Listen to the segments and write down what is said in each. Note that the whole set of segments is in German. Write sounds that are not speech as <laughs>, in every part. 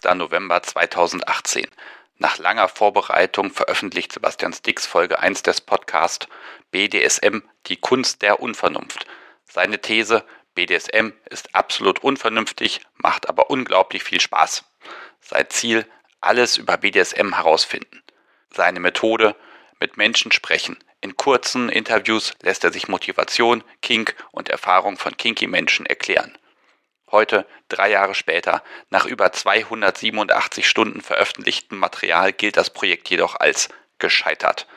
20. November 2018. Nach langer Vorbereitung veröffentlicht Sebastian Stix Folge 1 des Podcasts BDSM, die Kunst der Unvernunft. Seine These, BDSM ist absolut unvernünftig, macht aber unglaublich viel Spaß. Sein Ziel, alles über BDSM herausfinden. Seine Methode, mit Menschen sprechen. In kurzen Interviews lässt er sich Motivation, Kink und Erfahrung von kinky Menschen erklären. Heute, drei Jahre später, nach über 287 Stunden veröffentlichtem Material gilt das Projekt jedoch als gescheitert.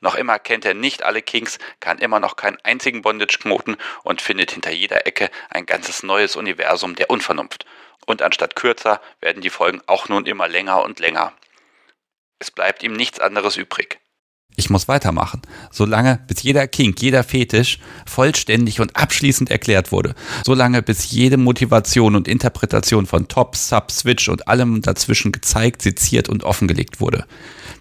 Noch immer kennt er nicht alle Kings, kann immer noch keinen einzigen Bondage knoten und findet hinter jeder Ecke ein ganzes neues Universum der Unvernunft. Und anstatt kürzer werden die Folgen auch nun immer länger und länger. Es bleibt ihm nichts anderes übrig. Ich muss weitermachen, solange bis jeder Kink, jeder Fetisch vollständig und abschließend erklärt wurde. Solange bis jede Motivation und Interpretation von Top, Sub, Switch und allem dazwischen gezeigt, seziert und offengelegt wurde.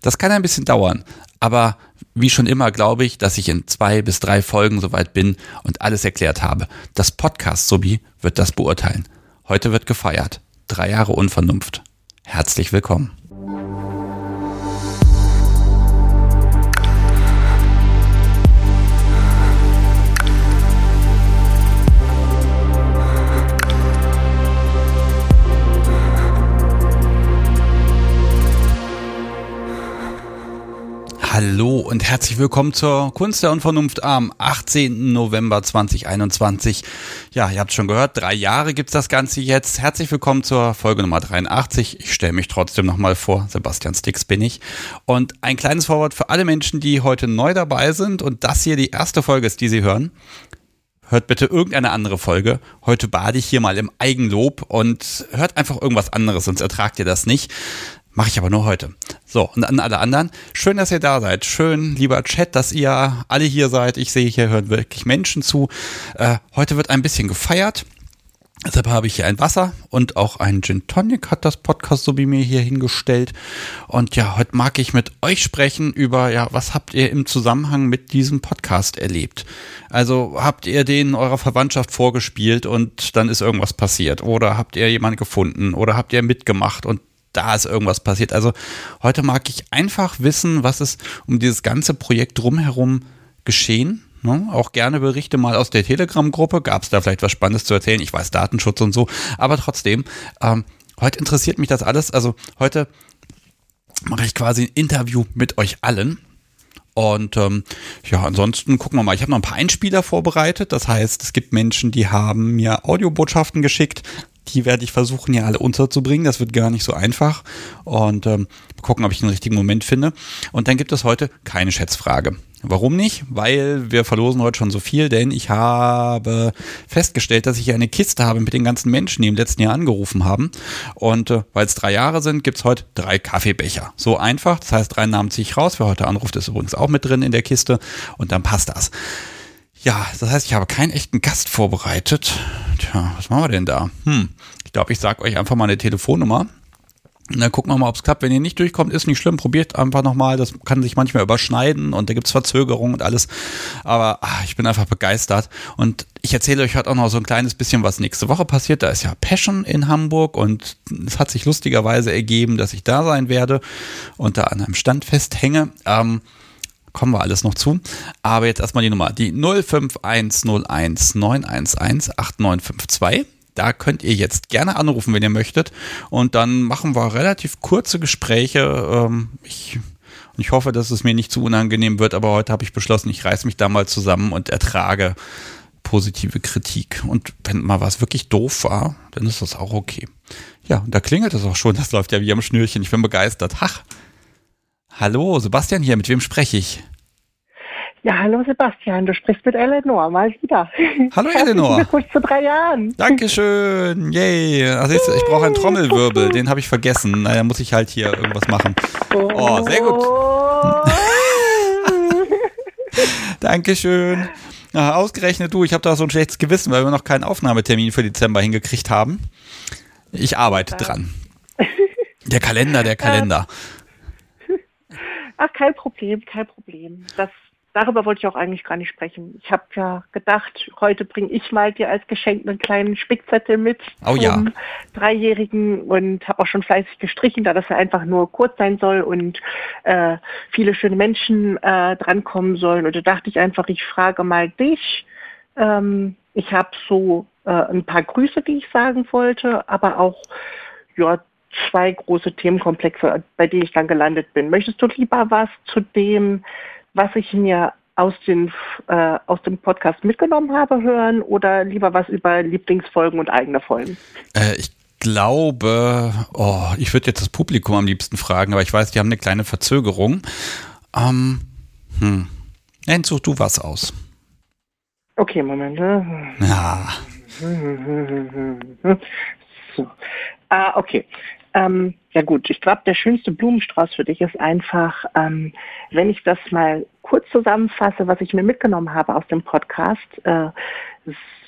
Das kann ein bisschen dauern, aber wie schon immer glaube ich, dass ich in zwei bis drei Folgen soweit bin und alles erklärt habe. Das Podcast Subi wird das beurteilen. Heute wird gefeiert. Drei Jahre Unvernunft. Herzlich willkommen. Hallo und herzlich willkommen zur Kunst der Unvernunft am 18. November 2021. Ja, ihr habt schon gehört, drei Jahre gibt's das Ganze jetzt. Herzlich willkommen zur Folge Nummer 83. Ich stelle mich trotzdem nochmal vor. Sebastian Stix bin ich. Und ein kleines Vorwort für alle Menschen, die heute neu dabei sind und das hier die erste Folge ist, die sie hören. Hört bitte irgendeine andere Folge. Heute bade ich hier mal im Eigenlob und hört einfach irgendwas anderes, sonst ertragt ihr das nicht. Mache ich aber nur heute. So, und an alle anderen, schön, dass ihr da seid. Schön, lieber Chat, dass ihr alle hier seid. Ich sehe, hier hören wirklich Menschen zu. Äh, heute wird ein bisschen gefeiert. Deshalb habe ich hier ein Wasser und auch ein Gin Tonic hat das Podcast so wie mir hier hingestellt. Und ja, heute mag ich mit euch sprechen über, ja, was habt ihr im Zusammenhang mit diesem Podcast erlebt? Also habt ihr den eurer Verwandtschaft vorgespielt und dann ist irgendwas passiert? Oder habt ihr jemanden gefunden? Oder habt ihr mitgemacht und da ist irgendwas passiert. Also heute mag ich einfach wissen, was ist um dieses ganze Projekt drumherum geschehen. Ne? Auch gerne Berichte mal aus der Telegram-Gruppe. Gab es da vielleicht was Spannendes zu erzählen? Ich weiß Datenschutz und so. Aber trotzdem, ähm, heute interessiert mich das alles. Also heute mache ich quasi ein Interview mit euch allen. Und ähm, ja, ansonsten gucken wir mal. Ich habe noch ein paar Einspieler vorbereitet. Das heißt, es gibt Menschen, die haben mir Audiobotschaften geschickt. Die werde ich versuchen, ja alle unterzubringen. Das wird gar nicht so einfach. Und ähm, gucken, ob ich den richtigen Moment finde. Und dann gibt es heute keine Schätzfrage. Warum nicht? Weil wir verlosen heute schon so viel, denn ich habe festgestellt, dass ich eine Kiste habe mit den ganzen Menschen, die im letzten Jahr angerufen haben. Und äh, weil es drei Jahre sind, gibt es heute drei Kaffeebecher. So einfach. Das heißt, drei Namen ziehe ich raus. Wer heute anruft, ist übrigens auch mit drin in der Kiste. Und dann passt das. Ja, das heißt, ich habe keinen echten Gast vorbereitet. Tja, was machen wir denn da? Hm, ich glaube, ich sage euch einfach mal eine Telefonnummer. Und dann gucken wir mal, ob es klappt. Wenn ihr nicht durchkommt, ist nicht schlimm. Probiert einfach nochmal. Das kann sich manchmal überschneiden und da gibt's Verzögerungen und alles. Aber ach, ich bin einfach begeistert. Und ich erzähle euch heute auch noch so ein kleines bisschen, was nächste Woche passiert. Da ist ja Passion in Hamburg und es hat sich lustigerweise ergeben, dass ich da sein werde und da an einem Stand festhänge. Ähm, kommen wir alles noch zu. Aber jetzt erstmal die Nummer, die 05101 911 8952. Da könnt ihr jetzt gerne anrufen, wenn ihr möchtet. Und dann machen wir relativ kurze Gespräche. Ähm, ich, ich hoffe, dass es mir nicht zu unangenehm wird, aber heute habe ich beschlossen, ich reiß mich da mal zusammen und ertrage positive Kritik. Und wenn mal was wirklich doof war, dann ist das auch okay. Ja, und da klingelt es auch schon. Das läuft ja wie am Schnürchen. Ich bin begeistert. Ach, Hallo, Sebastian hier, mit wem spreche ich? Ja, hallo Sebastian, du sprichst mit Eleanor, mal wieder. Hallo Eleanor. Glückwunsch zu drei Jahren. Dankeschön, yay. Also ich, ich brauche einen Trommelwirbel, den habe ich vergessen. Naja, muss ich halt hier irgendwas machen. Oh, sehr gut. <laughs> Dankeschön. Ja, ausgerechnet du, ich habe da so ein schlechtes Gewissen, weil wir noch keinen Aufnahmetermin für Dezember hingekriegt haben. Ich arbeite dran. Der Kalender, der Kalender. Ach, kein Problem, kein Problem. Das darüber wollte ich auch eigentlich gar nicht sprechen. Ich habe ja gedacht, heute bringe ich mal dir als Geschenk einen kleinen Spickzettel mit oh, ja. Dreijährigen und habe auch schon fleißig gestrichen, da das ja einfach nur kurz sein soll und äh, viele schöne Menschen äh, drankommen sollen. Und da dachte ich einfach, ich frage mal dich. Ähm, ich habe so äh, ein paar Grüße, die ich sagen wollte, aber auch ja, zwei große Themenkomplexe, bei denen ich dann gelandet bin. Möchtest du lieber was zu dem, was ich mir aus, den, äh, aus dem Podcast mitgenommen habe, hören oder lieber was über Lieblingsfolgen und eigene Folgen? Äh, ich glaube, oh, ich würde jetzt das Publikum am liebsten fragen, aber ich weiß, die haben eine kleine Verzögerung. Ähm, hm. Nenn such du was aus. Okay, Moment. Ja. <laughs> So. Ah, okay. Ähm, ja gut, ich glaube, der schönste Blumenstrauß für dich ist einfach, ähm, wenn ich das mal kurz zusammenfasse, was ich mir mitgenommen habe aus dem Podcast. Äh,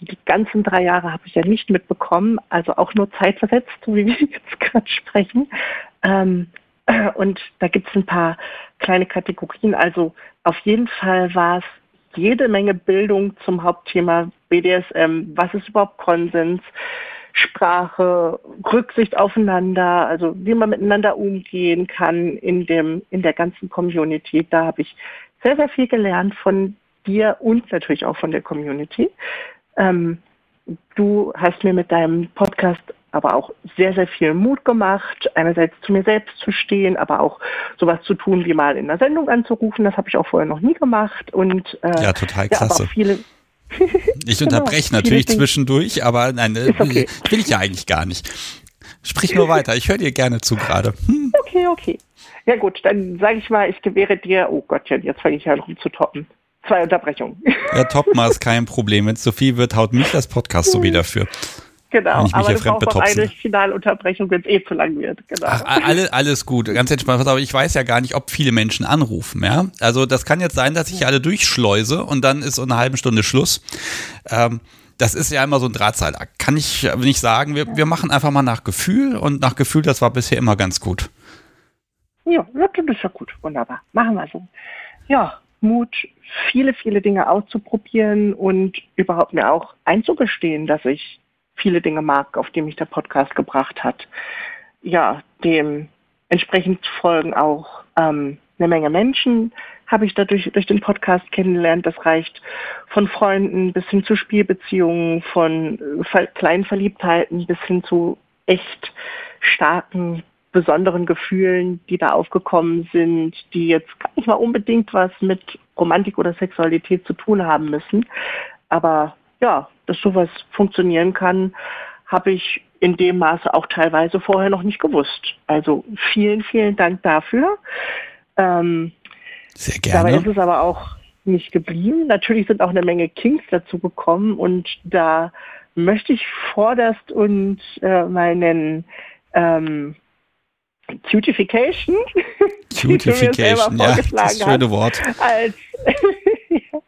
die ganzen drei Jahre habe ich ja nicht mitbekommen, also auch nur zeitversetzt, so wie wir <laughs> jetzt gerade sprechen. Ähm, äh, und da gibt es ein paar kleine Kategorien. Also auf jeden Fall war es jede Menge Bildung zum Hauptthema BDSM. Was ist überhaupt Konsens? Sprache, Rücksicht aufeinander, also wie man miteinander umgehen kann in dem, in der ganzen Community. Da habe ich sehr, sehr viel gelernt von dir und natürlich auch von der Community. Ähm, du hast mir mit deinem Podcast aber auch sehr, sehr viel Mut gemacht, einerseits zu mir selbst zu stehen, aber auch sowas zu tun, wie mal in einer Sendung anzurufen. Das habe ich auch vorher noch nie gemacht. Und, äh, ja, total klasse. Ja, aber auch viele, <laughs> ich genau, unterbreche natürlich zwischendurch, aber nein, äh, okay. will ich ja eigentlich gar nicht. Sprich nur weiter, ich höre dir gerne zu gerade. Hm. Okay, okay. Ja gut, dann sage ich mal, ich gewähre dir, oh Gottchen, jetzt fange ich an rum zu toppen. Zwei Unterbrechungen. Ja, toppen <laughs> ist kein Problem. Wenn es so viel wird, haut mich das Podcast so wieder für. Genau, aber du brauchst noch eine Finalunterbrechung, wenn es eh zu lang wird. Genau. Ach, alle, alles gut, ganz entspannt. Aber ich weiß ja gar nicht, ob viele Menschen anrufen. Ja? Also das kann jetzt sein, dass ich alle durchschleuse und dann ist so eine halbe Stunde Schluss. Ähm, das ist ja immer so ein Drahtseil. Kann ich nicht sagen, wir, wir machen einfach mal nach Gefühl und nach Gefühl, das war bisher immer ganz gut. Ja, das ist ja gut, wunderbar. Machen wir so. Ja, Mut, viele, viele Dinge auszuprobieren und überhaupt mir auch einzugestehen, dass ich viele Dinge mag, auf die mich der Podcast gebracht hat. Ja, dem entsprechend folgen auch ähm, eine Menge Menschen, habe ich dadurch durch den Podcast kennengelernt. Das reicht von Freunden bis hin zu Spielbeziehungen, von äh, kleinen Verliebtheiten bis hin zu echt starken, besonderen Gefühlen, die da aufgekommen sind, die jetzt gar nicht mal unbedingt was mit Romantik oder Sexualität zu tun haben müssen. Aber ja, dass sowas funktionieren kann, habe ich in dem Maße auch teilweise vorher noch nicht gewusst. Also vielen, vielen Dank dafür. Ähm, Sehr gerne. Dabei ist es aber auch nicht geblieben. Natürlich sind auch eine Menge Kings dazu gekommen und da möchte ich vorderst und äh, mal nennen ähm, Cutification. Cutification, <laughs> ja, das schöne Wort. Als <laughs>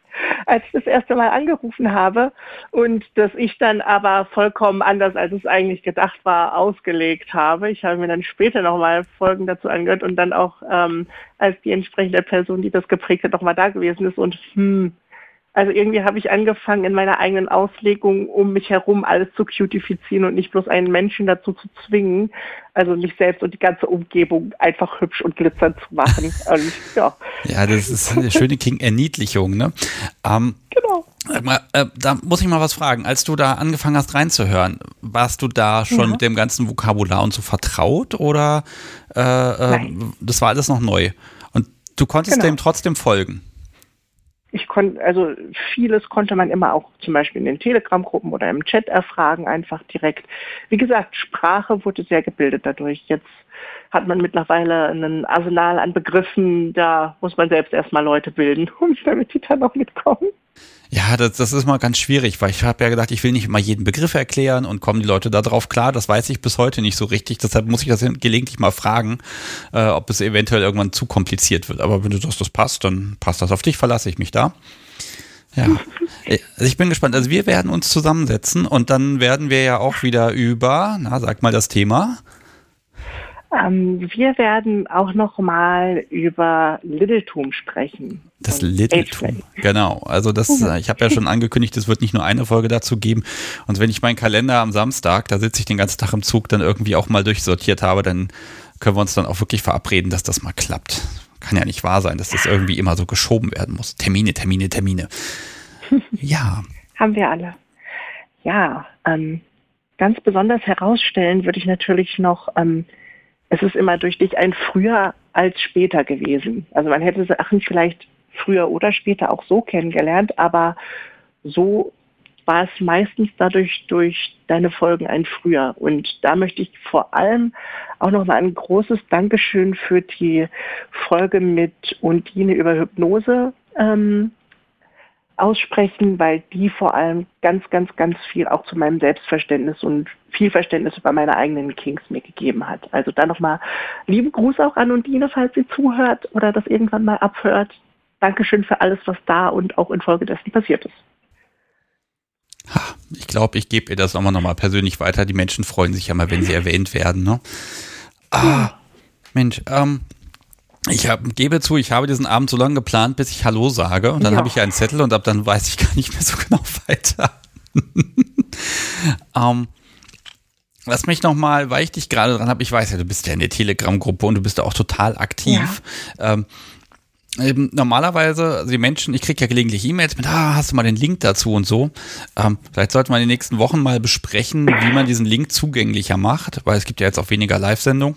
als ich das erste Mal angerufen habe und dass ich dann aber vollkommen anders, als es eigentlich gedacht war, ausgelegt habe. Ich habe mir dann später nochmal Folgen dazu angehört und dann auch ähm, als die entsprechende Person, die das geprägt hat, nochmal da gewesen ist und hm, also irgendwie habe ich angefangen, in meiner eigenen Auslegung um mich herum alles zu cutifizieren und nicht bloß einen Menschen dazu zu zwingen, also mich selbst und die ganze Umgebung einfach hübsch und glitzernd zu machen. <laughs> Und, ja. ja, das ist eine schöne King-Erniedlichung. Ne? Ähm, genau. Äh, da muss ich mal was fragen. Als du da angefangen hast reinzuhören, warst du da schon ja. mit dem ganzen Vokabular und so vertraut oder äh, äh, das war alles noch neu? Und du konntest genau. dem trotzdem folgen? Ich konnte, also vieles konnte man immer auch zum Beispiel in den Telegram-Gruppen oder im Chat erfragen, einfach direkt. Wie gesagt, Sprache wurde sehr gebildet dadurch. Jetzt hat man mittlerweile ein Arsenal an Begriffen, da muss man selbst erstmal Leute bilden, <laughs> damit die dann auch mitkommen. Ja, das, das ist mal ganz schwierig, weil ich habe ja gedacht, ich will nicht immer jeden Begriff erklären und kommen die Leute da drauf klar. Das weiß ich bis heute nicht so richtig. Deshalb muss ich das gelegentlich mal fragen, äh, ob es eventuell irgendwann zu kompliziert wird. Aber wenn du sagst, das passt, dann passt das. Auf dich verlasse ich mich da. Ja, <laughs> äh, also ich bin gespannt. Also wir werden uns zusammensetzen und dann werden wir ja auch wieder über, na, sag mal das Thema. Ähm, wir werden auch noch mal über Littletum sprechen. Das Littletum, genau. Also das, mhm. ich habe ja schon angekündigt, es wird nicht nur eine Folge dazu geben. Und wenn ich meinen Kalender am Samstag, da sitze ich den ganzen Tag im Zug, dann irgendwie auch mal durchsortiert habe, dann können wir uns dann auch wirklich verabreden, dass das mal klappt. Kann ja nicht wahr sein, dass das irgendwie immer so geschoben werden muss. Termine, Termine, Termine. <laughs> Ja. Haben wir alle. Ja, ähm, ganz besonders herausstellen würde ich natürlich noch, ähm, es ist immer durch dich ein früher als später gewesen. Also man hätte Sachen vielleicht früher oder später auch so kennengelernt, aber so war es meistens dadurch durch deine Folgen ein früher. Und da möchte ich vor allem auch noch mal ein großes Dankeschön für die Folge mit Undine über Hypnose ähm, aussprechen, weil die vor allem ganz, ganz, ganz viel auch zu meinem Selbstverständnis und viel Verständnis über meine eigenen Kings mir gegeben hat. Also da nochmal lieben Gruß auch an Undine, falls sie zuhört oder das irgendwann mal abhört. Dankeschön für alles, was da und auch infolgedessen passiert ist. Ich glaube, ich gebe ihr das nochmal nochmal persönlich weiter. Die Menschen freuen sich ja mal, wenn sie erwähnt werden. Ne? Ah, Mensch, ähm, ich hab, gebe zu, ich habe diesen Abend so lange geplant, bis ich Hallo sage. Und dann ja. habe ich einen Zettel und ab dann weiß ich gar nicht mehr so <laughs> genau weiter. <laughs> ähm, lass mich noch mal, weil ich dich gerade dran habe, ich weiß ja, du bist ja in der Telegram-Gruppe und du bist da auch total aktiv. Ja. Ähm, eben, normalerweise, also die Menschen, ich kriege ja gelegentlich E-Mails mit, ah, hast du mal den Link dazu und so. Ähm, vielleicht sollte man in den nächsten Wochen mal besprechen, wie man diesen Link zugänglicher macht, weil es gibt ja jetzt auch weniger Live-Sendungen.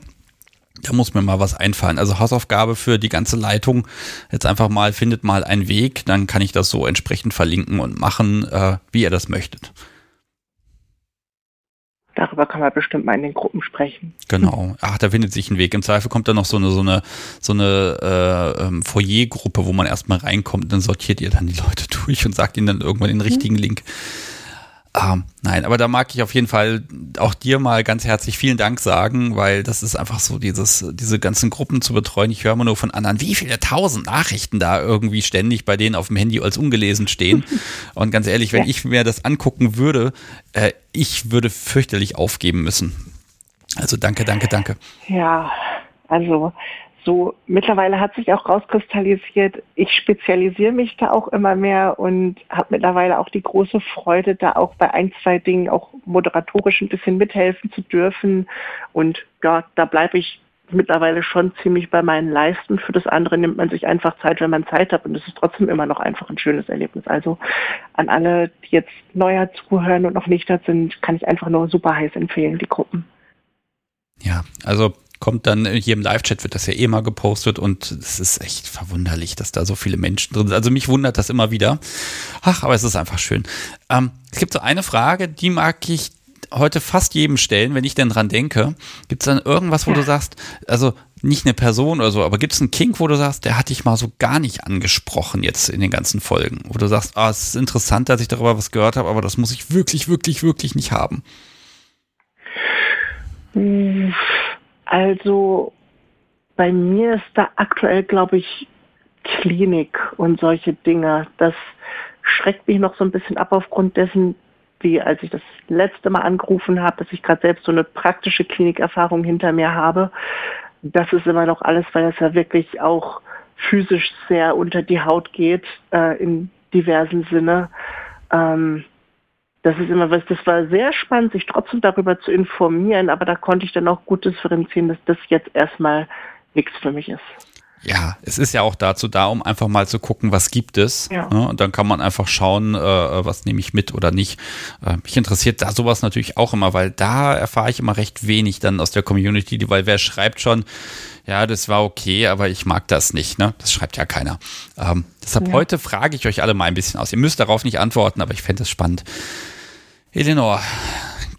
Da muss mir mal was einfallen. Also Hausaufgabe für die ganze Leitung. Jetzt einfach mal, findet mal einen Weg, dann kann ich das so entsprechend verlinken und machen, äh, wie ihr das möchtet. Darüber kann man bestimmt mal in den Gruppen sprechen. Genau. Ach, da findet sich ein Weg. Im Zweifel kommt da noch so eine, so eine, so eine äh, ähm, Foyer-Gruppe, wo man erstmal reinkommt, dann sortiert ihr dann die Leute <laughs> durch und sagt ihnen dann irgendwann den richtigen mhm. Link. Ähm, nein, aber da mag ich auf jeden Fall auch dir mal ganz herzlich vielen Dank sagen, weil das ist einfach so, dieses, diese ganzen Gruppen zu betreuen. Ich höre immer nur von anderen, wie viele tausend Nachrichten da irgendwie ständig bei denen auf dem Handy als ungelesen stehen. <laughs> Und ganz ehrlich, wenn ja. ich mir das angucken würde, äh, ich würde fürchterlich aufgeben müssen. Also danke, danke, danke. Ja, also so mittlerweile hat sich auch rauskristallisiert, ich spezialisiere mich da auch immer mehr und habe mittlerweile auch die große Freude, da auch bei ein, zwei Dingen auch moderatorisch ein bisschen mithelfen zu dürfen. Und ja, da bleibe ich mittlerweile schon ziemlich bei meinen Leisten. Für das andere nimmt man sich einfach Zeit, wenn man Zeit hat und es ist trotzdem immer noch einfach ein schönes Erlebnis. Also an alle, die jetzt neuer zuhören und noch nicht da sind, kann ich einfach nur super heiß empfehlen, die Gruppen. Ja, also kommt dann hier im Live-Chat wird das ja eh mal gepostet und es ist echt verwunderlich, dass da so viele Menschen drin sind. Also mich wundert das immer wieder. Ach, aber es ist einfach schön. Ähm, es gibt so eine Frage, die mag ich heute fast jedem stellen, wenn ich denn dran denke. Gibt es dann irgendwas, wo ja. du sagst, also nicht eine Person oder so, aber gibt es einen Kink, wo du sagst, der hat dich mal so gar nicht angesprochen jetzt in den ganzen Folgen? Wo du sagst, ah, es ist interessant, dass ich darüber was gehört habe, aber das muss ich wirklich, wirklich, wirklich nicht haben. Also bei mir ist da aktuell, glaube ich, Klinik und solche Dinge. Das schreckt mich noch so ein bisschen ab aufgrund dessen, wie als ich das letzte Mal angerufen habe, dass ich gerade selbst so eine praktische Klinikerfahrung hinter mir habe. Das ist immer noch alles, weil es ja wirklich auch physisch sehr unter die Haut geht äh, in diversen Sinne. Ähm, das ist immer was, das war sehr spannend, sich trotzdem darüber zu informieren, aber da konnte ich dann auch gut differenzieren, dass das jetzt erstmal nichts für mich ist. Ja, es ist ja auch dazu da, um einfach mal zu gucken, was gibt es. Ja. Ne? Und dann kann man einfach schauen, äh, was nehme ich mit oder nicht. Äh, mich interessiert da sowas natürlich auch immer, weil da erfahre ich immer recht wenig dann aus der Community, weil wer schreibt schon, ja, das war okay, aber ich mag das nicht. Ne? Das schreibt ja keiner. Ähm, deshalb ja. heute frage ich euch alle mal ein bisschen aus. Ihr müsst darauf nicht antworten, aber ich fände es spannend. Eleanor,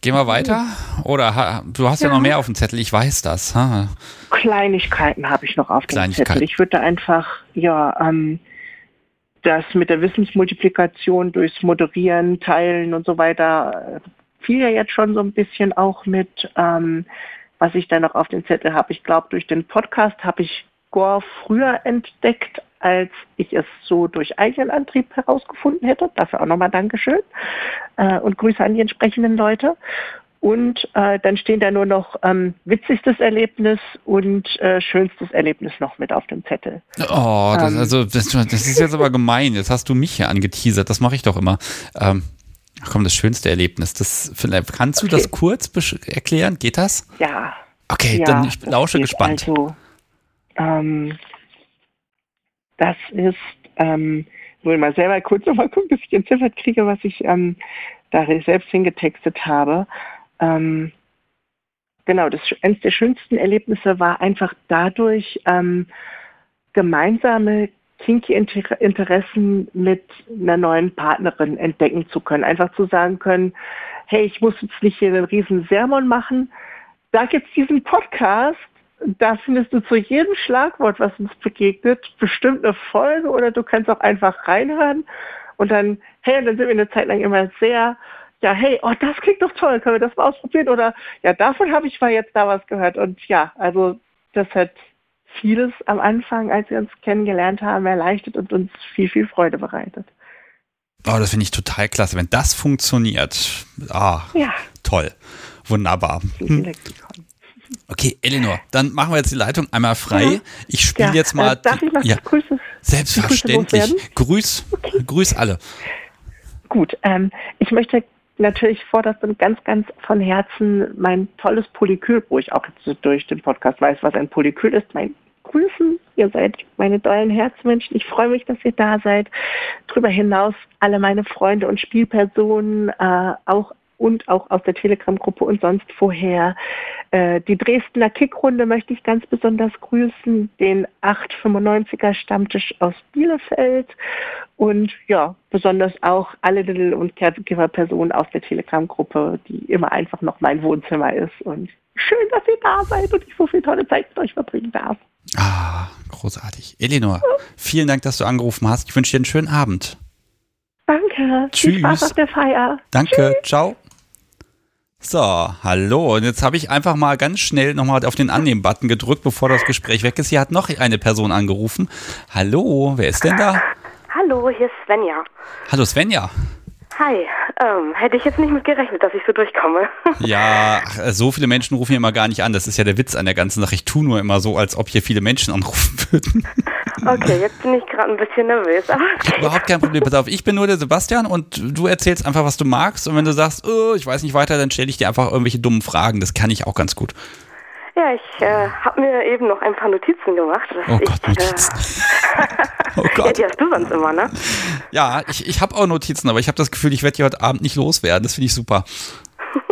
gehen wir weiter? Oder du hast ja, ja noch mehr auf dem Zettel, ich weiß das. Ha? Kleinigkeiten habe ich noch auf dem Zettel. Ich würde einfach, ja, ähm, das mit der Wissensmultiplikation durchs Moderieren, Teilen und so weiter fiel ja jetzt schon so ein bisschen auch mit, ähm, was ich da noch auf dem Zettel habe. Ich glaube, durch den Podcast habe ich Gore früher entdeckt als ich es so durch eigenen Antrieb herausgefunden hätte. Dafür auch nochmal Dankeschön äh, und Grüße an die entsprechenden Leute. Und äh, dann stehen da nur noch ähm, witzigstes Erlebnis und äh, schönstes Erlebnis noch mit auf dem Zettel. Oh, das, ähm, also das, das, ist jetzt aber gemein. Jetzt hast du mich hier angeteasert. Das mache ich doch immer. Ähm, ach komm, das schönste Erlebnis. Das, vielleicht, kannst du okay. das kurz erklären? Geht das? Ja. Okay, ja, dann ich lausche gespannt. Also, ähm, das ist, ähm, will mal selber kurz nochmal gucken, dass ich entziffert kriege, was ich ähm, da selbst hingetextet habe. Ähm, genau, das eines der schönsten Erlebnisse war einfach dadurch, ähm, gemeinsame kinky Interessen mit einer neuen Partnerin entdecken zu können. Einfach zu sagen können, hey, ich muss jetzt nicht hier einen riesen Sermon machen. Da gibt es diesen Podcast, da findest du zu jedem Schlagwort, was uns begegnet, bestimmt eine Folge oder du kannst auch einfach reinhören und dann, hey, dann sind wir eine Zeit lang immer sehr ja, hey, oh, das klingt doch toll, können wir das mal ausprobieren? Oder ja, davon habe ich mal jetzt da was gehört. Und ja, also das hat vieles am Anfang, als wir uns kennengelernt haben, erleichtert und uns viel, viel Freude bereitet. Oh, das finde ich total klasse. Wenn das funktioniert, ah, ja. toll. Wunderbar. Hm. Okay, Eleanor, dann machen wir jetzt die Leitung einmal frei. Ja. Ich spiele ja. jetzt mal. Äh, darf ich noch ja. Grüße? Selbstverständlich. Grüß, okay. grüß alle. Gut, ähm, ich möchte natürlich vorderst und ganz, ganz von Herzen mein tolles Polykyl, wo ich auch jetzt durch den Podcast weiß, was ein Polykyl ist, mein Grüßen. Ihr seid meine tollen Herzmenschen. Ich freue mich, dass ihr da seid. Darüber hinaus alle meine Freunde und Spielpersonen, äh, auch und auch aus der Telegram-Gruppe und sonst vorher. Äh, die Dresdner Kickrunde möchte ich ganz besonders grüßen, den 895er Stammtisch aus Bielefeld und ja, besonders auch alle Little- und Caregiver-Personen aus der Telegram-Gruppe, die immer einfach noch mein Wohnzimmer ist. Und schön, dass ihr da seid und ich so viel tolle Zeit mit euch verbringen darf. Ah, großartig. Elinor, vielen Dank, dass du angerufen hast. Ich wünsche dir einen schönen Abend. Danke. Tschüss. Viel Spaß auf der Feier. Danke. Tschüss. Ciao. So, hallo. Und jetzt habe ich einfach mal ganz schnell nochmal auf den Annehmen-Button gedrückt, bevor das Gespräch weg ist. Hier hat noch eine Person angerufen. Hallo, wer ist denn da? Hallo, hier ist Svenja. Hallo Svenja. Hi, ähm, hätte ich jetzt nicht mit gerechnet, dass ich so durchkomme. <laughs> ja, ach, so viele Menschen rufen hier immer gar nicht an. Das ist ja der Witz an der ganzen Sache. Ich tue nur immer so, als ob hier viele Menschen anrufen würden. okay, jetzt bin ich gerade ein bisschen nervös. Okay. <laughs> Überhaupt kein Problem. Pass auf, ich bin nur der Sebastian und du erzählst einfach, was du magst. Und wenn du sagst, oh, ich weiß nicht weiter, dann stelle ich dir einfach irgendwelche dummen Fragen. Das kann ich auch ganz gut. Ja, ich äh, habe mir eben noch ein paar Notizen gemacht. oh Gott, ich, Notizen. Äh, <laughs> oh Gott. Ja, die hast du sonst immer, ne? Ja, ich, ich habe auch Notizen, aber ich habe das Gefühl, ich werde die heute Abend nicht loswerden. Das finde ich super.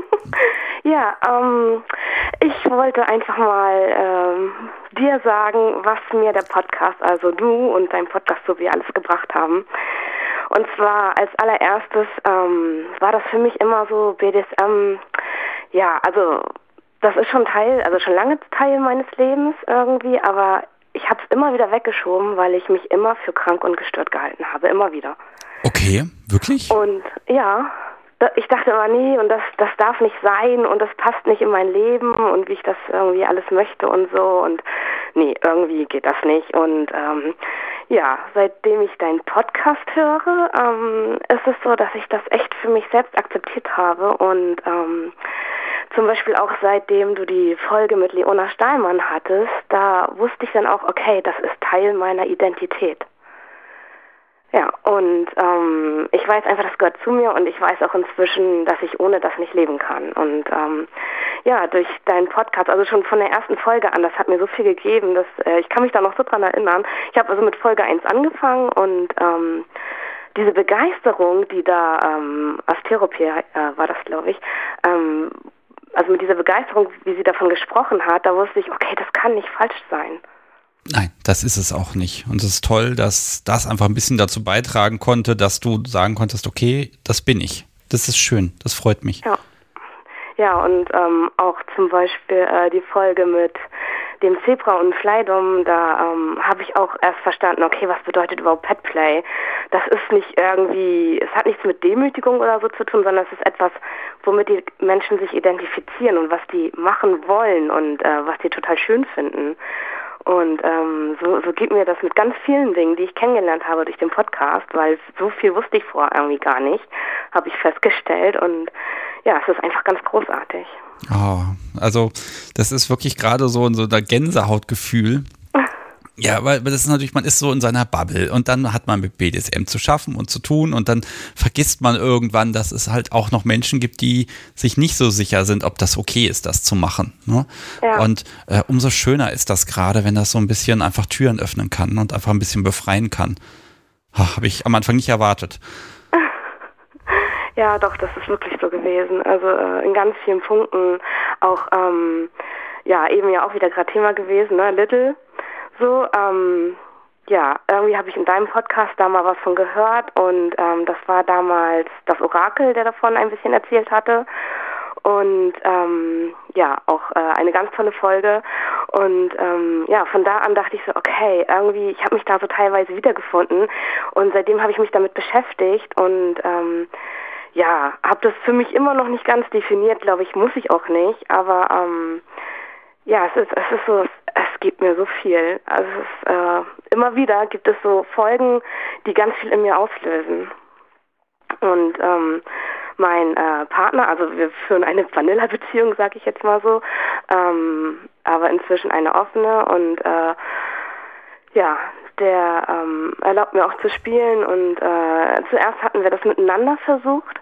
<laughs> ja, ähm, ich wollte einfach mal ähm, dir sagen, was mir der Podcast, also du und dein Podcast so wie alles gebracht haben. Und zwar als allererstes ähm, war das für mich immer so BDSM, ja, also das ist schon Teil, also schon lange Teil meines Lebens irgendwie, aber ich habe es immer wieder weggeschoben, weil ich mich immer für krank und gestört gehalten habe, immer wieder. Okay, wirklich? Und ja, ich dachte immer, nee, und das, das darf nicht sein und das passt nicht in mein Leben und wie ich das irgendwie alles möchte und so und nee, irgendwie geht das nicht. Und ähm, ja, seitdem ich deinen Podcast höre, ähm, ist es so, dass ich das echt für mich selbst akzeptiert habe und ähm, zum Beispiel auch seitdem du die Folge mit Leona Stahlmann hattest, da wusste ich dann auch, okay, das ist Teil meiner Identität. Ja, und ähm, ich weiß einfach, das gehört zu mir und ich weiß auch inzwischen, dass ich ohne das nicht leben kann. Und ähm, ja, durch deinen Podcast, also schon von der ersten Folge an, das hat mir so viel gegeben, dass äh, ich kann mich da noch so dran erinnern. Ich habe also mit Folge 1 angefangen und ähm, diese Begeisterung, die da ähm, Asteropie äh, war das, glaube ich, ähm, also mit dieser Begeisterung, wie sie davon gesprochen hat, da wusste ich, okay, das kann nicht falsch sein. Nein, das ist es auch nicht. Und es ist toll, dass das einfach ein bisschen dazu beitragen konnte, dass du sagen konntest, okay, das bin ich. Das ist schön, das freut mich. Ja, ja und ähm, auch zum Beispiel äh, die Folge mit dem Zebra und Flydom, da ähm, habe ich auch erst verstanden, okay, was bedeutet überhaupt Petplay? Das ist nicht irgendwie, es hat nichts mit Demütigung oder so zu tun, sondern es ist etwas, womit die Menschen sich identifizieren und was die machen wollen und äh, was die total schön finden. Und ähm, so, so geht mir das mit ganz vielen Dingen, die ich kennengelernt habe durch den Podcast, weil so viel wusste ich vorher irgendwie gar nicht, habe ich festgestellt. Und ja, es ist einfach ganz großartig. Oh, also das ist wirklich gerade so, so ein Gänsehautgefühl. Ja, weil das ist natürlich, man ist so in seiner Bubble und dann hat man mit BDSM zu schaffen und zu tun und dann vergisst man irgendwann, dass es halt auch noch Menschen gibt, die sich nicht so sicher sind, ob das okay ist, das zu machen. Ne? Ja. Und äh, umso schöner ist das gerade, wenn das so ein bisschen einfach Türen öffnen kann und einfach ein bisschen befreien kann. Habe ich am Anfang nicht erwartet. <laughs> Ja, doch, das ist wirklich so gewesen. Also äh, in ganz vielen Punkten auch, ähm, ja, eben ja auch wieder gerade Thema gewesen, ne, Little so, ähm, ja, irgendwie habe ich in deinem Podcast da mal was von gehört und ähm, das war damals das Orakel, der davon ein bisschen erzählt hatte. Und ähm, ja, auch äh, eine ganz tolle Folge. Und ähm, ja, von da an dachte ich so, okay, irgendwie, ich habe mich da so teilweise wiedergefunden. Und seitdem habe ich mich damit beschäftigt und ähm, ja, habe das für mich immer noch nicht ganz definiert, glaube ich, muss ich auch nicht. Aber ähm, ja, es ist, es ist so, gibt mir so viel. Also ist, äh, immer wieder gibt es so Folgen, die ganz viel in mir auslösen. Und ähm, mein äh, Partner, also wir führen eine Vanilla-Beziehung, sag ich jetzt mal so, ähm, aber inzwischen eine offene und äh, ja, der ähm, erlaubt mir auch zu spielen und äh, zuerst hatten wir das miteinander versucht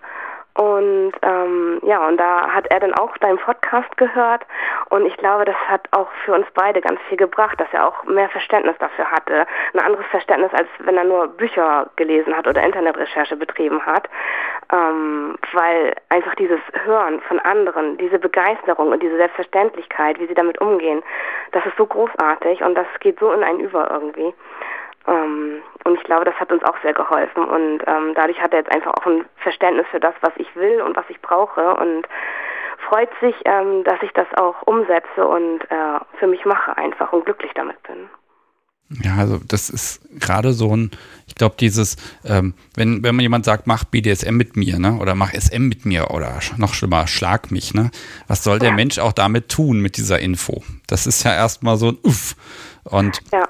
und ähm, ja, und da hat er dann auch deinen Podcast gehört und ich glaube, das hat auch für uns beide ganz viel gebracht, dass er auch mehr Verständnis dafür hatte. Ein anderes Verständnis, als wenn er nur Bücher gelesen hat oder Internetrecherche betrieben hat. Ähm, weil einfach dieses Hören von anderen, diese Begeisterung und diese Selbstverständlichkeit, wie sie damit umgehen, das ist so großartig und das geht so in einen über irgendwie. Ähm, und ich glaube, das hat uns auch sehr geholfen. Und ähm, dadurch hat er jetzt einfach auch ein Verständnis für das, was ich will und was ich brauche. Und freut sich, ähm, dass ich das auch umsetze und äh, für mich mache einfach und glücklich damit bin. Ja, also das ist gerade so ein, ich glaube, dieses, ähm, wenn, wenn man jemand sagt, mach BDSM mit mir, ne? Oder mach SM mit mir oder noch schlimmer, schlag mich, ne? Was soll der Mensch auch damit tun mit dieser Info? Das ist ja erstmal so ein Uff. Und ja.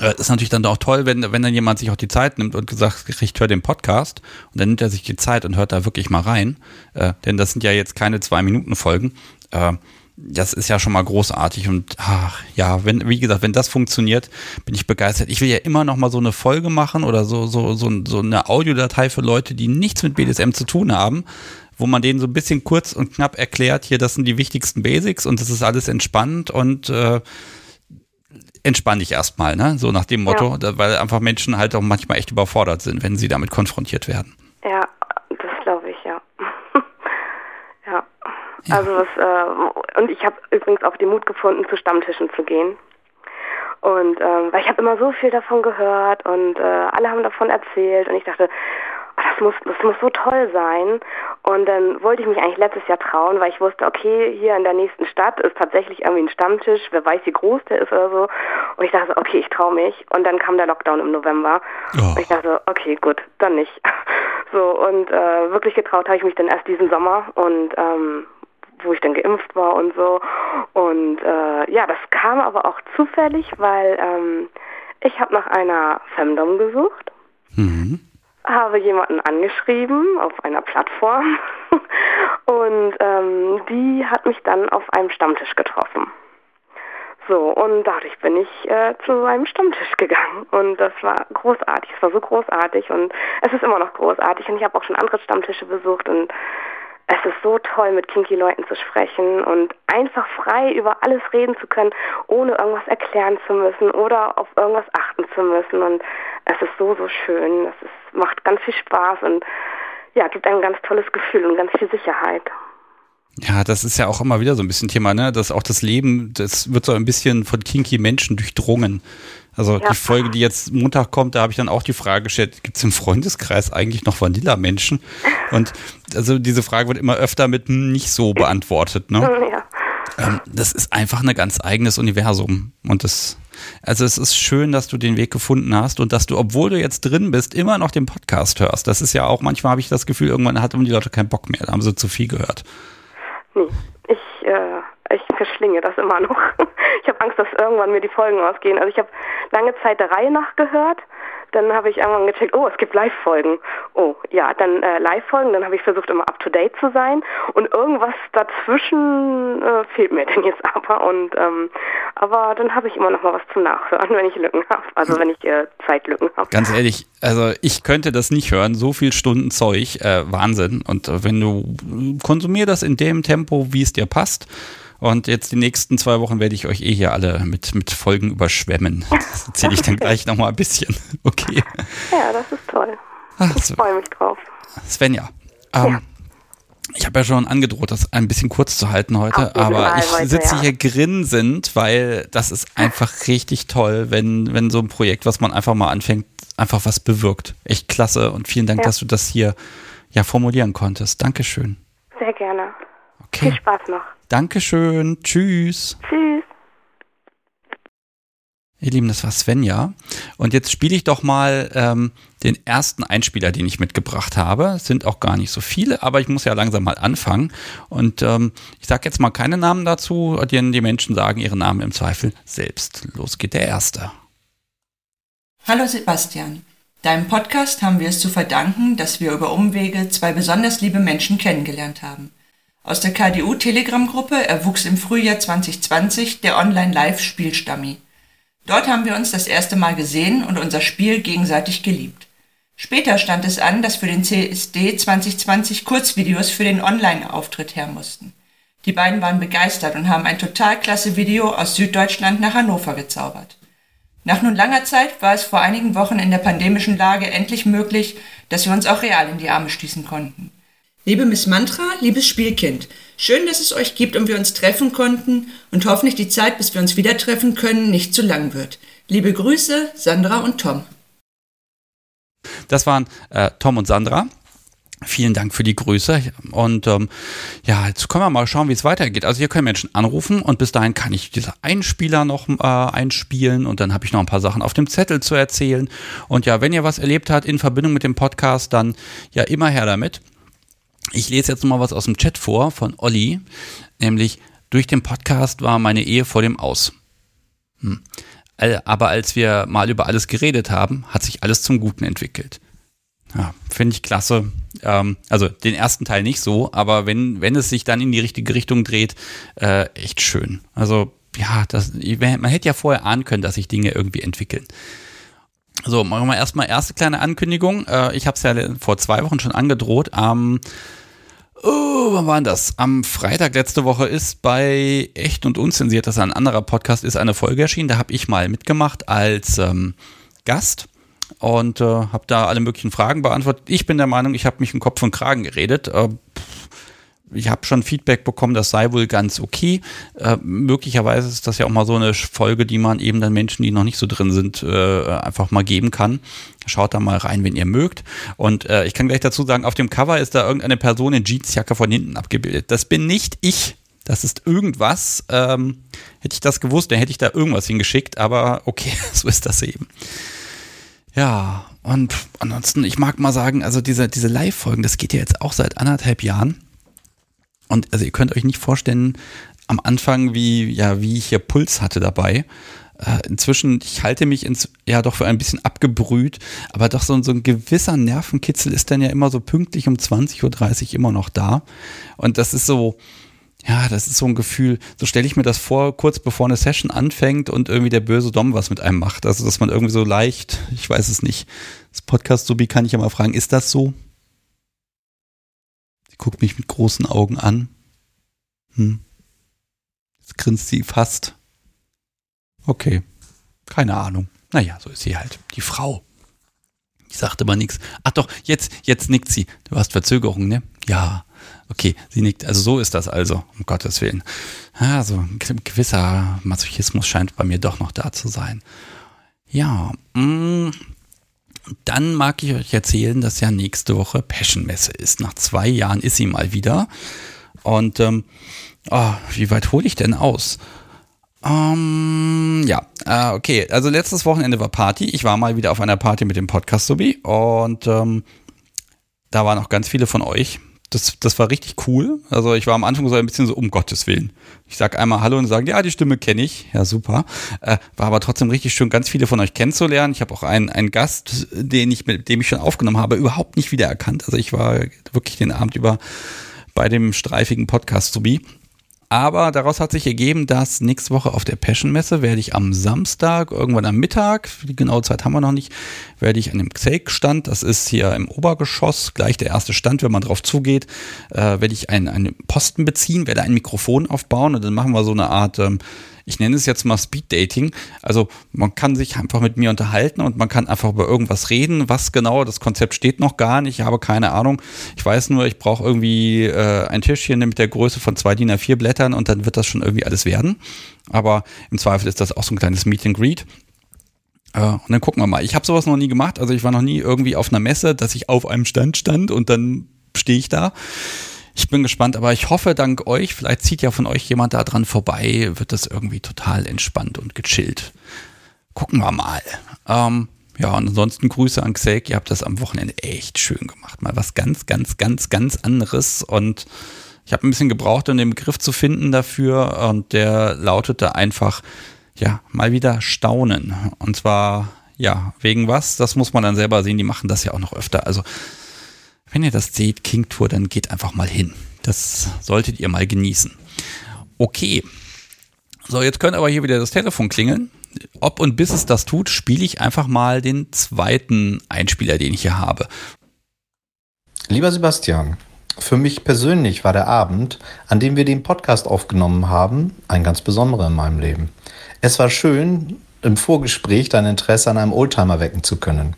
Äh, ist natürlich dann auch toll, wenn, wenn dann jemand sich auch die Zeit nimmt und gesagt, ich höre den Podcast und dann nimmt er sich die Zeit und hört da wirklich mal rein. Äh, denn das sind ja jetzt keine zwei Minuten Folgen. Äh, das ist ja schon mal großartig und ach, ja, wenn, wie gesagt, wenn das funktioniert, bin ich begeistert. Ich will ja immer noch mal so eine Folge machen oder so, so, so, so eine Audiodatei für Leute, die nichts mit BDSM zu tun haben, wo man denen so ein bisschen kurz und knapp erklärt, hier, das sind die wichtigsten Basics und das ist alles entspannt und äh, entspann dich erstmal, ne? So nach dem Motto, ja. weil einfach Menschen halt auch manchmal echt überfordert sind, wenn sie damit konfrontiert werden. Ja, das glaube ich, ja. <laughs> ja. ja. Also was, äh, und ich habe übrigens auch den Mut gefunden, zu Stammtischen zu gehen. Und ähm, weil ich habe immer so viel davon gehört und äh, alle haben davon erzählt und ich dachte, das muss, das muss so toll sein. Und dann wollte ich mich eigentlich letztes Jahr trauen, weil ich wusste, okay, hier in der nächsten Stadt ist tatsächlich irgendwie ein Stammtisch, wer weiß, wie groß der ist oder so. Und ich dachte, okay, ich traue mich. Und dann kam der Lockdown im November. Oh. Und ich dachte, okay, gut, dann nicht. <laughs> So, und äh, wirklich getraut habe ich mich dann erst diesen Sommer und ähm, wo ich dann geimpft war und so. Und äh, ja, das kam aber auch zufällig, weil ähm, ich habe nach einer Femdom gesucht. Mhm habe jemanden angeschrieben auf einer Plattform <laughs> und ähm, die hat mich dann auf einem Stammtisch getroffen. So, und dadurch bin ich äh, zu einem Stammtisch gegangen und das war großartig, es war so großartig und es ist immer noch großartig und ich habe auch schon andere Stammtische besucht und es ist so toll, mit kinky Leuten zu sprechen und einfach frei über alles reden zu können, ohne irgendwas erklären zu müssen oder auf irgendwas achten zu müssen. Und es ist so, so schön. Es ist, macht ganz viel Spaß und ja, gibt ein ganz tolles Gefühl und ganz viel Sicherheit. Ja, das ist ja auch immer wieder so ein bisschen Thema, ne? Dass auch das Leben, das wird so ein bisschen von kinky Menschen durchdrungen. Also ja. die Folge, die jetzt Montag kommt, da habe ich dann auch die Frage gestellt, gibt es im Freundeskreis eigentlich noch Vanilla-Menschen? Und also diese Frage wird immer öfter mit nicht so beantwortet, ne? <laughs> Ja. Ähm, das ist einfach ein ganz eigenes Universum. Und das, also es ist schön, dass du den Weg gefunden hast und dass du, obwohl du jetzt drin bist, immer noch den Podcast hörst. Das ist ja auch, manchmal habe ich das Gefühl, irgendwann hatten die Leute keinen Bock mehr, da haben sie zu viel gehört. Nee, ich, äh, ich verschlinge das immer noch. <laughs> Ich habe Angst, dass irgendwann mir die Folgen ausgehen. Also ich habe lange Zeit der Reihe nach gehört, dann habe ich irgendwann gecheckt, oh, es gibt Live-Folgen. Oh, ja, dann äh, Live-Folgen, dann habe ich versucht, immer up-to-date zu sein. Und irgendwas dazwischen äh, fehlt mir <laughs> denn jetzt aber. Und ähm, aber dann habe ich immer noch mal was zum Nachhören, <laughs> wenn ich Lücken habe, also wenn ich äh, Zeitlücken habe. Ganz ehrlich, also ich könnte das nicht hören, so viel Stunden Zeug, äh, Wahnsinn. Und äh, wenn du konsumier das in dem Tempo, wie es dir passt, und jetzt die nächsten zwei Wochen werde ich euch eh hier alle mit, mit Folgen überschwemmen. <laughs> Das erzähle ich dann gleich nochmal ein bisschen. <laughs> Okay. Ja, das ist toll. Ach, ich freue mich drauf. Svenja, ähm, ja. ich habe ja schon angedroht, das ein bisschen kurz zu halten heute, aber ich sitze ja. hier grinsend, weil das ist einfach richtig toll, wenn, wenn so ein Projekt, was man einfach mal anfängt, einfach was bewirkt. Echt klasse und vielen Dank, ja. dass du das hier ja formulieren konntest. Dankeschön. Sehr gerne. Okay. Viel Spaß noch. Dankeschön. Tschüss. Tschüss. Ihr Lieben, das war Svenja. Und jetzt spiele ich doch mal ähm, den ersten Einspieler, den ich mitgebracht habe. Es sind auch gar nicht so viele, aber ich muss ja langsam mal anfangen. Und ähm, ich sage jetzt mal keine Namen dazu, denn die Menschen sagen ihre Namen im Zweifel selbst. Los geht der erste. Hallo Sebastian. Deinem Podcast haben wir es zu verdanken, dass wir über Umwege zwei besonders liebe Menschen kennengelernt haben. Aus der KDU-Telegram-Gruppe erwuchs im Frühjahr 2020 der Online-Live-Spielstammi. Dort haben wir uns das erste Mal gesehen und unser Spiel gegenseitig geliebt. Später stand es an, dass für den CSD 2020 Kurzvideos für den Online-Auftritt her mussten. Die beiden waren begeistert und haben ein total klasse Video aus Süddeutschland nach Hannover gezaubert. Nach nun langer Zeit war es vor einigen Wochen in der pandemischen Lage endlich möglich, dass wir uns auch real in die Arme stießen konnten. Liebe Miss Mantra, liebes Spielkind, schön, dass es euch gibt und wir uns treffen konnten und hoffentlich die Zeit, bis wir uns wieder treffen können, nicht zu lang wird. Liebe Grüße, Sandra und Tom. Das waren äh, Tom und Sandra. Vielen Dank für die Grüße. Und ähm, ja, jetzt können wir mal schauen, wie es weitergeht. Also hier können Menschen anrufen und bis dahin kann ich diese Einspieler noch äh, einspielen und dann habe ich noch ein paar Sachen auf dem Zettel zu erzählen. Und ja, wenn ihr was erlebt habt in Verbindung mit dem Podcast, dann ja immer her damit. Ich lese jetzt mal was aus dem Chat vor von Olli, nämlich durch den Podcast war meine Ehe vor dem Aus. Hm. Aber als wir mal über alles geredet haben, hat sich alles zum Guten entwickelt. Ja, finde ich klasse. Ähm, also den ersten Teil nicht so, aber wenn, wenn es sich dann in die richtige Richtung dreht, äh, echt schön. Also ja, das, man hätte ja vorher ahnen können, dass sich Dinge irgendwie entwickeln. So, machen wir erstmal erste kleine Ankündigung. Äh, ich habe es ja vor zwei Wochen schon angedroht. Am, oh, wann war das? Am Freitag letzte Woche ist bei Echt und Unzensiert, das ist ein anderer Podcast, ist eine Folge erschienen. Da habe ich mal mitgemacht als ähm, Gast und äh, habe da alle möglichen Fragen beantwortet. Ich bin der Meinung, ich habe mich in Kopf und Kragen geredet. Äh, ich habe schon Feedback bekommen, das sei wohl ganz okay. Äh, möglicherweise ist das ja auch mal so eine Folge, die man eben dann Menschen, die noch nicht so drin sind, äh, einfach mal geben kann. Schaut da mal rein, wenn ihr mögt. Und äh, ich kann gleich dazu sagen, auf dem Cover ist da irgendeine Person in Jeansjacke von hinten abgebildet. Das bin nicht ich. Das ist irgendwas. Ähm, hätte ich das gewusst, dann hätte ich da irgendwas hingeschickt. Aber okay, <laughs> so ist das eben. Ja, und ansonsten, ich mag mal sagen, also diese, diese Live-Folgen, das geht ja jetzt auch seit anderthalb Jahren. Und also ihr könnt euch nicht vorstellen, am Anfang, wie, ja, wie ich hier Puls hatte dabei. Äh, inzwischen, ich halte mich ins, ja doch für ein bisschen abgebrüht, aber doch so, so ein gewisser Nervenkitzel ist dann ja immer so pünktlich um 20.30 Uhr immer noch da. Und das ist so, ja, das ist so ein Gefühl, so stelle ich mir das vor, kurz bevor eine Session anfängt und irgendwie der böse Dom was mit einem macht. Also, dass man irgendwie so leicht, ich weiß es nicht, das Podcast-Subi kann ich ja mal fragen, ist das so? Guckt mich mit großen Augen an. Hm. Jetzt grinst sie fast. Okay. Keine Ahnung. Naja, so ist sie halt. Die Frau. Ich sagte aber nichts. Ach doch, jetzt, jetzt nickt sie. Du hast Verzögerung, ne? Ja. Okay, sie nickt. Also so ist das also, um Gottes Willen. Ja, so ein gewisser Masochismus scheint bei mir doch noch da zu sein. Ja, mh, mm, dann mag ich euch erzählen, dass ja nächste Woche Passion-Messe ist. Nach zwei Jahren ist sie mal wieder. Und ähm, oh, wie weit hole ich denn aus? Ähm, ja, äh, okay. Also letztes Wochenende war Party. Ich war mal wieder auf einer Party mit dem Podcast Subi und ähm, da waren auch ganz viele von euch. Das, das war richtig cool. Also ich war am Anfang so ein bisschen so, um Gottes Willen. Ich sag einmal Hallo und sagen, ja, die Stimme kenne ich. Ja, super. Äh, war aber trotzdem richtig schön, ganz viele von euch kennenzulernen. Ich habe auch einen, einen Gast, den ich, mit dem ich schon aufgenommen habe, überhaupt nicht wiedererkannt. Also ich war wirklich den Abend über bei dem streifigen Podcast Subi. Aber daraus hat sich ergeben, dass nächste Woche auf der Passion-Messe werde ich am Samstag, irgendwann am Mittag, die genaue Zeit haben wir noch nicht, werde ich an dem Xake-Stand, das ist hier im Obergeschoss, gleich der erste Stand, wenn man drauf zugeht, äh, werde ich einen, einen Posten beziehen, werde ein Mikrofon aufbauen und dann machen wir so eine Art ähm, ich nenne es jetzt mal Speed Dating. Also man kann sich einfach mit mir unterhalten und man kann einfach über irgendwas reden. Was genau, das Konzept steht noch gar nicht. Ich habe keine Ahnung. Ich weiß nur, ich brauche irgendwie äh, ein Tischchen mit der Größe von zwei DIN A4 Blättern und dann wird das schon irgendwie alles werden. Aber im Zweifel ist das auch so ein kleines Meet and Greet. Uh, und dann gucken wir mal. Ich habe sowas noch nie gemacht. Also ich war noch nie irgendwie auf einer Messe, dass ich auf einem Stand stand und dann stehe ich da. Ich bin gespannt, aber ich hoffe, dank euch, vielleicht zieht ja von euch jemand da dran vorbei, wird das irgendwie total entspannt und gechillt. Gucken wir mal. Ähm, ja, und ansonsten Grüße an Xake. Ihr habt das am Wochenende echt schön gemacht. Mal was ganz, ganz, ganz, ganz anderes. Und ich habe ein bisschen gebraucht, um den Begriff zu finden dafür. Und der lautete einfach, ja, mal wieder staunen. Und zwar, ja, wegen was? Das muss man dann selber sehen. Die machen das ja auch noch öfter. Also, wenn ihr das seht, King Tour, dann geht einfach mal hin. Das solltet ihr mal genießen. Okay. So, jetzt könnte aber hier wieder das Telefon klingeln. Ob und bis es das tut, spiele ich einfach mal den zweiten Einspieler, den ich hier habe. Lieber Sebastian, für mich persönlich war der Abend, an dem wir den Podcast aufgenommen haben, ein ganz besonderer in meinem Leben. Es war schön, im Vorgespräch dein Interesse an einem Oldtimer wecken zu können.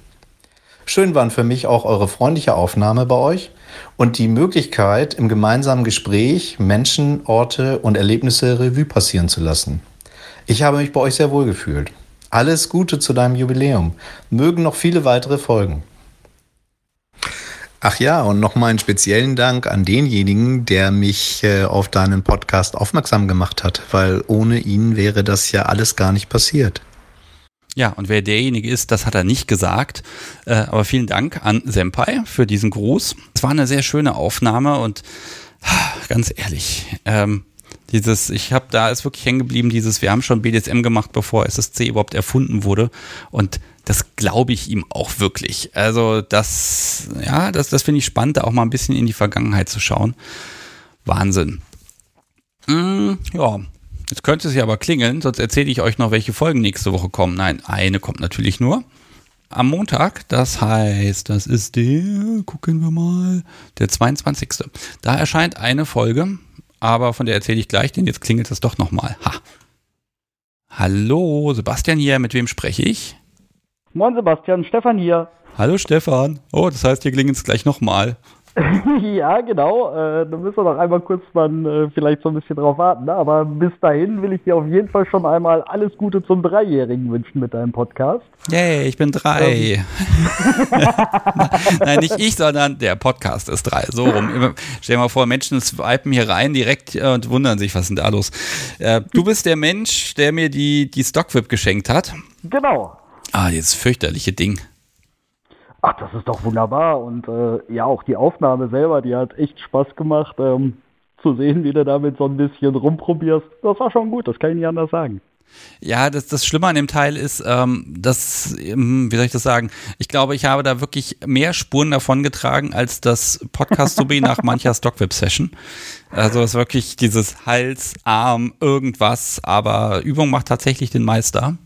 Schön waren für mich auch eure freundliche Aufnahme bei euch und die Möglichkeit, im gemeinsamen Gespräch Menschen, Orte und Erlebnisse Revue passieren zu lassen. Ich habe mich bei euch sehr wohl gefühlt. Alles Gute zu deinem Jubiläum. Mögen noch viele weitere folgen. Ach ja, und nochmal einen speziellen Dank an denjenigen, der mich äh, auf deinen Podcast aufmerksam gemacht hat, weil ohne ihn wäre das ja alles gar nicht passiert. Ja, und wer derjenige ist, das hat er nicht gesagt. Äh, aber vielen Dank an Senpai für diesen Gruß. Es war eine sehr schöne Aufnahme und ganz ehrlich, ähm, dieses, ich habe da ist wirklich hängen geblieben, dieses, wir haben schon BDSM gemacht, bevor SSC überhaupt erfunden wurde. Und das glaube ich ihm auch wirklich. Also das, ja, das, das finde ich spannend, da auch mal ein bisschen in die Vergangenheit zu schauen. Wahnsinn. Mm, ja, Jetzt könnte es ja aber klingeln, sonst erzähle ich euch noch, welche Folgen nächste Woche kommen. Nein, eine kommt natürlich nur. Am Montag, das heißt, das ist der, gucken wir mal, der 22. Da erscheint eine Folge, aber von der erzähle ich gleich, denn jetzt klingelt es doch nochmal. Ha. Hallo, Sebastian hier, mit wem spreche ich? Moin Sebastian, Stefan hier. Hallo Stefan. Oh, das heißt, hier klingelt es gleich nochmal. <laughs> ja, genau. Äh, da müssen wir noch einmal kurz dann äh, vielleicht so ein bisschen drauf warten. Ne? Aber bis dahin will ich dir auf jeden Fall schon einmal alles Gute zum Dreijährigen wünschen mit deinem Podcast. Yay, ich bin drei. Ähm. <laughs> Nein, nicht ich, sondern der Podcast ist drei. So rum. Stell dir mal vor, Menschen swipen hier rein direkt äh, und wundern sich, was ist denn da los? Äh, du bist der Mensch, der mir die, die Stockwhip geschenkt hat. Genau. Ah, dieses fürchterliche Ding. Ach, das ist doch wunderbar. Und äh, ja, auch die Aufnahme selber, die hat echt Spaß gemacht. Ähm, zu sehen, wie du damit so ein bisschen rumprobierst, das war schon gut, das kann ich nicht anders sagen. Ja, das, das Schlimme an dem Teil ist, ähm, dass, ähm, wie soll ich das sagen? Ich glaube, ich habe da wirklich mehr Spuren davon getragen als das Podcast-Subi nach <laughs> mancher Stockweb-Session. Also es ist wirklich dieses Hals, Arm, irgendwas, aber Übung macht tatsächlich den Meister.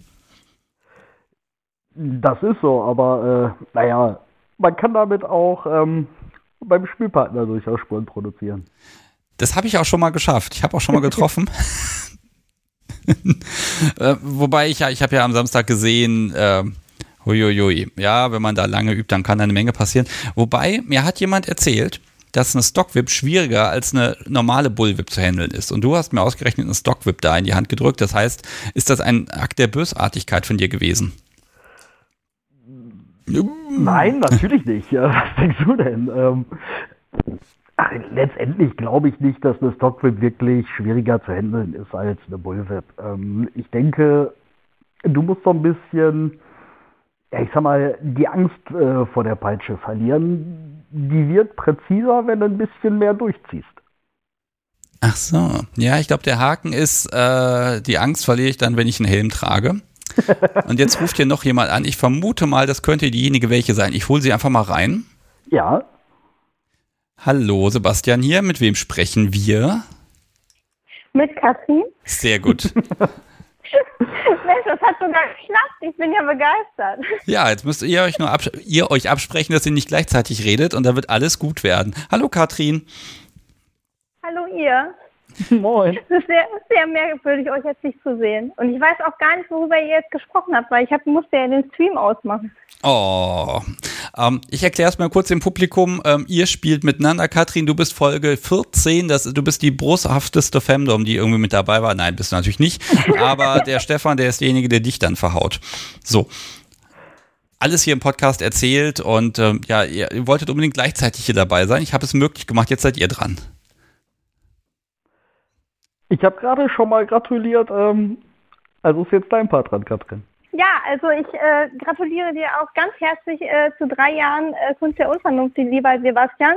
Das ist so, aber äh, naja, man kann damit auch ähm, beim Spielpartner durchaus Spuren produzieren. Das habe ich auch schon mal geschafft. Ich habe auch schon mal <laughs> getroffen. <laughs> äh, wobei ich ja, ich habe ja am Samstag gesehen, äh, huiuiui, ja, wenn man da lange übt, dann kann eine Menge passieren. Wobei, mir hat jemand erzählt, dass eine Stockwhip schwieriger als eine normale Bullwhip zu handeln ist. Und du hast mir ausgerechnet eine Stockwhip da in die Hand gedrückt. Das heißt, ist das ein Akt der Bösartigkeit von dir gewesen? Nein, natürlich nicht. <laughs> Was denkst du denn? Ähm, ach, letztendlich glaube ich nicht, dass eine Stockwhip wirklich schwieriger zu handeln ist als eine Bullwhip. Ähm, ich denke, du musst so ein bisschen, ich sag mal, die Angst äh, vor der Peitsche verlieren. die wird präziser, wenn du ein bisschen mehr durchziehst. Ach so. Ja, ich glaube, der Haken ist, äh, die Angst verliere ich dann, wenn ich einen Helm trage. Und jetzt ruft hier noch jemand an. Ich vermute mal, das könnte diejenige welche sein. Ich hole sie einfach mal rein. Ja. Hallo, Sebastian hier. Mit wem sprechen wir? Mit Katrin. Sehr gut. <laughs> Mensch, das hat sogar geklappt. Ich bin ja begeistert. Ja, jetzt müsst ihr euch nur ihr euch absprechen, dass ihr nicht gleichzeitig redet und dann wird alles gut werden. Hallo Katrin. Hallo ihr. <laughs> Moin. Es ist sehr, sehr merkwürdig, euch jetzt nicht zu sehen. Und ich weiß auch gar nicht, worüber ihr jetzt gesprochen habt, weil ich hab, musste ja den Stream ausmachen. Oh. Ähm, ich erkläre es mal kurz dem Publikum. Ähm, ihr spielt miteinander. Katrin, du bist Folge 14. Das, du bist die brusthafteste Femdom, die irgendwie mit dabei war. Nein, bist du natürlich nicht. <laughs> Aber der Stefan, der ist derjenige, der dich dann verhaut. So. Alles hier im Podcast erzählt und ähm, ja, ihr, ihr wolltet unbedingt gleichzeitig hier dabei sein. Ich habe es möglich gemacht. Jetzt seid ihr dran. Ich habe gerade schon mal gratuliert. Ähm, also ist jetzt dein Part dran, Katrin. Ja, also ich äh, gratuliere dir auch ganz herzlich äh, zu drei Jahren äh, Kunst der Unvernunft, lieber Sebastian.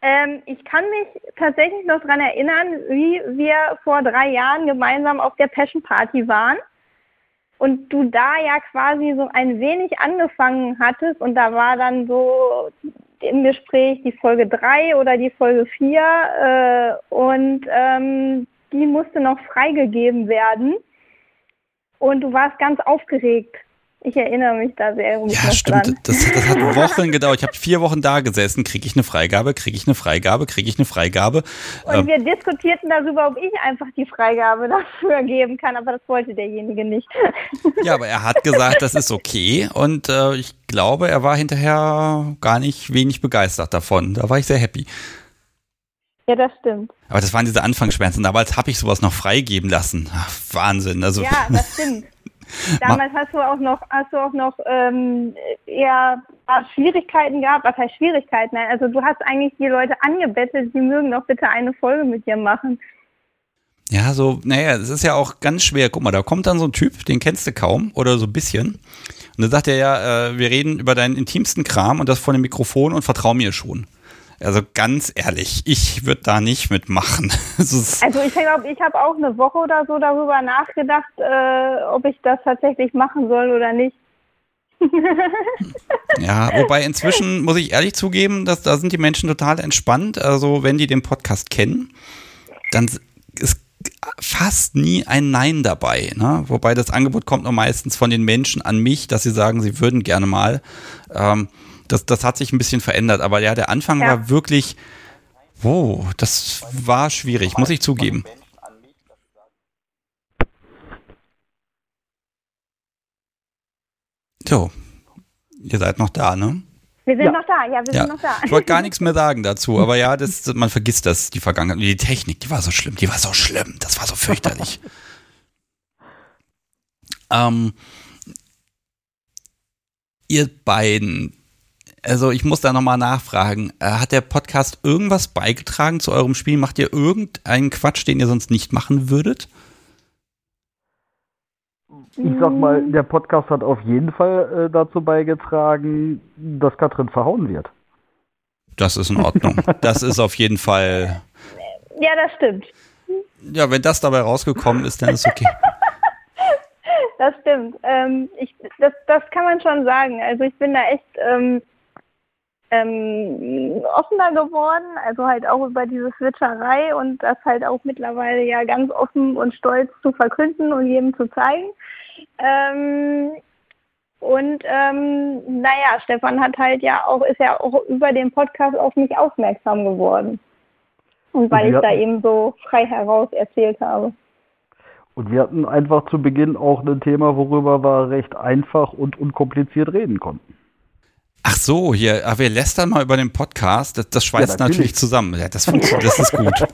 Ähm, ich kann mich tatsächlich noch daran erinnern, wie wir vor drei Jahren gemeinsam auf der Passion Party waren und du da ja quasi so ein wenig angefangen hattest und da war dann so im Gespräch die Folge 3 oder die Folge 4 äh, und ähm, die musste noch freigegeben werden und du warst ganz aufgeregt. Ich erinnere mich da sehr gut Ja, stimmt. Das, das, hat Wochen gedauert. Ich habe vier Wochen da gesessen. Kriege ich eine Freigabe? Kriege ich eine Freigabe? Kriege ich eine Freigabe? Und ähm, wir diskutierten darüber, ob ich einfach die Freigabe <laughs> dafür geben kann, aber das wollte derjenige nicht. <laughs> Ja, aber er hat gesagt, das ist okay. Und äh, ich glaube, er war hinterher gar nicht wenig begeistert davon. Da war ich sehr happy. Ja, das stimmt. Aber das waren diese Anfangsschmerzen. Damals habe ich sowas noch freigeben lassen. Ach, Wahnsinn. Also, ja, das stimmt. <laughs> <laughs> Damals hast du auch noch, hast du auch noch ähm, eher Schwierigkeiten gehabt. Was heißt Schwierigkeiten? Also du hast eigentlich die Leute angebettet, die mögen doch bitte eine Folge mit dir machen. Ja, so, naja, es ist ja auch ganz schwer. Guck mal, da kommt dann so ein Typ, den kennst du kaum oder so ein bisschen. Und dann sagt er ja, äh, wir reden über deinen intimsten Kram und das vor dem Mikrofon und vertrau mir schon. Also ganz ehrlich, ich würde da nicht mitmachen. <laughs> also ich glaube, ich habe auch eine Woche oder so darüber nachgedacht, äh, ob ich das tatsächlich machen soll oder nicht. <laughs> ja, wobei inzwischen muss ich ehrlich zugeben, dass da sind die Menschen total entspannt. Also wenn die den Podcast kennen, dann ist fast nie ein Nein dabei. Ne? Wobei das Angebot kommt nur meistens von den Menschen an mich, dass sie sagen, sie würden gerne mal. Ähm, das, das hat sich ein bisschen verändert. Aber ja, der Anfang ja. war wirklich, wow, das war schwierig, muss ich zugeben. So, ihr seid noch da, ne? Wir sind ja. noch da, ja, wir ja. sind noch da. Ich wollte gar nichts mehr sagen dazu, aber ja, das, man vergisst das, die Vergangenheit. Die Technik, die war so schlimm, die war so schlimm, das war so fürchterlich. <laughs> ähm, ihr beiden, also ich muss da nochmal nachfragen. Äh, hat der Podcast irgendwas beigetragen zu eurem Spiel? Macht ihr irgendeinen Quatsch, den ihr sonst nicht machen würdet? Ich sag mal, der Podcast hat auf jeden Fall äh, dazu beigetragen, dass Katrin verhauen wird. Das ist in Ordnung. <laughs> das ist auf jeden Fall. Ja, das stimmt. Ja, wenn das dabei rausgekommen ist, dann ist okay. <laughs> das stimmt. Ähm, ich, das, das kann man schon sagen. Also ich bin da echt ähm, ähm, offener geworden, also halt auch über diese Switcherei und das halt auch mittlerweile ja ganz offen und stolz zu verkünden und jedem zu zeigen. Ähm, und ähm, naja, Stefan hat halt ja auch, ist ja auch über den Podcast auf mich aufmerksam geworden. Und weil und ich da eben so frei heraus erzählt habe. Und wir hatten einfach zu Beginn auch ein Thema, worüber wir recht einfach und unkompliziert reden konnten. Ach so, hier, aber wir lästern mal über den Podcast. Das, das schweißt ja, natürlich. natürlich. zusammen. Ja, das funktioniert, das ist gut. <laughs>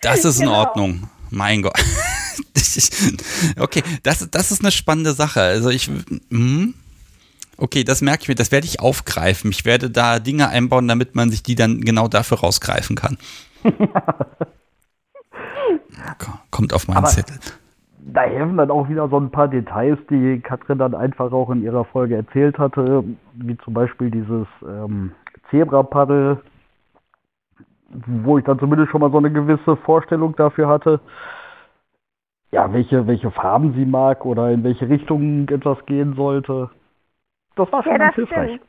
Das ist in genau. Ordnung. Mein Gott. <laughs> okay, das, das ist eine spannende Sache. Also ich, hm, okay, das merke ich mir, das werde ich aufgreifen. Ich werde da Dinge einbauen, damit man sich die dann genau dafür rausgreifen kann. <laughs> Kommt auf meinen Aber Zettel. Da helfen dann auch wieder so ein paar Details, die Katrin dann einfach auch in ihrer Folge erzählt hatte, wie zum Beispiel dieses ähm, Zebra-Paddel, wo ich dann zumindest schon mal so eine gewisse Vorstellung dafür hatte, ja, welche, welche Farben sie mag oder in welche Richtung etwas gehen sollte. Das war schon Ja, ganz das hilfreich. stimmt.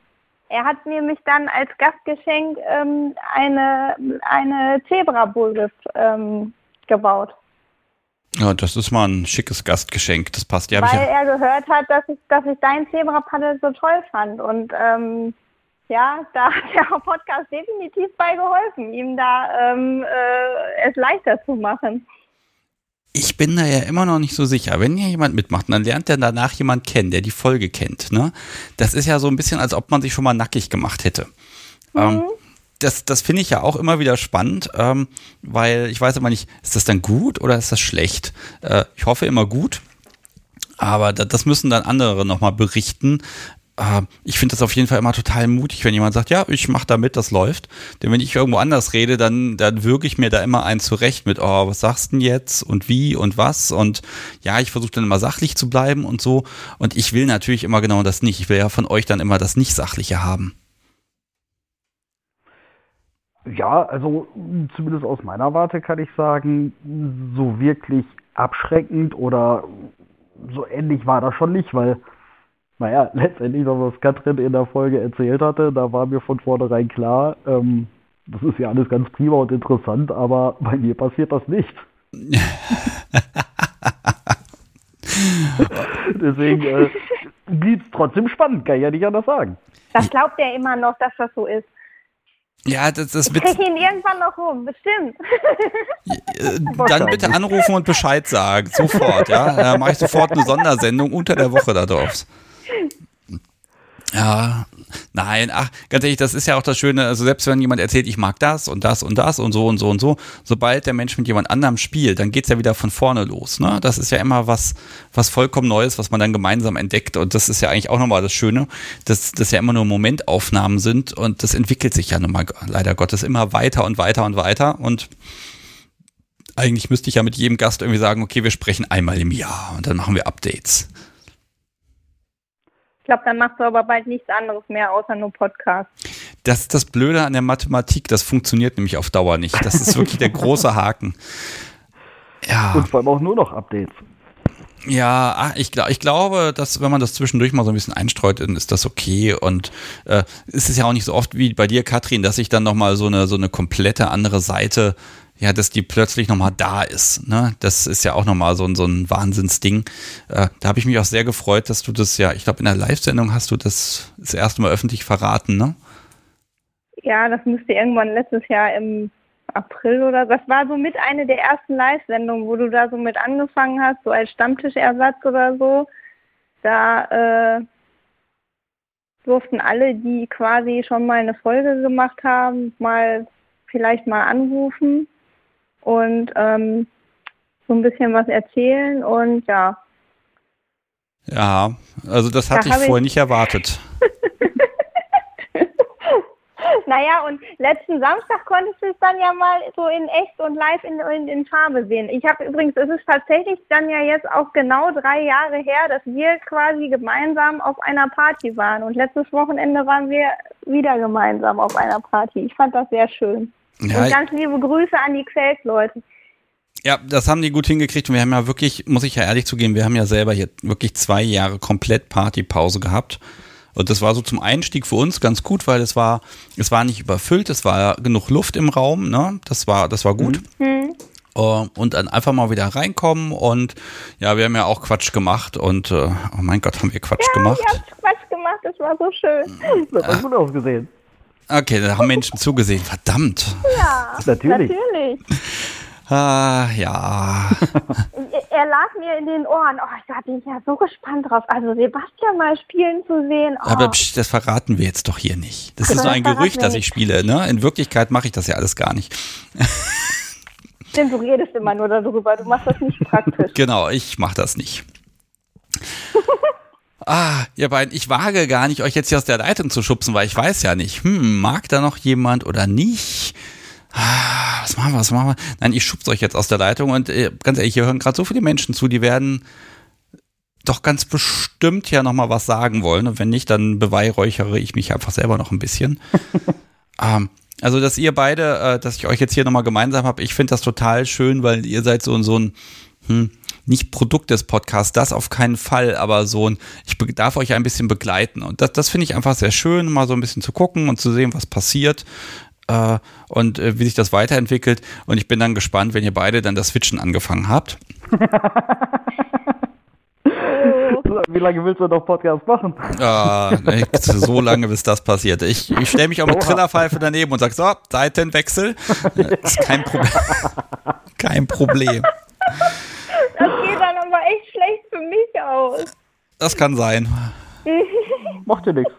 Er hat nämlich dann als Gastgeschenk ähm, eine, eine Zebra-Bullwhip ähm, gebaut. Ja, das ist mal ein schickes Gastgeschenk. Das passt. Ich weil ja, er gehört hat, dass ich, dass ich dein Zebra-Paddel so toll fand. Und ähm, ja, da hat der Podcast definitiv bei geholfen, ihm da ähm, äh, es leichter zu machen. ich bin da ja immer noch nicht so sicher. Wenn hier jemand mitmacht, dann lernt der danach jemand kennen, der die Folge kennt. Ne? Das ist ja so ein bisschen, als ob man sich schon mal nackig gemacht hätte. Ähm, das das finde ich ja auch immer wieder spannend, ähm, weil ich weiß immer nicht, ist das dann gut oder ist das schlecht? Äh, ich hoffe immer gut, aber da, das müssen dann andere nochmal berichten. Äh, ich finde das auf jeden Fall immer total mutig, wenn jemand sagt, ja, ich mache da mit, das läuft. Denn wenn ich irgendwo anders rede, dann, dann würge ich mir da immer einen zurecht mit, oh, was sagst du denn jetzt und wie und was? Und ja, ich versuche dann immer sachlich zu bleiben und so. Und ich will natürlich immer genau das nicht. Ich will ja von euch dann immer das Nicht-Sachliche haben. Ja, also zumindest aus meiner Warte kann ich sagen, so wirklich abschreckend oder so ähnlich war das schon nicht, weil, naja, <laughs> letztendlich, was Katrin in der Folge erzählt hatte, da war mir von vornherein klar, ähm, das ist ja alles ganz prima und interessant, aber bei mir passiert das nicht. <laughs> Deswegen äh, <laughs> blieb es trotzdem spannend, kann ich ja nicht anders sagen. Das glaubt er immer noch, dass das so ist. Ja, das, das Ich Witz, kriege ihn irgendwann noch rum, bestimmt. äh, dann bitte anrufen und Bescheid sagen. Sofort, ja. Äh, Mache ich sofort eine Sondersendung unter der Woche da drauf. Ja, nein, ach, ganz ehrlich, das ist ja auch das Schöne, also selbst wenn jemand erzählt, ich mag das und das und das und so und so und so, sobald der Mensch mit jemand anderem spielt, dann geht's ja wieder von vorne los, ne? Das ist ja immer was, was vollkommen Neues, was man dann gemeinsam entdeckt und das ist ja eigentlich auch nochmal das Schöne, dass das ja immer nur Momentaufnahmen sind und das entwickelt sich ja nun mal leider Gottes immer weiter und weiter und weiter und eigentlich müsste ich ja mit jedem Gast irgendwie sagen, okay, wir sprechen einmal im Jahr und dann machen wir Updates. Ich glaube, dann machst du aber bald nichts anderes mehr, außer nur Podcast. Das ist das Blöde an der Mathematik, das funktioniert nämlich auf Dauer nicht. Das ist wirklich der große Haken. Ja, Und vor allem auch nur noch Updates. ja, ah, ich, ich glaube, dass wenn man das zwischendurch mal so ein bisschen einstreut, dann ist das okay. Und äh, es ist ja auch nicht so oft wie bei dir, Katrin, dass ich dann nochmal so eine, so eine komplette andere Seite, ja, dass die plötzlich nochmal da ist. Ne? Das ist ja auch nochmal so, ein- so ein Wahnsinnsding. Äh, da habe ich mich auch sehr gefreut, dass du das ja, ich glaube, in der Live-Sendung hast du das das erste Mal öffentlich verraten, ne? Ja, das müsste irgendwann letztes Jahr im April oder das war so mit eine der ersten Live-Sendungen, wo du da so mit angefangen hast, so als Stammtischersatz oder so. Da äh, durften alle, die quasi schon mal eine Folge gemacht haben, mal vielleicht mal anrufen und ähm, so ein bisschen was erzählen und ja, Ja, also das hatte Da ich hab ich- vorher nicht erwartet. <laughs> Naja, und letzten Samstag konntest du es dann ja mal so in echt und live in, in, in Farbe sehen. Ich habe übrigens, es ist tatsächlich dann ja jetzt auch genau drei Jahre her, dass wir quasi gemeinsam auf einer Party waren. Und letztes Wochenende waren wir wieder gemeinsam auf einer Party. Ich fand das sehr schön. Ja, und ganz liebe Grüße an die Quellsleute. Ja, das haben die gut hingekriegt und wir haben ja wirklich, muss ich ja ehrlich zugeben, wir haben ja selber hier wirklich zwei Jahre komplett Partypause gehabt. Und das war so zum Einstieg für uns ganz gut, weil es war, es war nicht überfüllt, es war genug Luft im Raum, ne? Das war, das war gut. Hm. Äh, Und dann einfach mal wieder reinkommen und ja, wir haben ja auch Quatsch gemacht und äh, oh mein Gott, haben wir Quatsch Ja, gemacht. ihr habt Quatsch gemacht, das war so schön. Das hat gut ausgesehen. Okay, da haben Menschen zugesehen, verdammt. Ja, Natürlich. natürlich. Ah, ja. Er lag mir in den Ohren. Oh, ich bin ja so gespannt drauf. Also Sebastian mal spielen zu sehen. Oh. Aber psch, das verraten wir jetzt doch hier nicht. Das ist Das nur ein Gerücht, dass ich spiele. Ne? In Wirklichkeit mache ich das ja alles gar nicht. Stimmt, du redest immer nur darüber. Du machst das nicht praktisch. <laughs> Genau, ich mache das nicht. <laughs> ah, ihr beiden, ich wage gar nicht, euch jetzt hier aus der Leitung zu schubsen, weil ich weiß ja nicht, hm, mag da noch jemand oder nicht? Ah, was machen wir, was machen wir? Nein, ich schub's euch jetzt aus der Leitung und äh, ganz ehrlich, hier hören gerade so viele Menschen zu, die werden doch ganz bestimmt ja nochmal was sagen wollen. Und wenn nicht, dann beweihräuchere ich mich einfach selber noch ein bisschen. <laughs> ähm, also, dass ihr beide, äh, dass ich euch jetzt hier nochmal gemeinsam habe, ich finde das total schön, weil ihr seid so, so ein, hm, nicht Produkt des Podcasts, das auf keinen Fall, aber so ein, ich darf euch ein bisschen begleiten. Und das, das finde ich einfach sehr schön, mal so ein bisschen zu gucken und zu sehen, was passiert äh, und äh, wie sich das weiterentwickelt. Und ich bin dann gespannt, wenn ihr beide dann das Switchen angefangen habt. <laughs> Wie lange willst du noch Podcast machen? Ah, so lange, bis das passiert. Ich, ich stelle mich auch mit Trillerpfeife daneben und sage so, Seitenwechsel. Das <laughs> ist kein Problem. <laughs> Kein Problem. Das geht dann aber echt schlecht für mich aus. Das kann sein. <laughs> Macht ja nichts.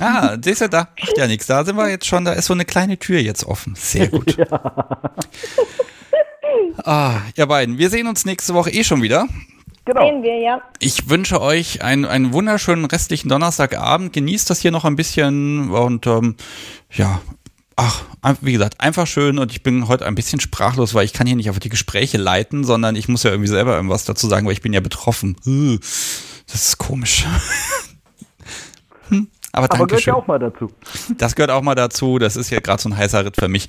Ah, siehst du, da macht ja nichts. Da sind wir jetzt schon, da ist so eine kleine Tür jetzt offen. Sehr gut. <laughs> Ja. <laughs> Ah, ihr beiden, wir sehen uns nächste Woche eh schon wieder. Genau. Sehen wir, ja. Ich wünsche euch einen, einen wunderschönen restlichen Donnerstagabend. Genießt das hier noch ein bisschen und ähm, ja, ach, wie gesagt, einfach schön und ich bin heute ein bisschen sprachlos, weil ich kann hier nicht einfach die Gespräche leiten, sondern ich muss ja irgendwie selber irgendwas dazu sagen, weil ich bin ja betroffen. Das ist komisch. <laughs> Hm. Aber, Aber gehört ja auch mal dazu. Das gehört auch mal dazu. Das ist ja gerade so ein heißer Ritt für mich.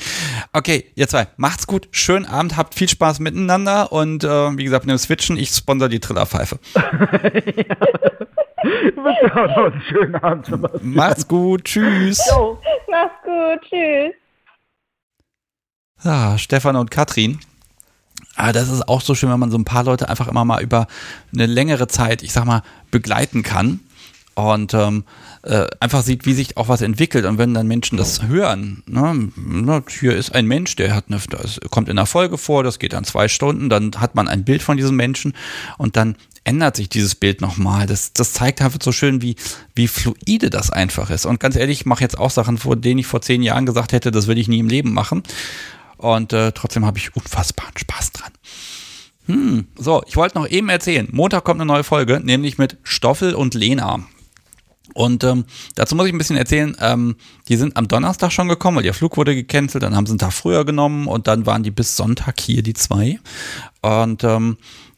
Okay, ihr zwei, macht's gut. Schönen Abend, habt viel Spaß miteinander und äh, wie gesagt, mit dem Switchen, ich sponsor die Trillerpfeife. ja. <laughs> <laughs> <laughs> auch noch einen schönen Abend, Sebastian. Macht's gut, tschüss. Jo. Macht's gut, tschüss. Ah, Stefan und Katrin. Aber ah, das ist auch so schön, wenn man so ein paar Leute einfach immer mal über eine längere Zeit, ich sag mal, begleiten kann und ähm, äh, einfach sieht, wie sich auch was entwickelt. Und wenn dann Menschen das hören, ne, na, hier ist ein Mensch, der hat eine, das kommt in der Folge vor, das geht dann zwei Stunden, dann hat man ein Bild von diesem Menschen und dann ändert sich dieses Bild nochmal. Das, das zeigt einfach so schön, wie, wie fluide das einfach ist. Und ganz ehrlich, ich mache jetzt auch Sachen, vor denen ich vor zehn Jahren gesagt hätte, das will ich nie im Leben machen. Und äh, trotzdem habe ich unfassbaren Spaß dran. Hm, so, ich wollte noch eben erzählen. Montag kommt eine neue Folge, nämlich mit Stoffel und Lena. Und ähm, dazu muss ich ein bisschen erzählen, ähm, die sind am Donnerstag schon gekommen, weil ihr Flug wurde gecancelt, dann haben sie einen Tag früher genommen und dann waren die bis Sonntag hier, die zwei. Und ähm,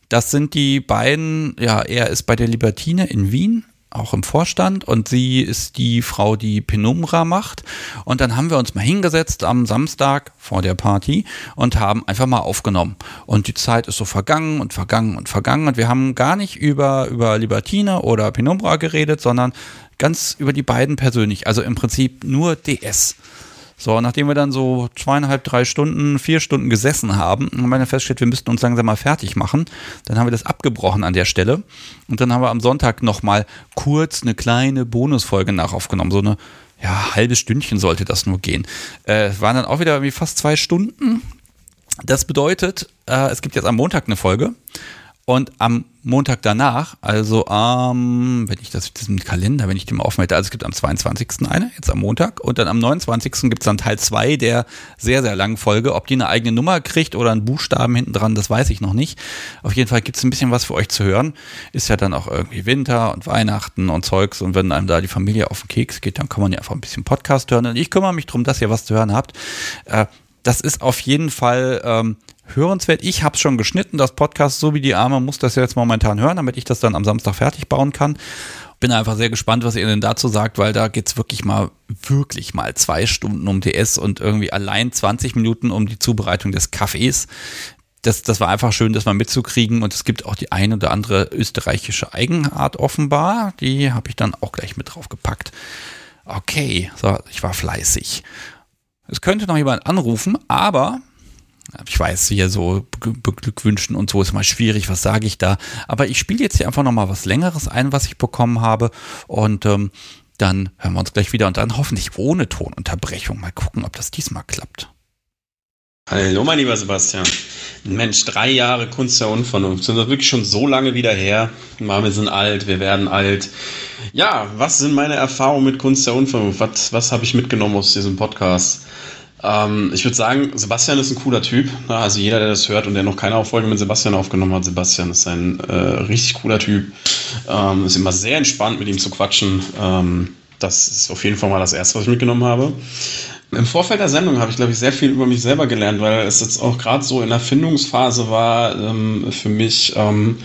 das sind die beiden, ja, er ist bei der Libertine in Wien auch im Vorstand und sie ist die Frau, die Penumbra macht. Und dann haben wir uns mal hingesetzt am Samstag vor der Party und haben einfach mal aufgenommen. Und die Zeit ist so vergangen und vergangen und vergangen und wir haben gar nicht über, über Libertine oder Penumbra geredet, sondern ganz über die beiden persönlich. Also im Prinzip nur DS. So, nachdem wir dann so zweieinhalb, drei Stunden, vier Stunden gesessen haben, haben wir dann festgestellt, wir müssten uns langsam mal fertig machen. Dann haben wir das abgebrochen an der Stelle. Und dann haben wir am Sonntag nochmal kurz eine kleine Bonusfolge nachaufgenommen. So eine, ja, halbes Stündchen sollte das nur gehen. Äh, waren dann auch wieder irgendwie fast zwei Stunden. Das bedeutet, äh, es gibt jetzt am Montag eine Folge. Und am Montag danach, also am, ähm, wenn ich das, das Kalender, wenn ich den mal aufmelde, also es gibt am 22. eine, jetzt am Montag, und dann am 29. gibt es dann Teil 2 der sehr, sehr langen Folge. Ob die eine eigene Nummer kriegt oder einen Buchstaben hinten dran, das weiß ich noch nicht. Auf jeden Fall gibt es ein bisschen was für euch zu hören. Ist ja dann auch irgendwie Winter und Weihnachten und Zeugs. Und wenn einem da die Familie auf den Keks geht, dann kann man ja einfach ein bisschen Podcast hören. Und ich kümmere mich darum, dass ihr was zu hören habt. Äh, das ist auf jeden Fall ähm, hörenswert. Ich habe es schon geschnitten, das Podcast, so wie die Arme, muss das jetzt momentan hören, damit ich das dann am Samstag fertig bauen kann. Bin einfach sehr gespannt, was ihr denn dazu sagt, weil da geht's wirklich mal, wirklich mal zwei Stunden um DS und irgendwie allein 20 Minuten um die Zubereitung des Kaffees. Das, das war einfach schön, das mal mitzukriegen. Und es gibt auch die eine oder andere österreichische Eigenart offenbar. Die habe ich dann auch gleich mit drauf gepackt. Okay, so, ich war fleißig. Es könnte noch jemand anrufen, aber ich weiß, hier so beglückwünschen und so ist mal schwierig, was sage ich da. Aber ich spiele jetzt hier einfach nochmal was Längeres ein, was ich bekommen habe. Und ähm, dann hören wir uns gleich wieder und dann hoffentlich ohne Tonunterbrechung. Mal gucken, ob das diesmal klappt. Hallo, mein lieber Sebastian. Mensch, drei Jahre Kunst der Unvernunft. Sind das wirklich schon so lange wieder her? wir sind alt, wir werden alt. Ja, was sind meine Erfahrungen mit Kunst der Unvernunft? Was, was habe ich mitgenommen aus diesem Podcast? Ähm, ich würde sagen, Sebastian ist ein cooler Typ. Also jeder, der das hört und der noch keine Folge mit Sebastian aufgenommen hat, Sebastian ist ein äh, richtig cooler Typ. Ähm, ist immer sehr entspannt, mit ihm zu quatschen. Ähm, das ist auf jeden Fall mal das Erste, was ich mitgenommen habe. Im Vorfeld der Sendung habe ich, glaube ich, sehr viel über mich selber gelernt, weil es jetzt auch gerade so in der Findungsphase war ähm, für mich, ähm,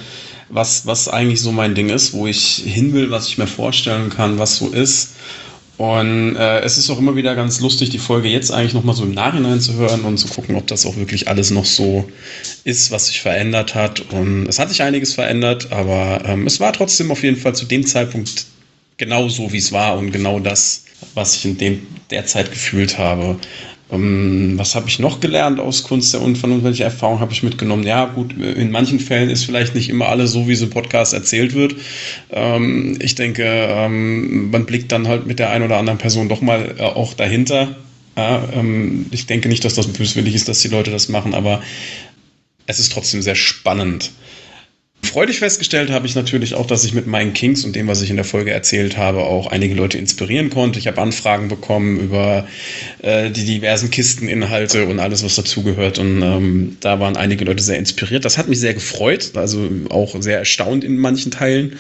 was, was eigentlich so mein Ding ist, wo ich hin will, was ich mir vorstellen kann, was so ist. Und äh, es ist auch immer wieder ganz lustig, die Folge jetzt eigentlich nochmal so im Nachhinein zu hören und zu gucken, ob das auch wirklich alles noch so ist, was sich verändert hat. Und es hat sich einiges verändert, aber ähm, es war trotzdem auf jeden Fall zu dem Zeitpunkt genau so, wie es war und genau das, was ich in dem, der Zeit gefühlt habe. Ähm, was habe ich noch gelernt aus Kunst der Unvernunft? Welche Erfahrungen habe ich mitgenommen? Ja, gut, in manchen Fällen ist vielleicht nicht immer alles so, wie im Podcast erzählt wird. Ähm, ich denke, ähm, man blickt dann halt mit der einen oder anderen Person doch mal äh, auch dahinter. Ähm, ich denke nicht, dass das böswillig ist, dass die Leute das machen, aber es ist trotzdem sehr spannend. Freudig festgestellt habe ich natürlich auch, dass ich mit meinen Kings und dem, was ich in der Folge erzählt habe, auch einige Leute inspirieren konnte. Ich habe Anfragen bekommen über äh, die diversen Kisteninhalte und alles, was dazugehört. Und ähm, da waren einige Leute sehr inspiriert. Das hat mich sehr gefreut, also auch sehr erstaunt in manchen Teilen.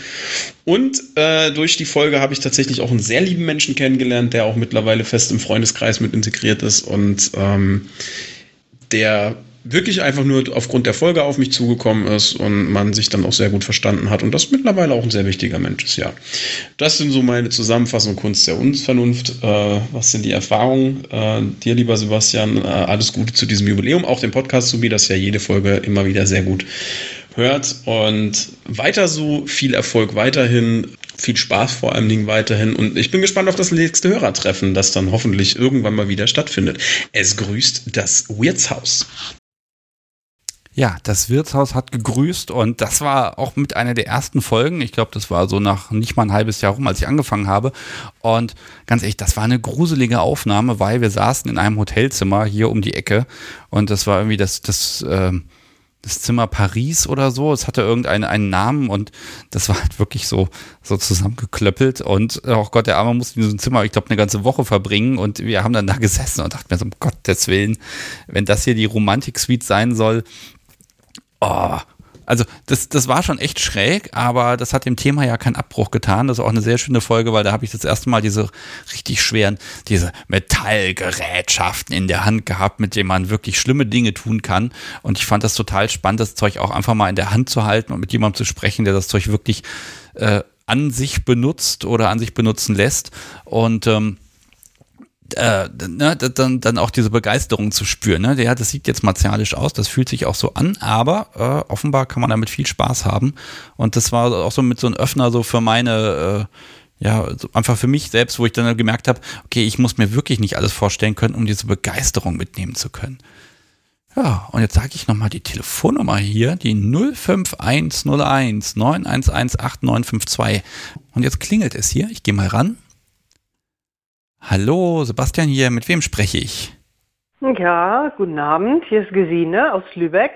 Und äh, durch die Folge habe ich tatsächlich auch einen sehr lieben Menschen kennengelernt, der auch mittlerweile fest im Freundeskreis mit integriert ist und ähm, der wirklich einfach nur aufgrund der Folge auf mich zugekommen ist und man sich dann auch sehr gut verstanden hat und das mittlerweile auch ein sehr wichtiger Mensch ist, ja. Das sind so meine Zusammenfassung Kunst der Unvernunft. Äh, was sind die Erfahrungen? Äh, dir, lieber Sebastian, äh, alles Gute zu diesem Jubiläum, auch dem Podcast zu mir, das ja jede Folge immer wieder sehr gut hört und weiter so, viel Erfolg weiterhin, viel Spaß vor allen Dingen weiterhin und ich bin gespannt auf das nächste Hörertreffen, das dann hoffentlich irgendwann mal wieder stattfindet. Es grüßt das Wirtshaus. Ja, das Wirtshaus hat gegrüßt und das war auch mit einer der ersten Folgen. Ich glaube, das war so nach nicht mal ein halbes Jahr rum, als ich angefangen habe. Und ganz ehrlich, das war eine gruselige Aufnahme, weil wir saßen in einem Hotelzimmer hier um die Ecke und das war irgendwie das, das, äh, das Zimmer Paris oder so. Es hatte irgendeinen einen Namen und das war halt wirklich so, so zusammengeklöppelt. Und auch oh Gott, der Arme musste in diesem Zimmer, ich glaube, eine ganze Woche verbringen. Und wir haben dann da gesessen und dachten mir so, um Gottes Willen, wenn das hier die Romantik-Suite sein soll, oh, also das, das war schon echt schräg, aber das hat dem Thema ja keinen Abbruch getan. Das ist auch eine sehr schöne Folge, weil da habe ich das erste Mal diese richtig schweren, diese Metallgerätschaften in der Hand gehabt, mit denen man wirklich schlimme Dinge tun kann. Und ich fand das total spannend, das Zeug auch einfach mal in der Hand zu halten und mit jemandem zu sprechen, der das Zeug wirklich äh, an sich benutzt oder an sich benutzen lässt. Und ähm, äh, ne, dann, dann auch diese Begeisterung zu spüren. Ne? Ja, das sieht jetzt martialisch aus, das fühlt sich auch so an, aber äh, offenbar kann man damit viel Spaß haben. Und das war auch so mit so einem Öffner so für meine, äh, ja, so einfach für mich selbst, wo ich dann gemerkt habe, okay, ich muss mir wirklich nicht alles vorstellen können, um diese Begeisterung mitnehmen zu können. Ja, und jetzt sage ich nochmal die Telefonnummer hier, die 05101 911 8952. Und jetzt klingelt es hier. Ich gehe mal ran. Hallo, Sebastian hier, mit wem spreche ich? Ja, guten Abend, hier ist Gesine aus Lübeck.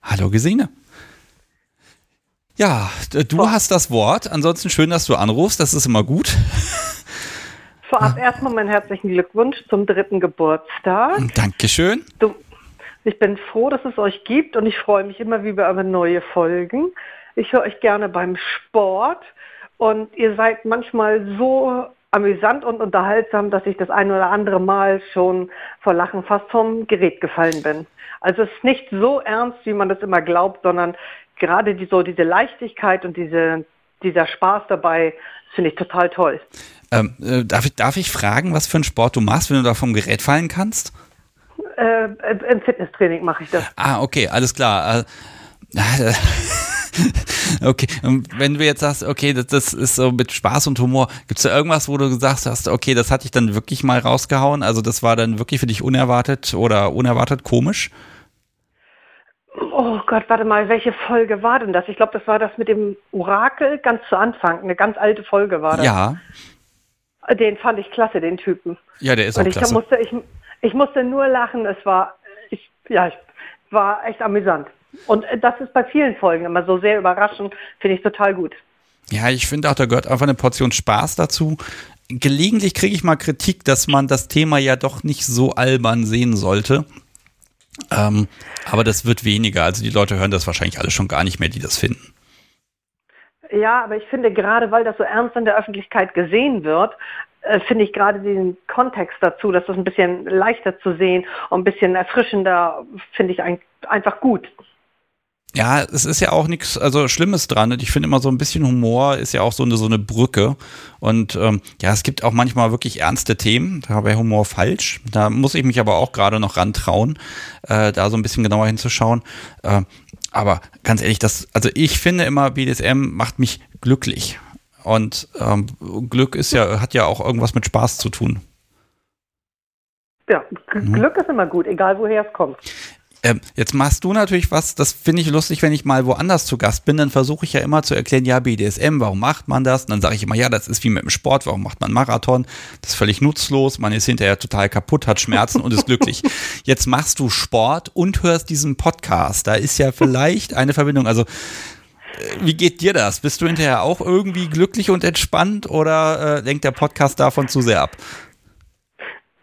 Hallo Gesine. Ja, du oh. hast das Wort. Ansonsten schön, dass du anrufst, das ist immer gut. Vorab erstmal meinen herzlichen Glückwunsch zum dritten Geburtstag. Dankeschön. Du, ich bin froh, dass es euch gibt und ich freue mich immer wieder über neue Folgen. Ich höre euch gerne beim Sport und ihr seid manchmal so amüsant und unterhaltsam, dass ich das ein oder andere Mal schon vor Lachen fast vom Gerät gefallen bin. Also es ist nicht so ernst, wie man das immer glaubt, sondern gerade die, so diese Leichtigkeit und diese, dieser Spaß dabei finde ich total toll. Ähm, äh, darf, ich, darf ich fragen, was für einen Sport du machst, wenn du da vom Gerät fallen kannst? Äh, Im Fitnesstraining mache ich das. Ah, okay, alles klar. Äh, <laughs> <laughs> <laughs> okay, und wenn du jetzt sagst, okay, das, das ist so mit Spaß und Humor, gibt es da irgendwas, wo du gesagt hast, okay, das hatte ich dann wirklich mal rausgehauen? Also das war dann wirklich für dich unerwartet oder unerwartet komisch? Oh Gott, warte mal, welche Folge war denn das? Ich glaube, das war das mit dem Orakel ganz zu Anfang. Eine ganz alte Folge war das. Ja. Den fand ich klasse, den Typen. Ja, der ist auch ich klasse. Musste, ich, ich musste nur lachen. Es war, ich, ja, ich war echt amüsant. Und äh, das ist bei vielen Folgen immer so sehr überraschend, finde ich total gut. Ja, ich finde auch, da gehört einfach eine Portion Spaß dazu. Gelegentlich kriege ich mal Kritik, dass man das Thema ja doch nicht so albern sehen sollte. Ähm, aber das wird weniger. Also die Leute hören das wahrscheinlich alle schon gar nicht mehr, die das finden. Ja, aber ich finde gerade, weil das so ernst in der Öffentlichkeit gesehen wird, äh, finde ich gerade den Kontext dazu, dass das ein bisschen leichter zu sehen und ein bisschen erfrischender, finde ich ein, einfach gut. Ja, es ist ja auch nichts, also Schlimmes dran. Ich finde immer so ein bisschen Humor ist ja auch so eine, so eine Brücke. Und ähm, ja, es gibt auch manchmal wirklich ernste Themen. Da wäre Humor falsch. Da muss ich mich aber auch gerade noch rantrauen, äh, da so ein bisschen genauer hinzuschauen. Äh, aber ganz ehrlich, das, also ich finde immer, BDSM macht mich glücklich. Und ähm, Glück ist ja, hat ja auch irgendwas mit Spaß zu tun. Ja, Glück mhm. ist immer gut, egal woher es kommt. Ähm, jetzt machst du natürlich was, das finde ich lustig, wenn ich mal woanders zu Gast bin, dann versuche ich ja immer zu erklären, ja, BDSM, warum macht man das? Und dann sage ich immer, ja, das ist wie mit dem Sport, warum macht man Marathon? Das ist völlig nutzlos, man ist hinterher total kaputt, hat Schmerzen und ist glücklich. <laughs> Jetzt machst du Sport und hörst diesen Podcast. Da ist ja vielleicht eine Verbindung. Also, äh, wie geht dir das? Bist du hinterher auch irgendwie glücklich und entspannt oder äh, lenkt der Podcast davon zu sehr ab?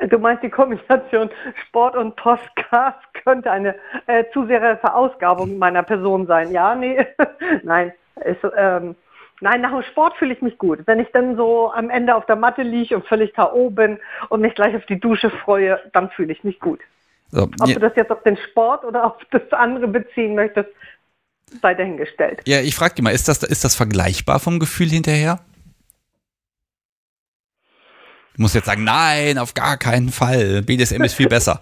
Du meinst, die Kombination Sport und Podcast könnte eine äh, zu sehr Verausgabung meiner Person sein. Ja, nee, <laughs> nein. Ist, ähm, nein, nach dem Sport fühle ich mich gut. Wenn ich dann so am Ende auf der Matte liege und völlig K.O. bin und mich gleich auf die Dusche freue, dann fühle ich mich gut. So, Ob ja. du das jetzt auf den Sport oder auf das andere beziehen möchtest, sei dahingestellt. Ja, ich frage dich mal, ist das, ist das vergleichbar vom Gefühl hinterher? Du musst jetzt sagen, nein, auf gar keinen Fall. BDSM ist viel besser.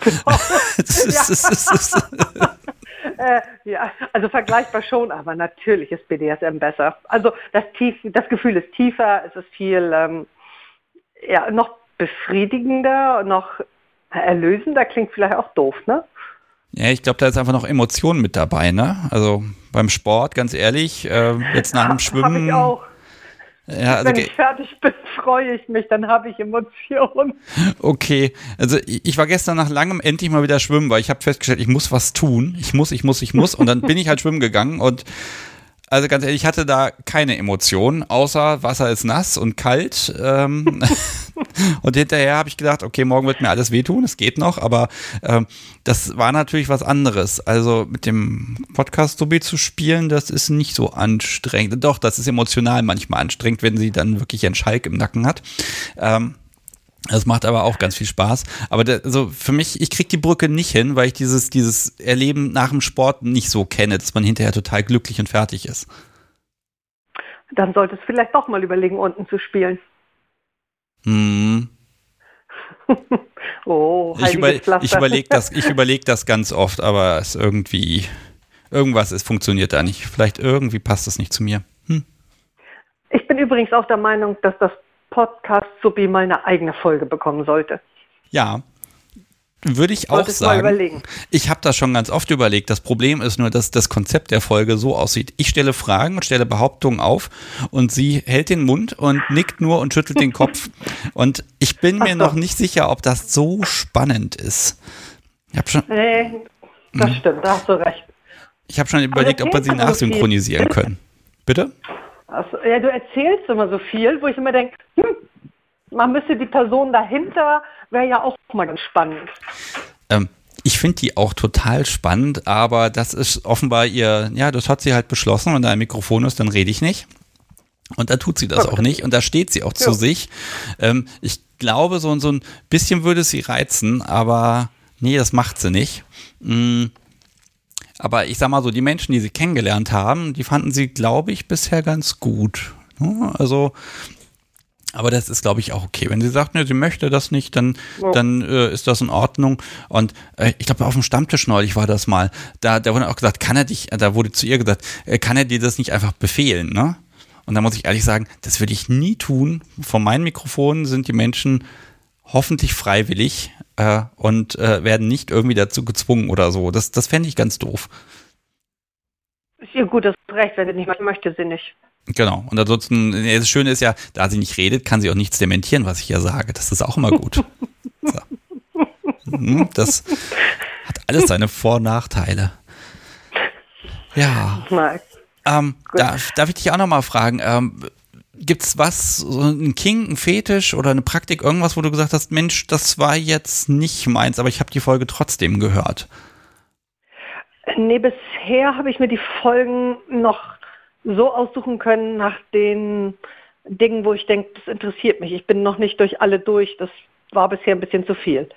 äh, ja, also vergleichbar schon, aber natürlich ist BDSM besser. Also das, tief, das Gefühl ist tiefer, es ist viel ähm, ja, noch befriedigender, noch erlösender, klingt vielleicht auch doof, ne? Ja, ich glaube, da ist einfach noch Emotion mit dabei, ne? Also beim Sport, ganz ehrlich, äh, jetzt nach dem Schwimmen. <laughs> Hab ich auch ja, also Wenn ich fertig bin, <laughs> freue ich mich, dann habe ich Emotionen. Okay, also ich war gestern nach langem endlich mal wieder schwimmen, weil ich habe festgestellt, ich muss was tun. Ich muss, ich muss, ich muss. Und dann bin ich halt schwimmen gegangen und also ganz ehrlich, ich hatte da keine Emotionen, außer Wasser ist nass und kalt. Ähm, <laughs> und hinterher habe ich gedacht, okay, morgen wird mir alles wehtun, es geht noch, aber ähm, das war natürlich was anderes. Also mit dem Podcast so zu spielen, das ist nicht so anstrengend. Doch, das ist emotional manchmal anstrengend, wenn sie dann wirklich einen Schalk im Nacken hat. Ähm, das macht aber auch ganz viel Spaß. Aber der, also für mich, ich krieg die Brücke nicht hin, weil ich dieses, dieses Erleben nach dem Sport nicht so kenne, dass man hinterher total glücklich und fertig ist. Dann solltest du vielleicht doch mal überlegen, unten zu spielen. Hm. <laughs> oh, ich, über, ich überlege das, ich überleg das ganz oft, aber es irgendwie, irgendwas ist, funktioniert da nicht. Vielleicht irgendwie passt das nicht zu mir. Hm. Ich bin übrigens auch der Meinung, dass das Podcast Subi mal eine eigene Folge bekommen sollte. Ja, würde ich auch sagen. Ich habe das schon ganz oft überlegt. Das Problem ist nur, dass das Konzept der Folge so aussieht. Ich stelle Fragen und stelle Behauptungen auf und sie hält den Mund und nickt nur und schüttelt den Kopf. Und ich bin mir noch nicht sicher, ob das so spannend ist. Ich habe schon. Nee, das hm. stimmt, da hast du recht. Ich habe schon überlegt, ob wir sie nachsynchronisieren können. Bitte? Also, ja, du erzählst immer so viel, wo ich immer denke, hm, man müsste die Person dahinter, wäre ja auch mal ganz spannend. Ähm, ich finde die auch total spannend, aber das ist offenbar ihr, ja, das hat sie halt beschlossen, wenn da ein Mikrofon ist, dann rede ich nicht. Und da tut sie das auch nicht und da steht sie auch ja. zu sich. Ähm, ich glaube, so, so ein bisschen würde sie reizen, aber nee, das macht sie nicht. Mhm. Aber ich sag mal so, die Menschen, die sie kennengelernt haben, die fanden sie, glaube ich, bisher ganz gut. Also, aber das ist, glaube ich, auch okay. Wenn sie sagt, ne, sie möchte das nicht, dann, ja. dann äh, ist das in Ordnung. Und äh, ich glaube, auf dem Stammtisch neulich war das mal. Da, da wurde auch gesagt, kann er dich, da wurde zu ihr gesagt, äh, kann er dir das nicht einfach befehlen, ne? Und da muss ich ehrlich sagen, das würde ich nie tun. Von meinen Mikrofonen sind die Menschen hoffentlich freiwillig äh, und äh, werden nicht irgendwie dazu gezwungen oder so. Das, das fände ich ganz doof. Ja, gut, das ist recht, wenn sie nicht möchte, sie nicht. Genau. Und ansonsten, das Schöne ist ja, da sie nicht redet, kann sie auch nichts dementieren, was ich ja sage. Das ist auch immer gut. <laughs> so. Hm, das hat alles seine Vor- und Nachteile. Ja. Ähm, darf, darf ich dich auch nochmal fragen? Ähm, Gibt es was, so ein King, ein Fetisch oder eine Praktik, irgendwas, wo du gesagt hast, Mensch, das war jetzt nicht meins, aber ich habe die Folge trotzdem gehört? Nee, bisher habe ich mir die Folgen noch so aussuchen können nach den Dingen, wo ich denke, das interessiert mich. Ich bin noch nicht durch alle durch. Das war bisher ein bisschen zu viel.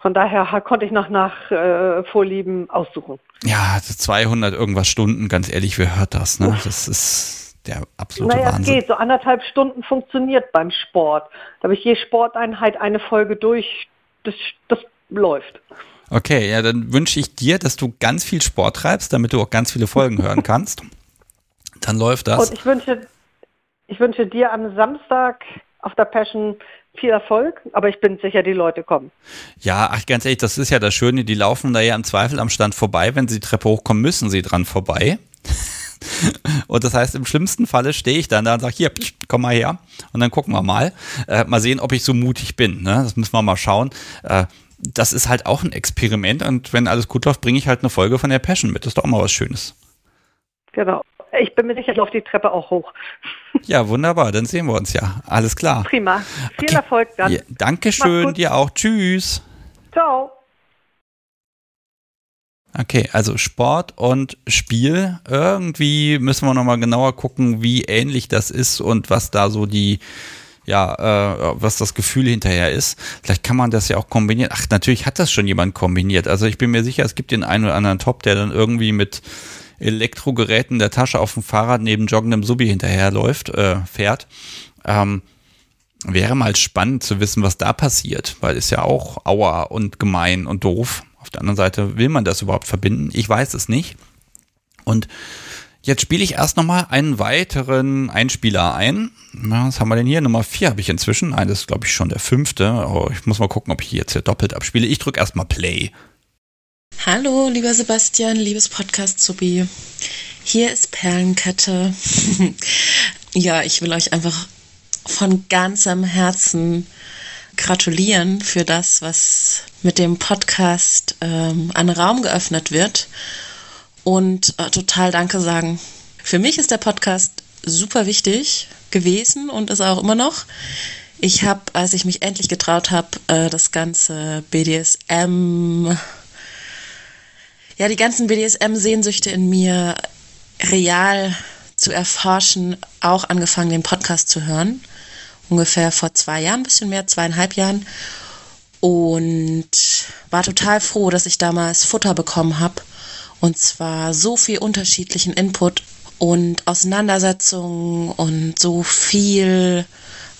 Von daher konnte ich noch nach äh, Vorlieben aussuchen. Ja, 200 irgendwas Stunden, ganz ehrlich, wer hört das? Ne? Das ist der absolute naja, Wahnsinn. es geht. So anderthalb Stunden funktioniert beim Sport. Da habe ich je Sporteinheit eine Folge durch. Das, das läuft. Okay, ja, dann wünsche ich dir, dass du ganz viel Sport treibst, damit du auch ganz viele Folgen <laughs> hören kannst. Dann läuft das. Und ich wünsche, ich wünsche dir am Samstag auf der Passion viel Erfolg, aber ich bin sicher, die Leute kommen. Ja, ach, ganz ehrlich, das ist ja das Schöne, die laufen da ja im Zweifel am Stand vorbei. Wenn sie die Treppe hochkommen, müssen sie dran vorbei. <laughs> Und das heißt, im schlimmsten Falle stehe ich dann da und sage, hier, komm mal her. Und dann gucken wir mal. Äh, mal sehen, ob ich so mutig bin. Ne? Das müssen wir mal schauen. Äh, das ist halt auch ein Experiment. Und wenn alles gut läuft, bringe ich halt eine Folge von der Passion mit. Das ist doch auch mal was Schönes. Genau. Ich bin mir sicher, ich laufe die Treppe auch hoch. Ja, wunderbar. Dann sehen wir uns ja. Alles klar. Prima. Viel okay. Erfolg dann. Ja, Dankeschön, dir auch. Tschüss. Ciao. Okay, also Sport und Spiel. Irgendwie müssen wir nochmal genauer gucken, wie ähnlich das ist und was da so die, ja, äh, was das Gefühl hinterher ist. Vielleicht kann man das ja auch kombinieren. Ach, natürlich hat das schon jemand kombiniert. Also ich bin mir sicher, es gibt den einen oder anderen Top, der dann irgendwie mit Elektrogeräten der Tasche auf dem Fahrrad neben joggendem Subi hinterherläuft, äh, fährt. Ähm, wäre mal spannend zu wissen, was da passiert, weil ist ja auch aua und gemein und doof. Auf der anderen Seite will man das überhaupt verbinden? Ich weiß es nicht. Und jetzt spiele ich erst nochmal einen weiteren Einspieler ein. Was haben wir denn hier? Nummer 4 habe ich inzwischen. Nein, das ist glaube ich schon der fünfte. Oh, ich muss mal gucken, ob ich jetzt hier doppelt abspiele. Ich drücke erstmal Play. Hallo, lieber Sebastian, liebes Podcast-Subi. Hier ist Perlenkette. <laughs> ja, ich will euch einfach von ganzem Herzen gratulieren für das, was mit dem Podcast ähm, an Raum geöffnet wird. Und äh, total Danke sagen. Für mich ist der Podcast super wichtig gewesen und ist auch immer noch. Ich habe, als ich mich endlich getraut habe, äh, das ganze BDSM ja, die ganzen BDSM-Sehnsüchte in mir real zu erforschen, auch angefangen, den Podcast zu hören. Ungefähr vor zwei Jahren, ein bisschen mehr, zweieinhalb Jahren. Und war total froh, dass ich damals Futter bekommen habe. Und zwar so viel unterschiedlichen Input und Auseinandersetzungen und so viel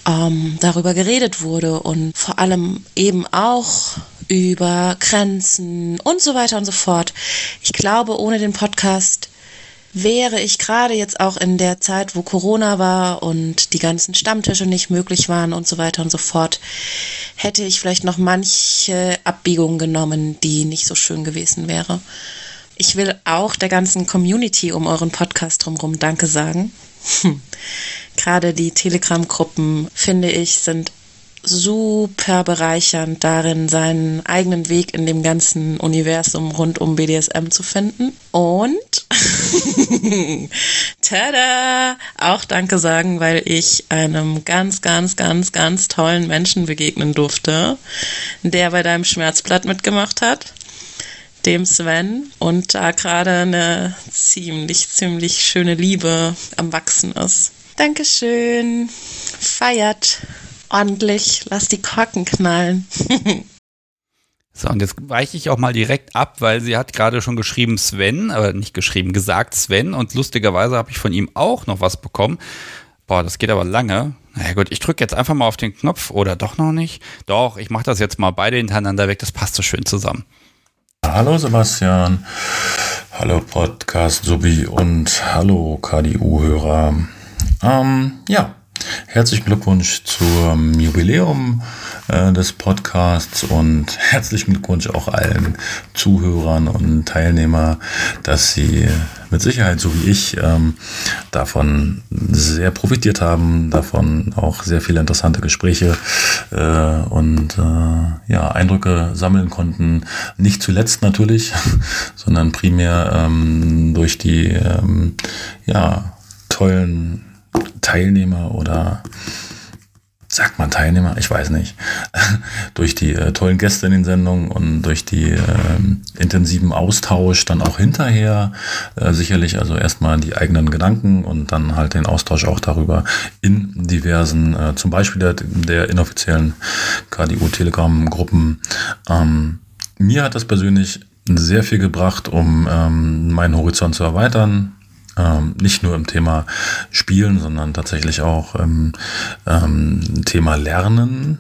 ähm, darüber geredet wurde und vor allem eben auch über Grenzen und so weiter und so fort. Ich glaube, ohne den Podcast wäre ich gerade jetzt auch in der Zeit, wo Corona war und die ganzen Stammtische nicht möglich waren und so weiter und so fort, hätte ich vielleicht noch manche Abbiegung genommen, die nicht so schön gewesen wäre. Ich will auch der ganzen Community um euren Podcast drumherum Danke sagen. <laughs> Gerade die Telegram-Gruppen, finde ich, sind super bereichernd darin, seinen eigenen Weg in dem ganzen Universum rund um BDSM zu finden. Und <laughs> tada! Auch Danke sagen, weil ich einem ganz, ganz, ganz, ganz tollen Menschen begegnen durfte, der bei deinem Schmerzblatt mitgemacht hat dem Sven und da gerade eine ziemlich, ziemlich schöne Liebe am Wachsen ist. Dankeschön. Feiert ordentlich, lass die Korken knallen. <laughs> so, und jetzt weiche ich auch mal direkt ab, weil sie hat gerade schon geschrieben Sven, aber nicht geschrieben, gesagt Sven und lustigerweise habe ich von ihm auch noch was bekommen. Boah, das geht aber lange. Na ja, gut, ich drücke jetzt einfach mal auf den Knopf oder doch noch nicht. Doch, ich mache das jetzt mal beide hintereinander weg, das passt so schön zusammen. Hallo Sebastian, hallo Podcast Subi und hallo KDU-Hörer. Ähm, ja, Herzlichen Glückwunsch zum Jubiläum äh, des Podcasts und <laughs> herzlichen Glückwunsch auch allen Zuhörern und Teilnehmer, dass sie mit Sicherheit, so wie ich, ähm, davon sehr profitiert haben, davon auch sehr viele interessante Gespräche äh, und äh, ja, Eindrücke sammeln konnten. Nicht zuletzt natürlich, <laughs> sondern primär ähm, durch die ähm, ja, tollen Teilnehmer oder sagt man Teilnehmer, ich weiß nicht, <laughs> durch die äh, tollen Gäste in den Sendungen und durch die äh, intensiven Austausch dann auch hinterher äh, sicherlich, also erstmal die eigenen Gedanken und dann halt den Austausch auch darüber in diversen, äh, zum Beispiel der, der inoffiziellen KDU-Telegram-Gruppen. Ähm, mir hat das persönlich sehr viel gebracht, um ähm, meinen Horizont zu erweitern, ähm, nicht nur im Thema Spielen, sondern tatsächlich auch im ähm, Thema Lernen.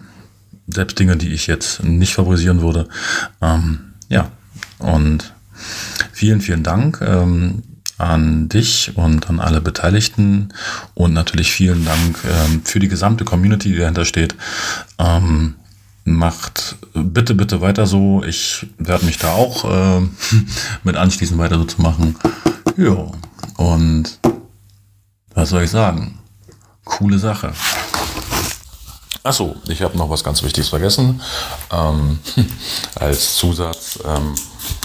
Selbst Dinge, die ich jetzt nicht favorisieren würde. Ähm, ja, und vielen, vielen Dank ähm, an dich und an alle Beteiligten und natürlich vielen Dank ähm, für die gesamte Community, die dahinter steht. Ähm, macht bitte, bitte weiter so. Ich werde mich da auch äh, <laughs> mit anschließen, weiter so zu machen. Ja. Und was soll ich sagen? Coole Sache. Achso, ich habe noch was ganz Wichtiges vergessen. Ähm, <laughs> als Zusatz, ähm,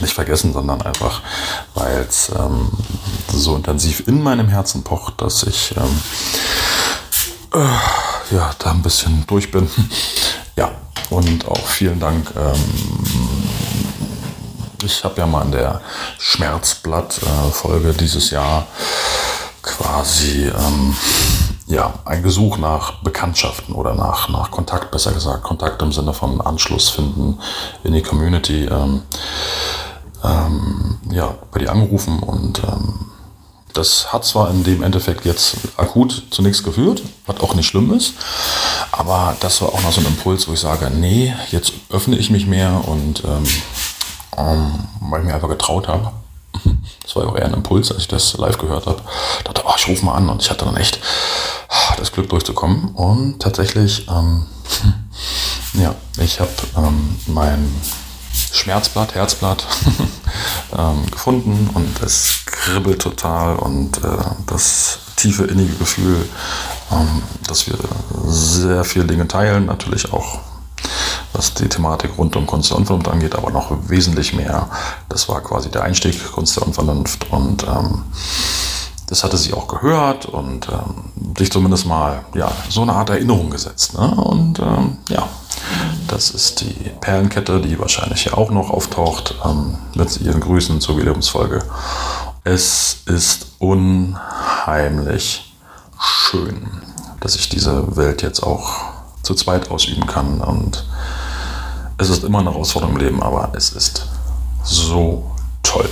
nicht vergessen, sondern einfach, weil es ähm, so intensiv in meinem Herzen pocht, dass ich ähm, äh, ja, da ein bisschen durch bin. <laughs> ja, und auch vielen Dank. Ich habe ja mal in der Schmerzblatt-Folge dieses Jahr quasi ähm, ja, ein Gesuch nach Bekanntschaften oder nach, nach Kontakt, besser gesagt, Kontakt im Sinne von Anschluss finden in die Community, ähm, ähm, ja, bei dir angerufen und ähm, das hat zwar in dem Endeffekt jetzt akut zu nichts geführt, was auch nicht schlimm ist, aber das war auch noch so ein Impuls, wo ich sage, nee, jetzt öffne ich mich mehr und ähm, ähm, weil ich mir einfach getraut habe. <laughs> Das war ja auch eher ein Impuls, als ich das live gehört habe. dachte, oh, ich rufe mal an und ich hatte dann echt ah, das Glück durchzukommen. Und tatsächlich, ähm, <laughs> ja, ich habe ähm, mein Schmerzblatt, Herzblatt <laughs> ähm, gefunden und es kribbelt total und äh, das tiefe innige Gefühl, ähm, dass wir sehr viele Dinge teilen, natürlich auch was die Thematik rund um Kunst der Unvernunft angeht, aber noch wesentlich mehr. Das war quasi der Einstieg Kunst der Unvernunft und ähm, das hatte sie auch gehört und ähm, sich zumindest mal ja, so eine Art Erinnerung gesetzt. Ne? Und ähm, ja, das ist die Perlenkette, die wahrscheinlich hier auch noch auftaucht ähm, mit ihren Grüßen zur Jubiläumsfolge. Es ist unheimlich schön, dass ich diese Welt jetzt auch zu zweit ausüben kann. Und es ist immer eine Herausforderung im Leben, aber es ist so toll.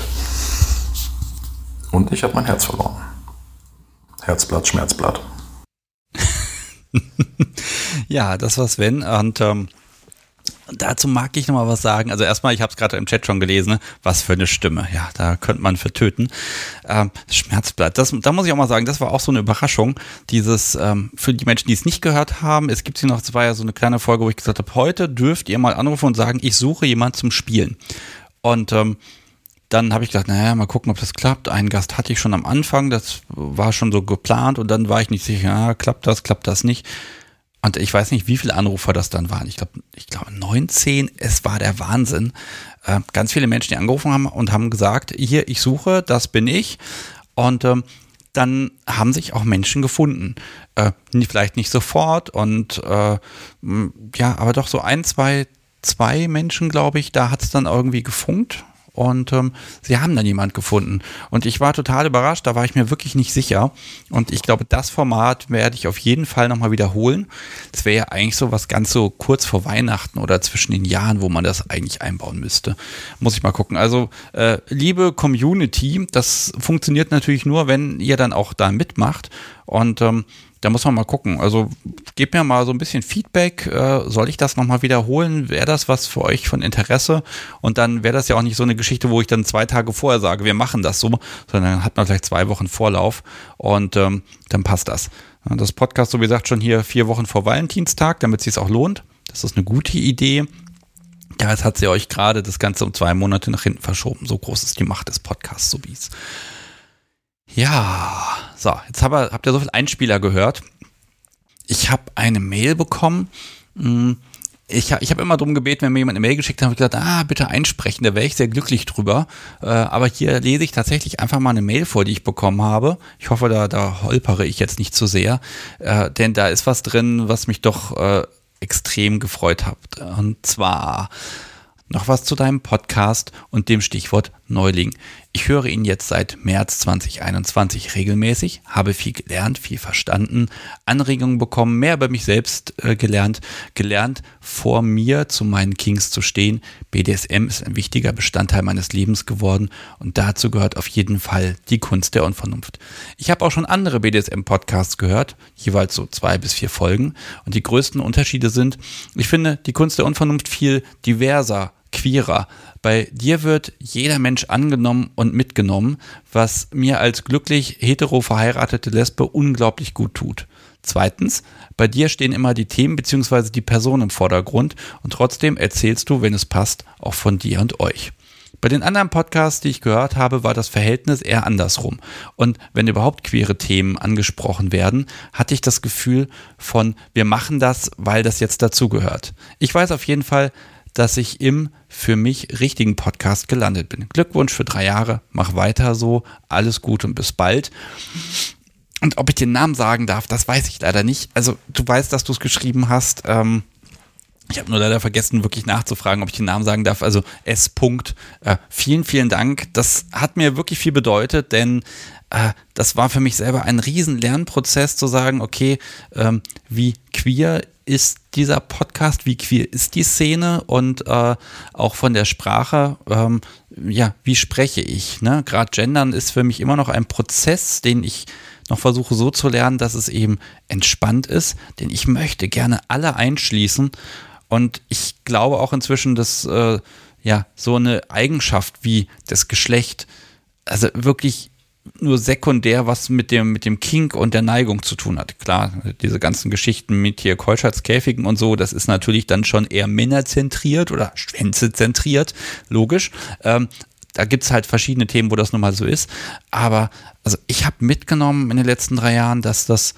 Und ich habe mein Herz verloren. Herzblatt, Schmerzblatt. <laughs> ja, das war Sven. Und ähm, dazu mag ich noch mal was sagen. Also erstmal, ich habe es gerade im Chat schon gelesen, was für eine Stimme. Ja, da könnte man für töten. Ähm, Schmerzblatt, das, da muss ich auch mal sagen, das war auch so eine Überraschung. Dieses, ähm, für die Menschen, die es nicht gehört haben, es gibt hier noch, war ja so eine kleine Folge, wo ich gesagt habe, heute dürft ihr mal anrufen und sagen, ich suche jemand zum Spielen. Und ähm, dann habe ich gedacht, naja, mal gucken, ob das klappt. Einen Gast hatte ich schon am Anfang, das war schon so geplant und dann war ich nicht sicher, ja, klappt das, klappt das nicht. Und ich weiß nicht, wie viele Anrufer das dann waren. Ich glaube, ich glaube 19. Es war der Wahnsinn. Äh, ganz viele Menschen, die angerufen haben und haben gesagt, hier, ich suche, das bin ich. Und ähm, dann haben sich auch Menschen gefunden. Äh, vielleicht nicht sofort und äh, ja, aber doch so ein, zwei, zwei Menschen, glaube ich, da hat es dann irgendwie gefunkt und ähm, sie haben dann jemand gefunden. Und ich war total überrascht, da war ich mir wirklich nicht sicher. Und ich glaube, das Format werde ich auf jeden Fall nochmal wiederholen. Das wäre ja eigentlich so was ganz so kurz vor Weihnachten oder zwischen den Jahren, wo man das eigentlich einbauen müsste. Muss ich mal gucken. Also, äh, liebe Community, das funktioniert natürlich nur, wenn ihr dann auch da mitmacht. Und ähm, da muss man mal gucken. Also gebt mir mal so ein bisschen Feedback. Äh, soll ich das nochmal wiederholen? Wäre das was für euch von Interesse? Und dann wäre das ja auch nicht so eine Geschichte, wo ich dann zwei Tage vorher sage, wir machen das so, sondern dann hat man vielleicht zwei Wochen Vorlauf und ähm, dann passt das. Das Podcast, so wie gesagt, schon hier vier Wochen vor Valentinstag, damit es sich auch lohnt. Das ist eine gute Idee. Ja, jetzt hat sie euch gerade das Ganze um zwei Monate nach hinten verschoben. So groß ist die Macht des Podcasts, so wie es. Ja, so, jetzt hab, habt ihr so viel Einspieler gehört. Ich habe eine Mail bekommen. Hm, ich, ich habe immer darum gebeten, wenn mir jemand eine Mail geschickt hat, habe ich gesagt, ah, bitte einsprechen, da wäre ich sehr glücklich drüber. Äh, aber hier lese ich tatsächlich einfach mal eine Mail vor, die ich bekommen habe. Ich hoffe, da, da holpere ich jetzt nicht zu sehr, äh, denn da ist was drin, was mich doch äh, extrem gefreut hat. Und zwar noch was zu deinem Podcast und dem Stichwort Neuling. Ich höre ihn jetzt seit März 2021 regelmäßig, habe viel gelernt, viel verstanden, Anregungen bekommen, mehr über mich selbst äh, gelernt, gelernt, vor mir zu meinen Kings zu stehen. BDSM ist ein wichtiger Bestandteil meines Lebens geworden und dazu gehört auf jeden Fall die Kunst der Unvernunft. Ich habe auch schon andere BDSM-Podcasts gehört, jeweils so zwei bis vier Folgen und die größten Unterschiede sind, ich finde die Kunst der Unvernunft viel diverser, queerer, bei dir wird jeder Mensch angenommen und mitgenommen, was mir als glücklich hetero verheiratete Lesbe unglaublich gut tut. Zweitens, bei dir stehen immer die Themen bzw. die Person im Vordergrund und trotzdem erzählst du, wenn es passt, auch von dir und euch. Bei den anderen Podcasts, die ich gehört habe, war das Verhältnis eher andersrum. Und wenn überhaupt queere Themen angesprochen werden, hatte ich das Gefühl von, wir machen das, weil das jetzt dazugehört. Ich weiß auf jeden Fall, dass ich im für mich richtigen Podcast gelandet bin. Glückwunsch für drei Jahre, mach weiter so, alles gut und bis bald. Und ob ich den Namen sagen darf, das weiß ich leider nicht. Also du weißt, dass du es geschrieben hast. Ähm, ich habe nur leider vergessen, wirklich nachzufragen, ob ich den Namen sagen darf. Also S. -Punkt. Äh, vielen, vielen Dank. Das hat mir wirklich viel bedeutet, denn äh, das war für mich selber ein riesen Lernprozess zu sagen, okay, ähm, wie queer ist dieser Podcast, wie queer ist die Szene und äh, auch von der Sprache, ähm, ja, wie spreche ich? Ne? Gerade Gendern ist für mich immer noch ein Prozess, den ich noch versuche so zu lernen, dass es eben entspannt ist, denn ich möchte gerne alle einschließen und ich glaube auch inzwischen, dass äh, ja so eine Eigenschaft wie das Geschlecht, also wirklich nur sekundär was mit dem, mit dem Kink und der Neigung zu tun hat. Klar, diese ganzen Geschichten mit hier Keuschheitskäfigen und so, das ist natürlich dann schon eher männerzentriert oder schwänzezentriert, logisch. Ähm, da gibt's halt verschiedene Themen, wo das nun mal so ist. Aber also ich habe mitgenommen in den letzten drei Jahren, dass das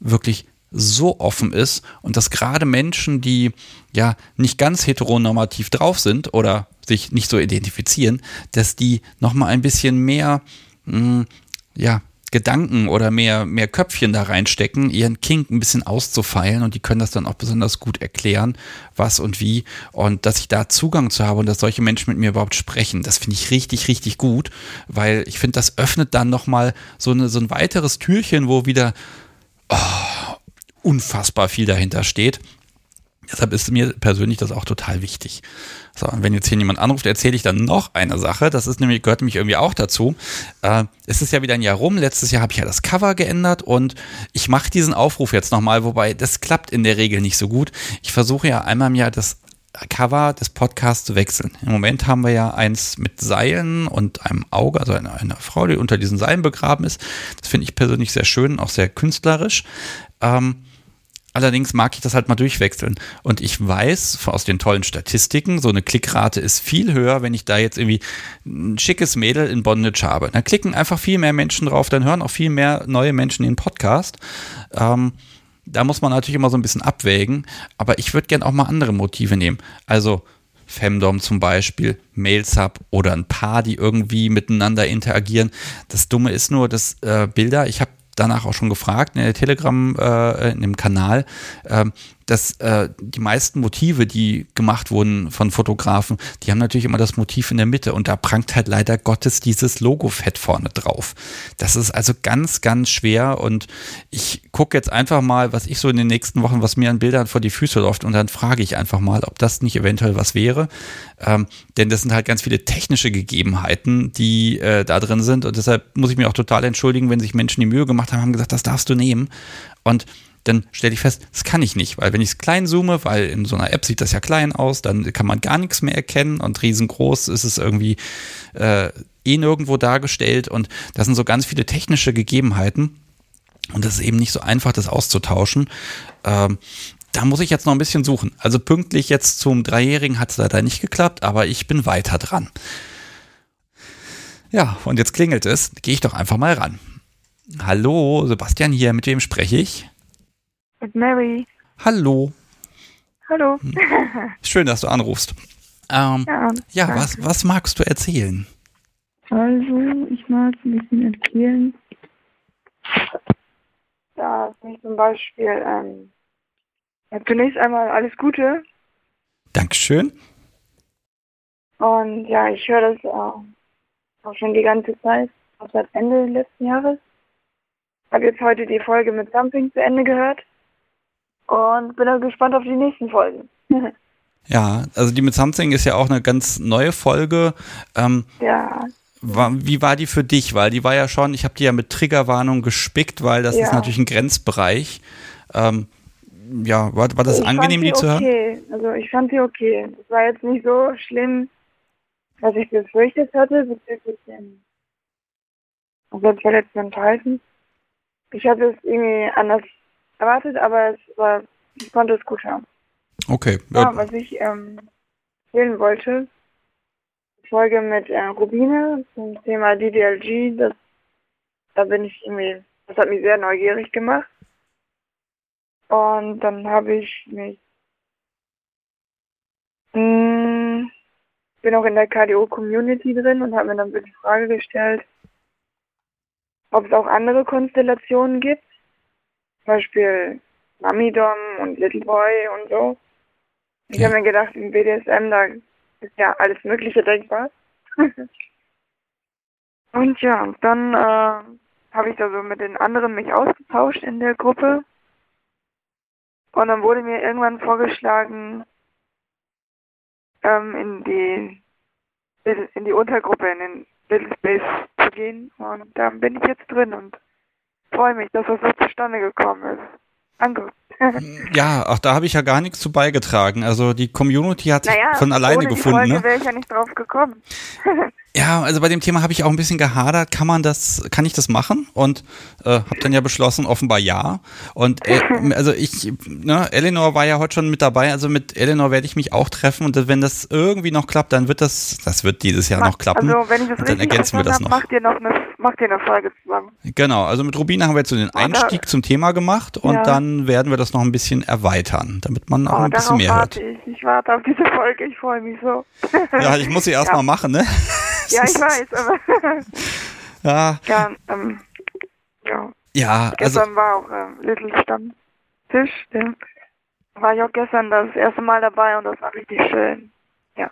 wirklich so offen ist und dass gerade Menschen, die ja nicht ganz heteronormativ drauf sind oder sich nicht so identifizieren, dass die nochmal ein bisschen mehr mh, hm, ja, Gedanken oder mehr, mehr Köpfchen da reinstecken, ihren Kink ein bisschen auszufeilen und die können das dann auch besonders gut erklären, was und wie. Und dass ich da Zugang zu habe und dass solche Menschen mit mir überhaupt sprechen, das finde ich richtig, richtig gut, weil ich finde, das öffnet dann nochmal so, so ein weiteres Türchen, wo wieder oh, unfassbar viel dahinter steht Deshalb ist mir persönlich das auch total wichtig. So, und wenn jetzt hier jemand anruft, erzähle ich dann noch eine Sache. Das ist nämlich, gehört nämlich irgendwie auch dazu. Äh, es ist ja wieder ein Jahr rum. Letztes Jahr habe ich ja das Cover geändert und ich mache diesen Aufruf jetzt nochmal, wobei das klappt in der Regel nicht so gut. Ich versuche ja einmal im Jahr das Cover des Podcasts zu wechseln. Im Moment haben wir ja eins mit Seilen und einem Auge, also eine, eine Frau, die unter diesen Seilen begraben ist. Das finde ich persönlich sehr schön, auch sehr künstlerisch. Ähm, Allerdings mag ich das halt mal durchwechseln. Und ich weiß aus den tollen Statistiken, so eine Klickrate ist viel höher, wenn ich da jetzt irgendwie ein schickes Mädel in Bondage habe. Da klicken einfach viel mehr Menschen drauf, dann hören auch viel mehr neue Menschen den Podcast. Ähm, da muss man natürlich immer so ein bisschen abwägen. Aber ich würde gerne auch mal andere Motive nehmen. Also Femdom zum Beispiel, Mailsub oder ein Paar, die irgendwie miteinander interagieren. Das Dumme ist nur, dass äh, Bilder, ich habe danach auch schon gefragt in der Telegram, äh, in dem Kanal, äh, dass äh, die meisten Motive, die gemacht wurden von Fotografen, die haben natürlich immer das Motiv in der Mitte. Und da prangt halt leider Gottes dieses Logo fett vorne drauf. Das ist also ganz, ganz schwer. Und ich gucke jetzt einfach mal, was ich so in den nächsten Wochen, was mir an Bildern vor die Füße läuft. Und dann frage ich einfach mal, ob das nicht eventuell was wäre. Ähm, denn das sind halt ganz viele technische Gegebenheiten, die äh, da drin sind. Und deshalb muss ich mich auch total entschuldigen, wenn sich Menschen die Mühe gemacht haben, haben gesagt, das darfst du nehmen. Und dann stelle ich fest, das kann ich nicht, weil wenn ich es klein zoome, weil in so einer App sieht das ja klein aus, dann kann man gar nichts mehr erkennen und riesengroß ist es irgendwie äh, eh nirgendwo dargestellt und das sind so ganz viele technische Gegebenheiten und das ist eben nicht so einfach, das auszutauschen. Ähm, da muss ich jetzt noch ein bisschen suchen. Also pünktlich jetzt zum Dreijährigen hat es leider nicht geklappt, aber ich bin weiter dran. Ja, und jetzt klingelt es. Gehe ich doch einfach mal ran. Hallo, Sebastian hier, mit wem spreche ich? Mit Mary. Hallo. hallo. Schön, dass du anrufst. Ähm, ja, ja was, was magst du erzählen? Also, ich mag ein bisschen erzählen. Da ist zum Beispiel, ähm, ja, zunächst einmal alles Gute. Dankeschön. Und ja, ich höre das auch, auch schon die ganze Zeit, auch seit Ende letzten Jahres. Habe jetzt heute die Folge mit Something zu Ende gehört und bin dann gespannt auf die nächsten Folgen. <laughs> ja, also die mit Something ist ja auch eine ganz neue Folge. Ähm, ja. War, wie war die für dich? Weil die war ja schon, ich habe die ja mit Triggerwarnung gespickt, weil das ja. ist natürlich ein Grenzbereich. Ähm, ja, war, war das ich angenehm, die, die zu hören? Okay, also ich fand sie okay. Es war jetzt nicht so schlimm, was ich befürchtet hatte bezüglich dem selbstverletzenden Verhalten. Ich hatte es irgendwie anders erwartet, aber es war, ich konnte es gut hören. Okay. Ja, was ich ähm, erzählen wollte, Folge mit äh, Rubine zum Thema DDLG, das, da bin ich irgendwie, das hat mich sehr neugierig gemacht. Und dann habe ich mich, mh, hm, bin auch in der KDO-Community drin und habe mir dann die Frage gestellt, ob es auch andere Konstellationen gibt. Zum Beispiel Mamidom und Little Boy und so. Ich ja. habe mir gedacht, im BDSM, da ist ja alles Mögliche denkbar. <laughs> und ja, dann äh, habe ich da so mit den anderen mich ausgetauscht in der Gruppe. Und dann wurde mir irgendwann vorgeschlagen, ähm, in die in die Untergruppe, in den Little Space zu gehen. Und da bin ich jetzt drin und freue mich, dass das so zustande gekommen ist. Danke. ja, auch da habe ich ja gar nichts zu beigetragen. Also die Community hat sich naja, von alleine ohne gefunden. Die Folge ne? wäre ich ja nicht drauf gekommen. <laughs> Ja, also bei dem Thema habe ich auch ein bisschen gehadert. Kann man das, kann ich das machen? Und äh, habe dann ja beschlossen, offenbar ja. Und äh, <laughs> also ich, ne, Eleanor war ja heute schon mit dabei. Also mit Eleanor werde ich mich auch treffen. Und wenn das irgendwie noch klappt, dann wird das, das wird dieses Jahr noch klappen. Also wenn ich das und dann ergänzen wir das noch. Macht ihr noch eine, macht ihr eine Folge zusammen. Genau. Also mit Rubina haben wir jetzt so den Einstieg zum Thema gemacht und ja. dann werden wir das noch ein bisschen erweitern, damit man auch oh, ein bisschen mehr hört. Ich. ich warte auf diese Folge. Ich freue mich so. Ja, ich muss sie erstmal <laughs> ja. machen, ne? <laughs> Ja, ich weiß, aber. <laughs> ja. Ja, ähm, ja. Ja, gestern also. war auch äh, Little Stammtisch. Ja. War ich auch gestern das erste Mal dabei und das war richtig schön. Ja.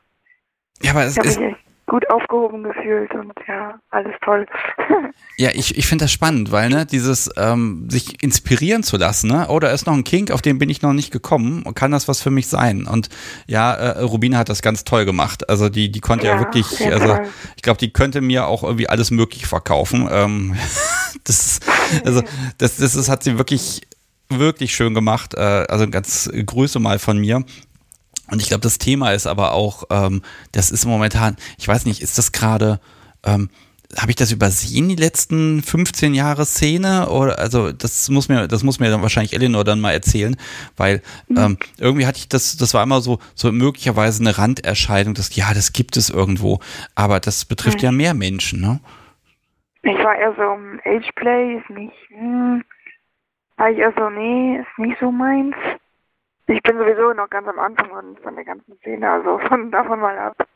Ja, aber es ist. Gut aufgehoben gefühlt und ja, alles toll. <laughs> ja, ich, ich finde das spannend, weil ne, dieses ähm, sich inspirieren zu lassen, ne, oh, da ist noch ein Kink, auf den bin ich noch nicht gekommen, kann das was für mich sein? Und ja, äh, Rubina hat das ganz toll gemacht. Also die, die konnte ja, ja wirklich, also toll. ich glaube, die könnte mir auch irgendwie alles möglich verkaufen. Ähm, <laughs> das, also das, das, das hat sie wirklich wirklich schön gemacht. Äh, also ganz Grüße mal von mir. Und ich glaube, das Thema ist aber auch, ähm, das ist momentan, ich weiß nicht, ist das gerade, ähm, habe ich das übersehen, die letzten 15 Jahre Szene? Oder also das muss mir, das muss mir dann wahrscheinlich Eleanor dann mal erzählen, weil mhm. ähm, irgendwie hatte ich das, das war immer so, so möglicherweise eine Randerscheinung, dass ja, das gibt es irgendwo, aber das betrifft mhm. ja mehr Menschen, ne? Ich war eher so um Ageplay, ist nicht, hm, war ich eher so, nee, ist nicht so meins. Ich bin sowieso noch ganz am Anfang von, von der ganzen Szene, also von davon mal ab.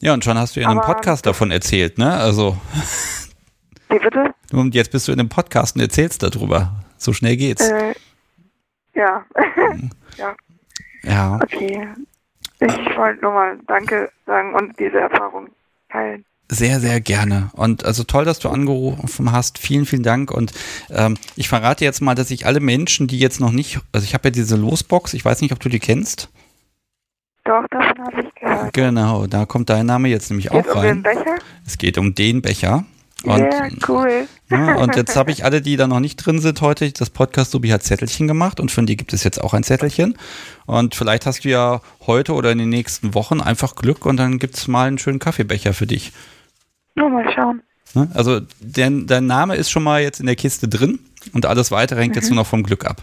Ja, und schon hast du in einem Podcast davon erzählt, ne? Also. <laughs> Wie bitte? Und jetzt bist du in einem Podcast und erzählst darüber. So schnell geht's. Äh, ja. <laughs> ja. Ja. Okay. Ich wollte nur mal Danke sagen und diese Erfahrung teilen. Sehr, sehr gerne. Und also toll, dass du angerufen hast. Vielen, vielen Dank. Und ähm, ich verrate jetzt mal, dass ich alle Menschen, die jetzt noch nicht, also ich habe ja diese Losbox, ich weiß nicht, ob du die kennst. Doch, davon habe ich gehört. Genau, da kommt dein Name jetzt nämlich geht auch rein. Um den Becher? Es geht um den Becher. Und, ja, cool. <laughs> Ja, und jetzt habe ich alle, die da noch nicht drin sind heute, das Podcast Subi hat Zettelchen gemacht und für die gibt es jetzt auch ein Zettelchen. Und vielleicht hast du ja heute oder in den nächsten Wochen einfach Glück und dann gibt es mal einen schönen Kaffeebecher für dich. Nur mal schauen. Ne? Also dein, dein Name ist schon mal jetzt in der Kiste drin und alles weitere hängt mhm. jetzt nur noch vom Glück ab.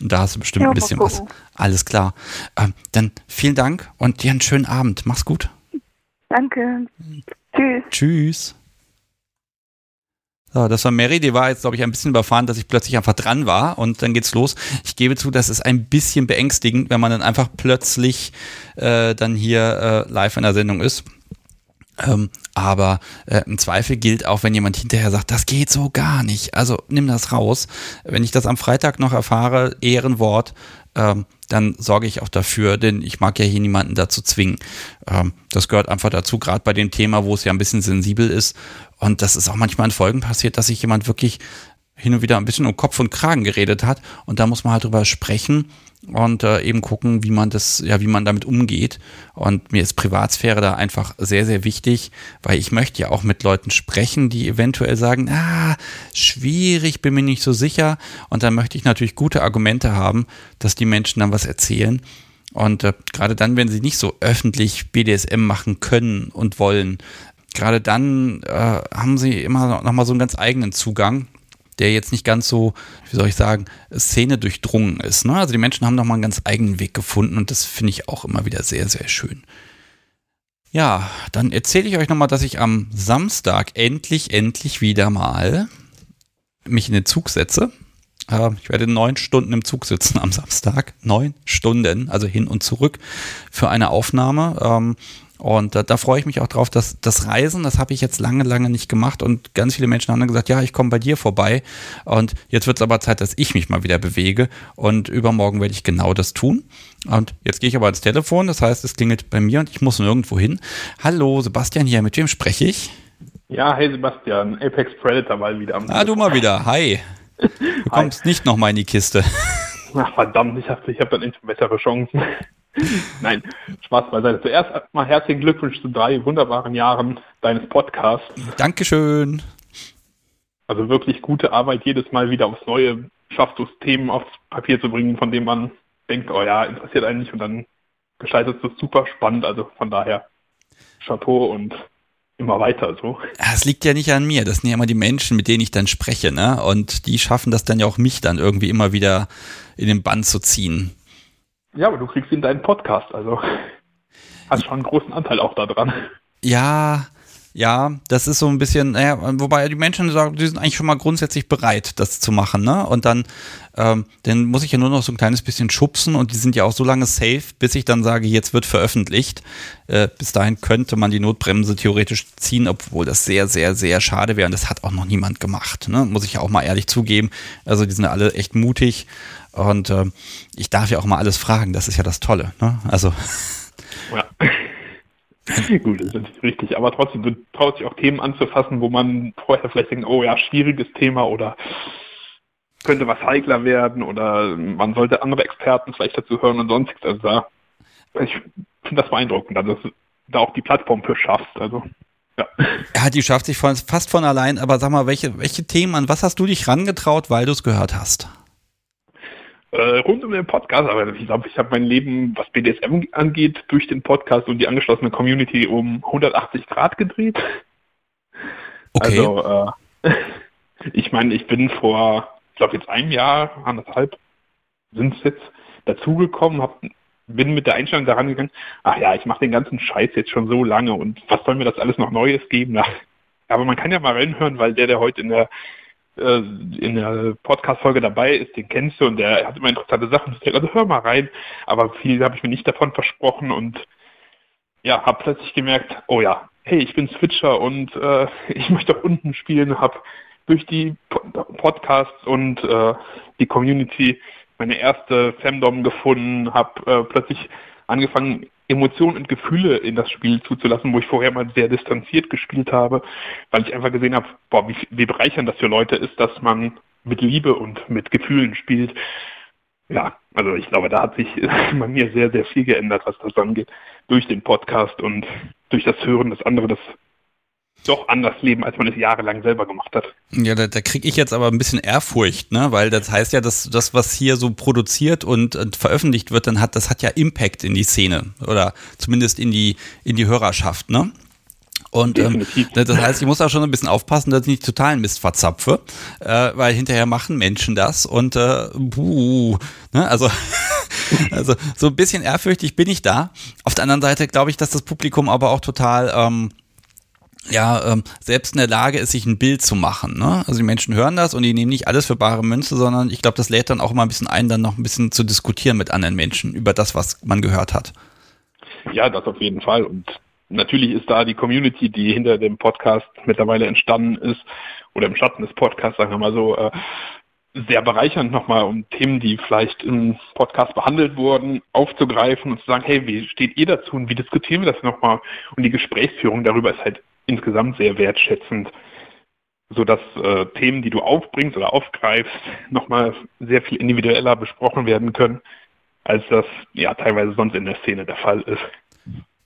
Und da hast du bestimmt ja, ein bisschen was. Alles klar. Ähm, dann vielen Dank und dir einen schönen Abend. Mach's gut. Danke. Tschüss. Tschüss. So, das war Mary, die war jetzt, glaube ich, ein bisschen überfahren, dass ich plötzlich einfach dran war und dann geht's los. Ich gebe zu, das ist ein bisschen beängstigend, wenn man dann einfach plötzlich äh, dann hier äh, live in der Sendung ist. Ähm, aber äh, im Zweifel gilt auch, wenn jemand hinterher sagt, das geht so gar nicht. Also nimm das raus. Wenn ich das am Freitag noch erfahre, Ehrenwort, ähm, dann sorge ich auch dafür, denn ich mag ja hier niemanden dazu zwingen. Ähm, das gehört einfach dazu, gerade bei dem Thema, wo es ja ein bisschen sensibel ist. Und das ist auch manchmal in Folgen passiert, dass sich jemand wirklich hin und wieder ein bisschen um Kopf und Kragen geredet hat. Und da muss man halt drüber sprechen und äh, eben gucken, wie man das, ja, wie man damit umgeht. Und mir ist Privatsphäre da einfach sehr, sehr wichtig, weil ich möchte ja auch mit Leuten sprechen, die eventuell sagen, ah, schwierig, bin mir nicht so sicher. Und dann möchte ich natürlich gute Argumente haben, dass die Menschen dann was erzählen. Und äh, gerade dann, wenn sie nicht so öffentlich BDSM machen können und wollen, gerade dann äh, haben sie immer noch mal so einen ganz eigenen Zugang der jetzt nicht ganz so, wie soll ich sagen, Szene durchdrungen ist. Ne? Also die Menschen haben nochmal einen ganz eigenen Weg gefunden und das finde ich auch immer wieder sehr, sehr schön. Ja, dann erzähle ich euch nochmal, dass ich am Samstag endlich, endlich wieder mal mich in den Zug setze. Äh, ich werde neun Stunden im Zug sitzen am Samstag. Neun Stunden, also hin und zurück für eine Aufnahme. Und da, da freue ich mich auch drauf, dass das Reisen, das habe ich jetzt lange, lange nicht gemacht und ganz viele Menschen haben dann gesagt, ja, ich komme bei dir vorbei und jetzt wird es aber Zeit, dass ich mich mal wieder bewege und übermorgen werde ich genau das tun. Und jetzt gehe ich aber ans Telefon, das heißt, es klingelt bei mir und ich muss nirgendwo hin. Hallo, Sebastian hier, mit wem spreche ich? Ja, hey Sebastian, Apex Predator mal wieder am Ah, du mal wieder, hi. Du <laughs> kommst hi. nicht nochmal in die Kiste. Ach verdammt, ich habe ich hab dann nicht bessere Chancen. <laughs> Nein, Spaß beiseite. Zuerst mal herzlichen Glückwunsch zu drei wunderbaren Jahren deines Podcasts. Dankeschön. Also wirklich gute Arbeit, jedes Mal wieder aufs Neue schaffst du es, Themen aufs Papier zu bringen, von denen man denkt, oh ja, interessiert einen nicht und dann gestaltest du es super spannend. Also von daher Chapeau und immer weiter so. Es liegt ja nicht an mir, das sind ja immer die Menschen, mit denen ich dann spreche, ne? Und die schaffen das dann ja auch mich dann irgendwie immer wieder in den Bann zu ziehen. Ja, aber du kriegst ihn deinen Podcast, also <laughs> hast schon einen großen Anteil auch daran. Ja, ja, das ist so ein bisschen, naja, wobei die Menschen sagen, die sind eigentlich schon mal grundsätzlich bereit, das zu machen, ne? Und dann, ähm, dann muss ich ja nur noch so ein kleines bisschen schubsen und die sind ja auch so lange safe, bis ich dann sage, jetzt wird veröffentlicht. Äh, bis dahin könnte man die Notbremse theoretisch ziehen, obwohl das sehr, sehr, sehr schade wäre und das hat auch noch niemand gemacht, ne? Muss ich ja auch mal ehrlich zugeben. Also die sind alle echt mutig und äh, ich darf ja auch mal alles fragen, das ist ja das Tolle. Ne? Also. Ja. <laughs> Gut, das ist natürlich richtig. Aber trotzdem, du traust dich auch Themen anzufassen, wo man vorher vielleicht denkt, oh ja, schwieriges Thema oder könnte was heikler werden oder man sollte andere Experten vielleicht dazu hören und sonstiges. Also da, ich finde das beeindruckend, dass du da auch die Plattform für schaffst. Also ja. ja, die schafft sich fast von allein. Aber sag mal, welche, welche Themen, an was hast du dich rangetraut, weil du es gehört hast? Äh, rund um den Podcast, aber ich glaube, ich habe mein Leben, was BDSM angeht, durch den Podcast und die angeschlossene Community um 180 Grad gedreht. Okay. Also, äh, <laughs> ich meine, ich bin vor, ich glaube jetzt einem Jahr, anderthalb, sind es jetzt dazugekommen, hab, bin mit der Einstellung daran gegangen, ach ja, ich mache den ganzen Scheiß jetzt schon so lange und was soll mir das alles noch Neues geben? <laughs> Aber man kann ja mal reinhören, weil der, der heute in der äh, in der Podcast-Folge dabei ist, den kennst du und der hat immer interessante Sachen. Also hör mal rein, aber viel habe ich mir nicht davon versprochen und ja, habe plötzlich gemerkt, oh ja, hey, ich bin Switcher und äh, <laughs> ich möchte auch unten spielen, habe durch die Podcasts und äh, die Community meine erste Femdom gefunden, habe äh, plötzlich angefangen, Emotionen und Gefühle in das Spiel zuzulassen, wo ich vorher mal sehr distanziert gespielt habe, weil ich einfach gesehen habe, boah, wie, wie bereichernd das für Leute ist, dass man mit Liebe und mit Gefühlen spielt. Ja, also ich glaube, da hat sich <laughs> bei mir sehr, sehr viel geändert, was das angeht, durch den Podcast und durch das Hören, dass andere das doch anders leben, als man es jahrelang selber gemacht hat. Ja, da, da kriege ich jetzt aber ein bisschen Ehrfurcht, ne? Weil das heißt ja, dass das, was hier so produziert und, und, veröffentlicht wird, dann hat, das hat ja Impact in die Szene oder zumindest in die, in die Hörerschaft, ne? Und ähm, das heißt, ich muss da schon ein bisschen aufpassen, dass ich nicht totalen Mist verzapfe, äh, weil hinterher machen Menschen das und äh, buh, ne? also, <laughs> also so ein bisschen ehrfürchtig bin ich da. Auf der anderen Seite glaube ich, dass das Publikum aber auch total ähm, ja ähm, selbst in der Lage ist, sich ein Bild zu machen. Ne? Also die Menschen hören das und die nehmen nicht alles für bare Münze, sondern ich glaube, das lädt dann auch mal ein bisschen ein, dann noch ein bisschen zu diskutieren mit anderen Menschen über das, was man gehört hat. Ja, das auf jeden Fall. Und natürlich ist da die Community, die hinter dem Podcast mittlerweile entstanden ist, oder im Schatten des Podcasts, sagen wir mal so, äh, sehr bereichernd nochmal, um Themen, die vielleicht im Podcast behandelt wurden, aufzugreifen und zu sagen, hey, wie steht ihr dazu und wie diskutieren wir das nochmal? Und die Gesprächsführung darüber ist halt insgesamt sehr wertschätzend, sodass äh, Themen, die du aufbringst oder aufgreifst, nochmal sehr viel individueller besprochen werden können, als das ja teilweise sonst in der Szene der Fall ist.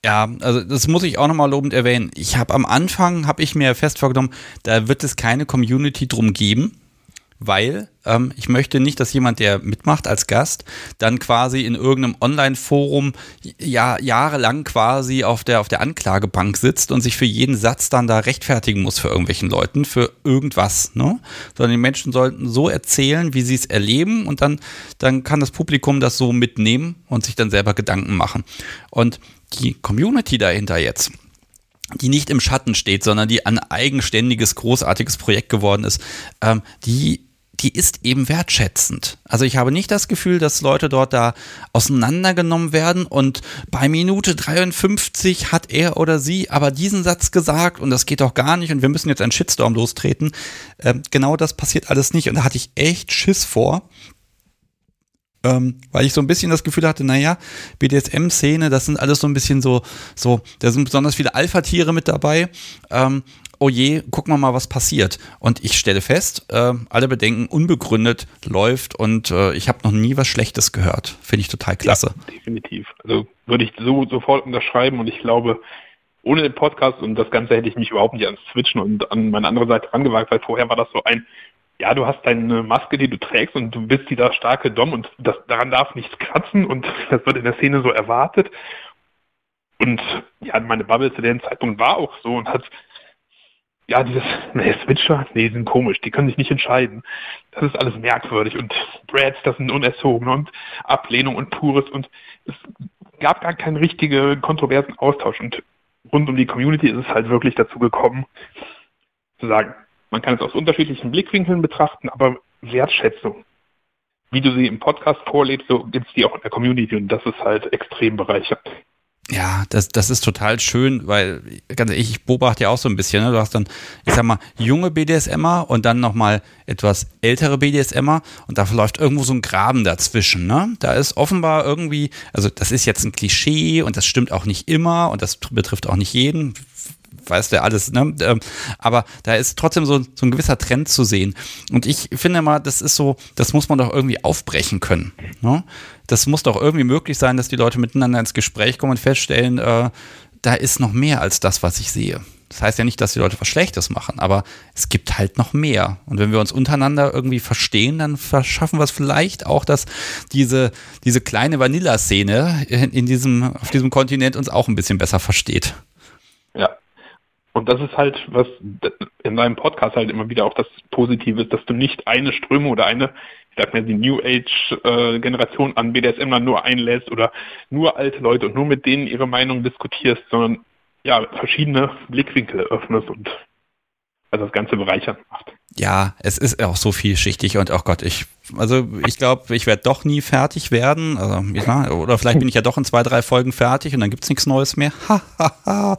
Ja, also das muss ich auch nochmal lobend erwähnen. Ich habe am Anfang, habe ich mir fest vorgenommen, da wird es keine Community drum geben weil ähm, ich möchte nicht, dass jemand, der mitmacht als Gast, dann quasi in irgendeinem Online-Forum ja, jahrelang quasi auf der, auf der Anklagebank sitzt und sich für jeden Satz dann da rechtfertigen muss für irgendwelchen Leuten, für irgendwas. Ne? Sondern die Menschen sollten so erzählen, wie sie es erleben und dann, dann kann das Publikum das so mitnehmen und sich dann selber Gedanken machen. Und die Community dahinter jetzt, die nicht im Schatten steht, sondern die ein eigenständiges, großartiges Projekt geworden ist, ähm, die die ist eben wertschätzend. Also ich habe nicht das Gefühl, dass Leute dort da auseinandergenommen werden und bei Minute 53 hat er oder sie aber diesen Satz gesagt und das geht doch gar nicht und wir müssen jetzt einen Shitstorm lostreten. Ähm, genau das passiert alles nicht und da hatte ich echt Schiss vor. Ähm, weil ich so ein bisschen das Gefühl hatte, naja, BDSM-Szene, das sind alles so ein bisschen so, so, da sind besonders viele Alpha-Tiere mit dabei. Ähm, oh je, gucken wir mal, was passiert. Und ich stelle fest, äh, alle Bedenken unbegründet läuft und äh, ich habe noch nie was Schlechtes gehört. Finde ich total klasse. Ja, definitiv. Also würde ich so sofort unterschreiben und ich glaube, ohne den Podcast und das Ganze hätte ich mich überhaupt nicht ans Switchen und an meine andere Seite rangewagt, weil vorher war das so ein, ja, du hast deine Maske, die du trägst und du bist dieser starke Dom und das, daran darf nichts kratzen und <laughs> das wird in der Szene so erwartet. Und ja, meine Bubble zu dem Zeitpunkt war auch so und hat ja, dieses, <laughs> nee, Switcher, nee, sind komisch, die können sich nicht entscheiden. Das ist alles merkwürdig und Brads, das sind Unerzogene und Ablehnung und Pures und es gab gar keinen richtigen kontroversen Austausch und rund um die Community ist es halt wirklich dazu gekommen, zu sagen, man kann es aus unterschiedlichen Blickwinkeln betrachten, aber Wertschätzung, wie du sie im Podcast vorlebst, so gibt es die auch in der Community und das ist halt extrem bereichernd. Ja, das, das ist total schön, weil ganz ehrlich, ich beobachte ja auch so ein bisschen. Ne? Du hast dann, ich sag mal, junge BDSMer und dann nochmal etwas ältere BDSMer und da läuft irgendwo so ein Graben dazwischen. Ne? Da ist offenbar irgendwie, also das ist jetzt ein Klischee und das stimmt auch nicht immer und das betrifft auch nicht jeden weiß der alles, ne? Ähm, aber da ist trotzdem so, so ein gewisser Trend zu sehen. Und ich finde mal, das ist so, das muss man doch irgendwie aufbrechen können. Ne? Das muss doch irgendwie möglich sein, dass die Leute miteinander ins Gespräch kommen und feststellen, äh, da ist noch mehr als das, was ich sehe. Das heißt ja nicht, dass die Leute was Schlechtes machen, aber es gibt halt noch mehr. Und wenn wir uns untereinander irgendwie verstehen, dann verschaffen wir es vielleicht auch, dass diese, diese kleine Vanilla-Szene in diesem, auf diesem Kontinent uns auch ein bisschen besser versteht. Ja, und das ist halt, was in deinem Podcast halt immer wieder auch das Positive ist, dass du nicht eine Strömung oder eine, ich sag mal, die New Age-Generation äh, an BDSM dann nur einlässt oder nur alte Leute und nur mit denen ihre Meinung diskutierst, sondern ja, verschiedene Blickwinkel öffnest und also das Ganze bereichern macht. Ja, es ist auch so vielschichtig und oh Gott, ich, also ich glaube, ich werde doch nie fertig werden. Also, ja, oder vielleicht bin ich ja doch in zwei, drei Folgen fertig und dann gibt es nichts Neues mehr. Ha, ha, ha.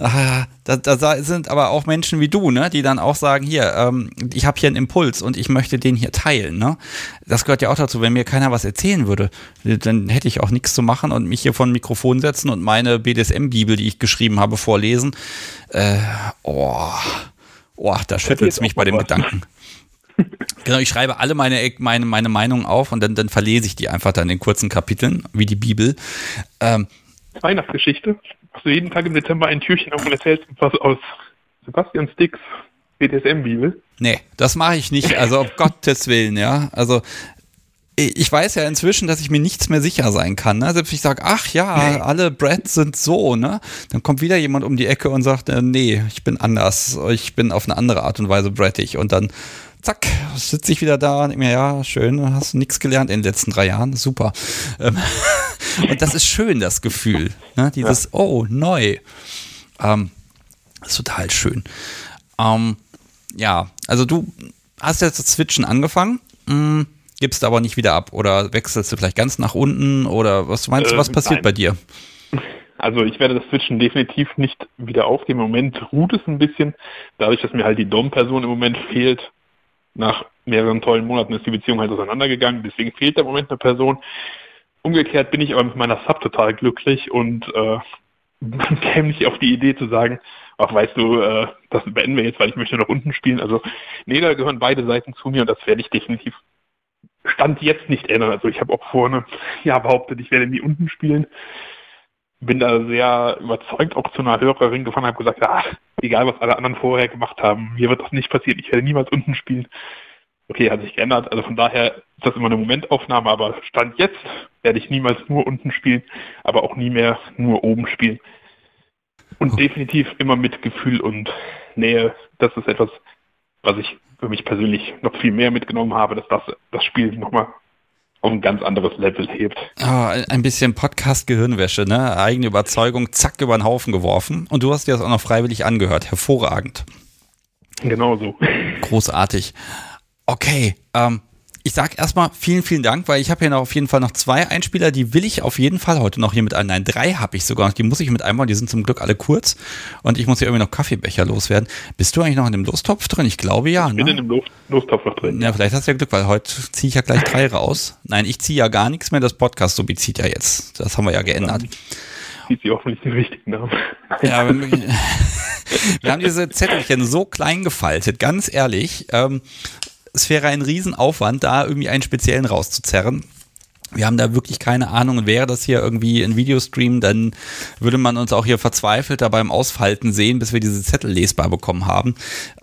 Ah, da, da, sind aber auch Menschen wie du, ne, die dann auch sagen, hier, ähm, ich habe hier einen Impuls und ich möchte den hier teilen. Ne? Das gehört ja auch dazu, wenn mir keiner was erzählen würde, dann hätte ich auch nichts zu machen und mich hier vor ein Mikrofon setzen und meine BDSM-Bibel, die ich geschrieben habe, vorlesen. Äh, oh, oh, da schüttelt es mich bei dem. Gedanken. Genau, ich schreibe alle meine, meine, meine Meinungen auf und dann, dann verlese ich die einfach dann in kurzen Kapiteln, wie die Bibel. Ähm, Weihnachtsgeschichte machst du jeden Tag im Dezember ein Türchen auf und erzählst was aus Sebastian Sticks BDSM-Bibel? Nee, das mache ich nicht. Also auf <laughs> Gottes Willen, ja. Also ich weiß ja inzwischen, dass ich mir nichts mehr sicher sein kann. Ne? Selbst wenn ich sage, ach ja, alle Brads sind so, ne? Dann kommt wieder jemand um die Ecke und sagt, äh, nee, ich bin anders. Ich bin auf eine andere Art und Weise brattig. Und dann, zack, sitze ich wieder da und denke mir, ja, schön, hast du nichts gelernt in den letzten drei Jahren. Super. Ähm, <laughs> und das ist schön, das Gefühl. Ne? Dieses, ja. oh, neu. Ähm, Das ist total schön. Ähm, ja, also du hast jetzt das Switchen angefangen, mh, gibst aber nicht wieder ab oder wechselst du vielleicht ganz nach unten oder was meinst du, was Äh, passiert nein. bei dir? <laughs> Also ich werde das Switchen definitiv nicht wieder aufgeben. Im Moment ruht es ein bisschen, dadurch, dass mir halt die Dom-Person im Moment fehlt. Nach mehreren tollen Monaten ist die Beziehung halt auseinandergegangen, deswegen fehlt im Moment eine Person. Umgekehrt bin ich aber mit meiner Sub total glücklich und äh, <laughs> käme nicht auf die Idee zu sagen, ach weißt du, äh, das beenden wir jetzt, weil ich möchte noch unten spielen. Also nee, da gehören beide Seiten zu mir und das werde ich definitiv Stand jetzt nicht ändern. Also ich habe auch vor einem behauptet, ich werde nie unten spielen. Bin da sehr überzeugt auch zu einer Hörerin gefahren, habe gesagt, ah, egal was alle anderen vorher gemacht haben, mir wird das nicht passieren, ich werde niemals unten spielen. Okay, hat sich geändert. Also von daher ist das immer eine Momentaufnahme, aber Stand jetzt werde ich niemals nur unten spielen, aber auch nie mehr nur oben spielen. Und definitiv immer mit Gefühl und Nähe. Das ist etwas, was ich für mich persönlich noch viel mehr mitgenommen habe, dass das das Spiel nochmal auf ein ganz anderes Level hebt. Ah, ein bisschen Podcast-Gehirnwäsche, ne? Eigene Überzeugung, zack, über den Haufen geworfen. Und du hast dir das auch noch freiwillig angehört. Hervorragend. Genau so. Großartig. Okay, ähm, ich sag erstmal vielen, vielen Dank, weil ich habe hier noch auf jeden Fall noch zwei Einspieler, die will ich auf jeden Fall heute noch hier mit ein. Nein, drei habe ich sogar noch. Die muss ich mit einmal, die sind zum Glück alle kurz. Und ich muss hier irgendwie noch Kaffeebecher loswerden. Bist du eigentlich noch in dem Lostopf drin? Ich glaube ja, Ich bin ne? in dem Los Lostopf noch drin. Ja, vielleicht hast du ja Glück, weil heute ziehe ich ja gleich drei raus. Nein, ich ziehe ja gar nichts mehr. Das Podcast so bezieht ja jetzt. Das haben wir ja geändert. Sieht sie hoffentlich den richtigen Namen. Ja, <laughs> wir, wir haben diese Zettelchen so klein gefaltet, ganz ehrlich. Ähm, es wäre ein Riesenaufwand, da irgendwie einen speziellen rauszuzerren. Wir haben da wirklich keine Ahnung. Und wäre das hier irgendwie ein Videostream, dann würde man uns auch hier verzweifelt da beim Ausfalten sehen, bis wir diese Zettel lesbar bekommen haben.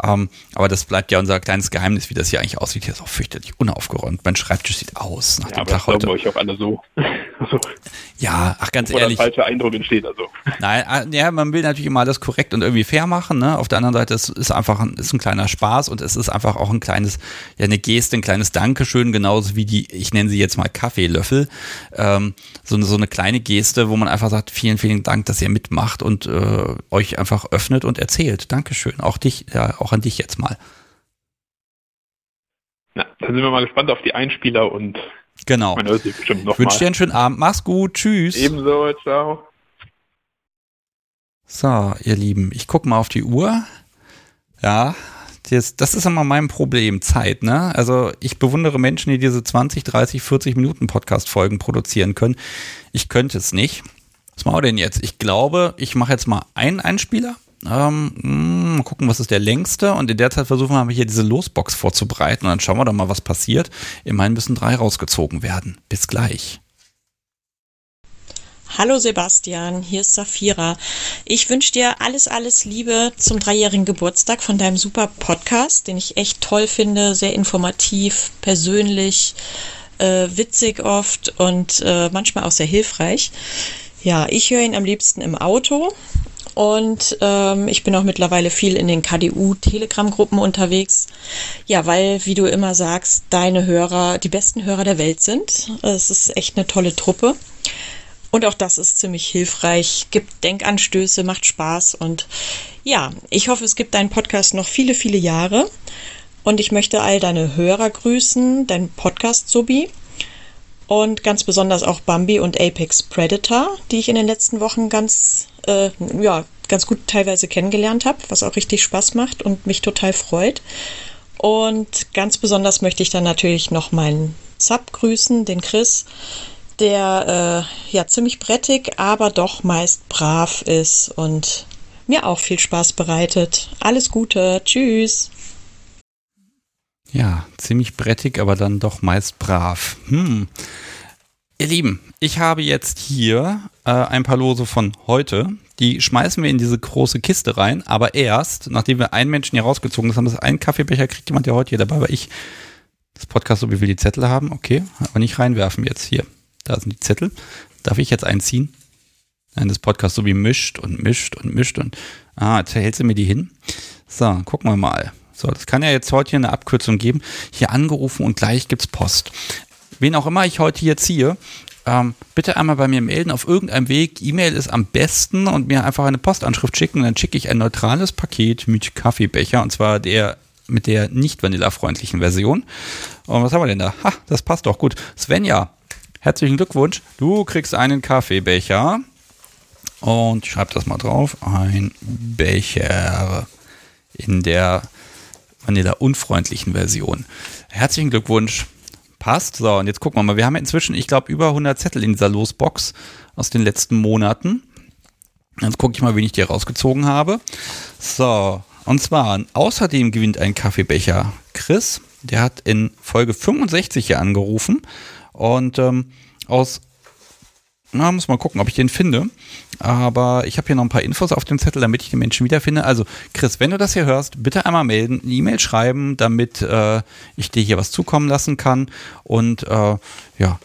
Ähm, aber das bleibt ja unser kleines Geheimnis, wie das hier eigentlich aussieht. Hier ist auch fürchterlich unaufgeräumt. Mein Schreibtisch sieht aus nach Ja, dem Tag heute. euch auch alle so. <laughs> Ja, ach ganz bevor ehrlich. der falsche Eindruck entsteht. Also. Nein, ah, ja, man will natürlich immer alles korrekt und irgendwie fair machen. Ne? Auf der anderen Seite ist es einfach ein, ist ein kleiner Spaß und es ist einfach auch ein kleines, ja, eine Geste, ein kleines Dankeschön, genauso wie die, ich nenne sie jetzt mal Kaffeelöffel. Ähm, so, eine, so eine kleine Geste, wo man einfach sagt, vielen, vielen Dank, dass ihr mitmacht und äh, euch einfach öffnet und erzählt. Dankeschön. Auch dich, ja, auch an dich jetzt mal. Na, dann sind wir mal gespannt auf die Einspieler und Genau. man hört sich bestimmt Ich nochmal. wünsche dir einen schönen Abend. Mach's gut. Tschüss. Ebenso, ciao. So, ihr Lieben, ich gucke mal auf die Uhr. Ja, das, das ist immer mein Problem, Zeit, ne? Also ich bewundere Menschen, die diese 20, 30, 40 Minuten Podcast-Folgen produzieren können. Ich könnte es nicht. Was machen wir denn jetzt? Ich glaube, ich mache jetzt mal einen Einspieler. Ähm, mh, mal gucken, was ist der längste. Und in der Zeit versuchen wir hier diese Losbox vorzubereiten. Und dann schauen wir doch mal, was passiert. Immerhin müssen drei rausgezogen werden. Bis gleich. Hallo Sebastian, hier ist Safira. Ich wünsche dir alles, alles Liebe zum dreijährigen Geburtstag von deinem super Podcast, den ich echt toll finde, sehr informativ, persönlich, äh, witzig oft und äh, manchmal auch sehr hilfreich. Ja, ich höre ihn am liebsten im Auto und ähm, ich bin auch mittlerweile viel in den KDU-Telegram-Gruppen unterwegs. Ja, weil, wie du immer sagst, deine Hörer die besten Hörer der Welt sind. Es ist echt eine tolle Truppe. Und auch das ist ziemlich hilfreich, gibt Denkanstöße, macht Spaß und ja, ich hoffe, es gibt deinen Podcast noch viele, viele Jahre. Und ich möchte all deine Hörer grüßen, dein Podcast-Sobi und ganz besonders auch Bambi und Apex Predator, die ich in den letzten Wochen ganz, äh, ja, ganz gut teilweise kennengelernt habe, was auch richtig Spaß macht und mich total freut. Und ganz besonders möchte ich dann natürlich noch meinen Sub grüßen, den Chris, der äh, ja ziemlich brettig, aber doch meist brav ist und mir auch viel Spaß bereitet. Alles Gute, tschüss. Ja, ziemlich brettig, aber dann doch meist brav. Hm. Ihr Lieben, ich habe jetzt hier äh, ein paar Lose von heute. Die schmeißen wir in diese große Kiste rein, aber erst, nachdem wir einen Menschen hier rausgezogen haben, das einen Kaffeebecher kriegt jemand, der heute hier dabei war. Ich das Podcast so, wie wir die Zettel haben. Okay, aber nicht reinwerfen jetzt hier. Da sind die Zettel. Darf ich jetzt einziehen? Nein, das Podcast so wie mischt und mischt und mischt und ah, jetzt hältst du mir die hin. So, gucken wir mal. So, das kann ja jetzt heute hier eine Abkürzung geben. Hier angerufen und gleich gibt's Post. Wen auch immer ich heute hier ziehe, ähm, bitte einmal bei mir melden auf irgendeinem Weg. E-Mail ist am besten und mir einfach eine Postanschrift schicken. Dann schicke ich ein neutrales Paket mit Kaffeebecher und zwar der mit der nicht vanillafreundlichen Version. Und was haben wir denn da? Ha, das passt doch gut. Svenja, herzlichen Glückwunsch. Du kriegst einen Kaffeebecher. Und ich schreibe das mal drauf. Ein Becher in der Vanilla-unfreundlichen Version. Herzlichen Glückwunsch. Passt. So, und jetzt gucken wir mal. Wir haben inzwischen, ich glaube, über 100 Zettel in dieser Losbox aus den letzten Monaten. Jetzt gucke ich mal, wen ich dir rausgezogen habe. So, und zwar, außerdem gewinnt ein Kaffeebecher Chris. Der hat in Folge 65 hier angerufen. Und ähm, aus na, muss mal gucken, ob ich den finde. Aber ich habe hier noch ein paar Infos auf dem Zettel, damit ich den Menschen wiederfinde. Also, Chris, wenn du das hier hörst, bitte einmal melden, eine E-Mail schreiben, damit äh, ich dir hier was zukommen lassen kann. Und äh, ja,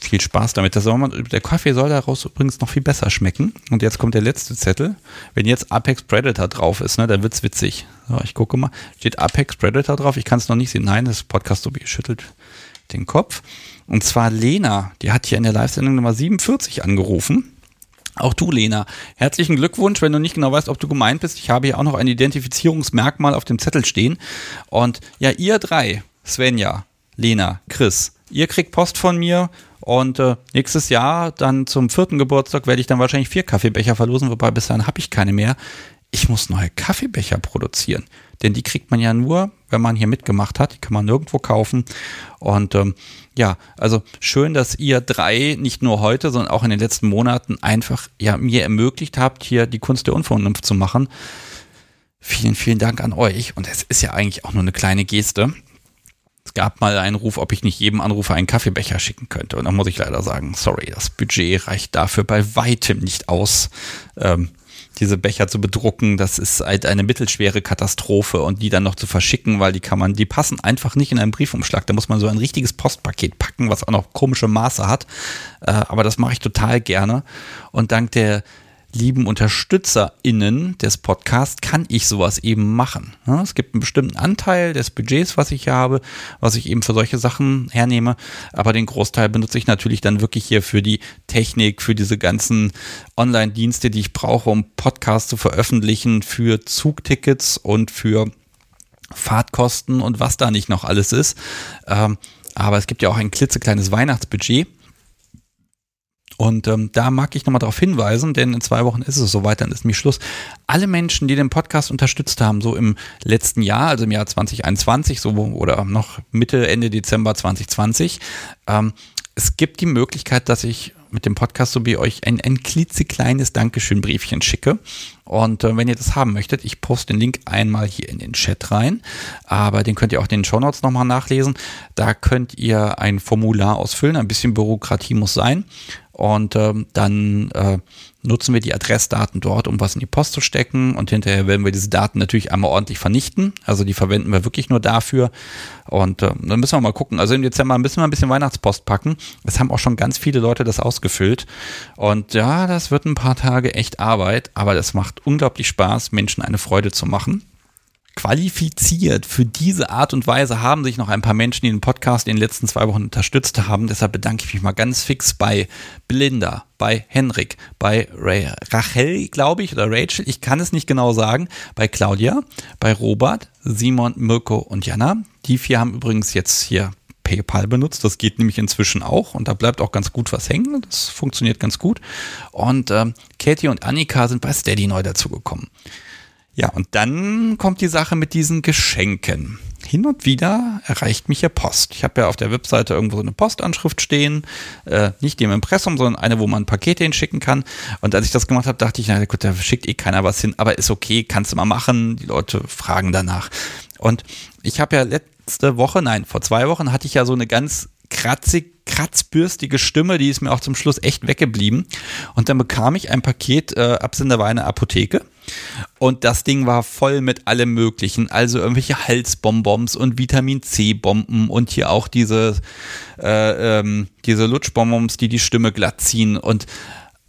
viel Spaß damit. Man, der Kaffee soll daraus übrigens noch viel besser schmecken. Und jetzt kommt der letzte Zettel. Wenn jetzt Apex Predator drauf ist, ne, dann wird's witzig. So, ich gucke mal. Steht Apex Predator drauf? Ich kann es noch nicht sehen. Nein, das Podcast so schüttelt den Kopf. Und zwar Lena, die hat hier in der Live-Sendung Nummer 47 angerufen. Auch du, Lena, herzlichen Glückwunsch, wenn du nicht genau weißt, ob du gemeint bist. Ich habe hier auch noch ein Identifizierungsmerkmal auf dem Zettel stehen. Und ja, ihr drei, Svenja, Lena, Chris, ihr kriegt Post von mir und äh, nächstes Jahr, dann zum vierten Geburtstag, werde ich dann wahrscheinlich vier Kaffeebecher verlosen, wobei bis dahin habe ich keine mehr. Ich muss neue Kaffeebecher produzieren. Denn die kriegt man ja nur, wenn man hier mitgemacht hat. Die kann man nirgendwo kaufen. Und ähm, ja, also schön, dass ihr drei nicht nur heute, sondern auch in den letzten Monaten einfach ja mir ermöglicht habt, hier die Kunst der Unvernunft zu machen. Vielen, vielen Dank an euch. Und es ist ja eigentlich auch nur eine kleine Geste. Es gab mal einen Ruf, ob ich nicht jedem Anrufer einen Kaffeebecher schicken könnte. Und da muss ich leider sagen, sorry, das Budget reicht dafür bei weitem nicht aus. Ähm, diese Becher zu bedrucken, das ist halt eine mittelschwere Katastrophe und die dann noch zu verschicken, weil die kann man, die passen einfach nicht in einen Briefumschlag. Da muss man so ein richtiges Postpaket packen, was auch noch komische Maße hat. Äh, aber das mache ich total gerne. Und dank der lieben UnterstützerInnen des Podcasts kann ich sowas eben machen. Es gibt einen bestimmten Anteil des Budgets, was ich hier habe, was ich eben für solche Sachen hernehme, aber den Großteil benutze ich natürlich dann wirklich hier für die Technik, für diese ganzen Online-Dienste, die ich brauche, um Podcasts zu veröffentlichen, für Zugtickets und für Fahrtkosten und was da nicht noch alles ist. Ähm, aber es gibt ja auch ein klitzekleines Weihnachtsbudget und ähm, da mag ich nochmal darauf hinweisen, denn in zwei Wochen ist es soweit, dann ist mir Schluss. Alle Menschen, die den Podcast unterstützt haben, so im letzten Jahr, also im Jahr 2021, so oder noch Mitte, Ende Dezember 2020, ähm, es gibt die Möglichkeit, dass ich mit dem Podcast so wie euch ein, ein klitzekleines Dankeschön-Briefchen schicke. Und äh, wenn ihr das haben möchtet, ich poste den Link einmal hier in den Chat rein, aber den könnt ihr auch in den Show Notes nochmal nachlesen. Da könnt ihr ein Formular ausfüllen, ein bisschen Bürokratie muss sein. Und ähm, dann äh, nutzen wir die Adressdaten dort, um was in die Post zu stecken. Und hinterher werden wir diese Daten natürlich einmal ordentlich vernichten. Also die verwenden wir wirklich nur dafür. Und äh, dann müssen wir mal gucken. Also im Dezember müssen wir ein bisschen Weihnachtspost packen. Es haben auch schon ganz viele Leute das ausgefüllt. Und ja, das wird ein paar Tage echt Arbeit, aber das macht unglaublich Spaß, Menschen eine Freude zu machen qualifiziert für diese Art und Weise haben sich noch ein paar Menschen, die den Podcast in den letzten zwei Wochen unterstützt haben. Deshalb bedanke ich mich mal ganz fix bei Belinda, bei Henrik, bei Ray, Rachel, glaube ich, oder Rachel, ich kann es nicht genau sagen, bei Claudia, bei Robert, Simon, Mirko und Jana. Die vier haben übrigens jetzt hier PayPal benutzt. Das geht nämlich inzwischen auch und da bleibt auch ganz gut was hängen. Das funktioniert ganz gut. Und ähm, Katie und Annika sind bei Steady neu dazugekommen. Ja, und dann kommt die Sache mit diesen Geschenken. Hin und wieder erreicht mich ja Post. Ich habe ja auf der Webseite irgendwo so eine Postanschrift stehen, äh, nicht die im Impressum, sondern eine, wo man Pakete hinschicken kann. Und als ich das gemacht habe, dachte ich, na gut, da schickt eh keiner was hin, aber ist okay, kannst du mal machen. Die Leute fragen danach. Und ich habe ja letzte Woche, nein, vor zwei Wochen hatte ich ja so eine ganz kratzig, kratzbürstige Stimme, die ist mir auch zum Schluss echt weggeblieben. Und dann bekam ich ein Paket, äh, Absender war eine Apotheke. Und das Ding war voll mit allem Möglichen. Also irgendwelche Halsbonbons und Vitamin C-Bomben und hier auch diese, äh, ähm, diese Lutschbonbons, die die Stimme glatt ziehen. Und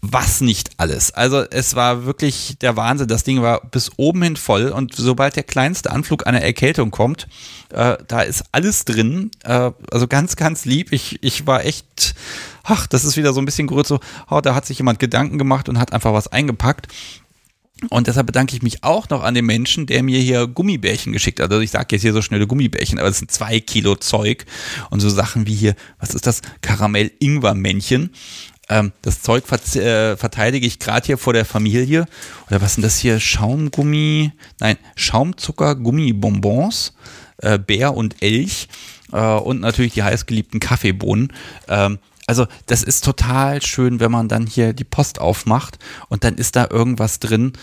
was nicht alles. Also es war wirklich der Wahnsinn. Das Ding war bis oben hin voll und sobald der kleinste Anflug einer Erkältung kommt, äh, da ist alles drin. Äh, also ganz, ganz lieb. Ich, ich war echt ach, das ist wieder so ein bisschen gerührt, so, oh, da hat sich jemand Gedanken gemacht und hat einfach was eingepackt. Und deshalb bedanke ich mich auch noch an den Menschen, der mir hier Gummibärchen geschickt hat. Also ich sage jetzt hier so schnelle Gummibärchen, aber es sind zwei Kilo Zeug und so Sachen wie hier, was ist das? Karamell-Ingwer-Männchen. Ähm, das Zeug äh, verteidige ich gerade hier vor der Familie. Oder was sind das hier? Schaumgummi, nein, Schaumzucker-Gummibonbons, äh, Bär und Elch äh, und natürlich die heißgeliebten Kaffeebohnen. Ähm, also das ist total schön, wenn man dann hier die Post aufmacht und dann ist da irgendwas drin.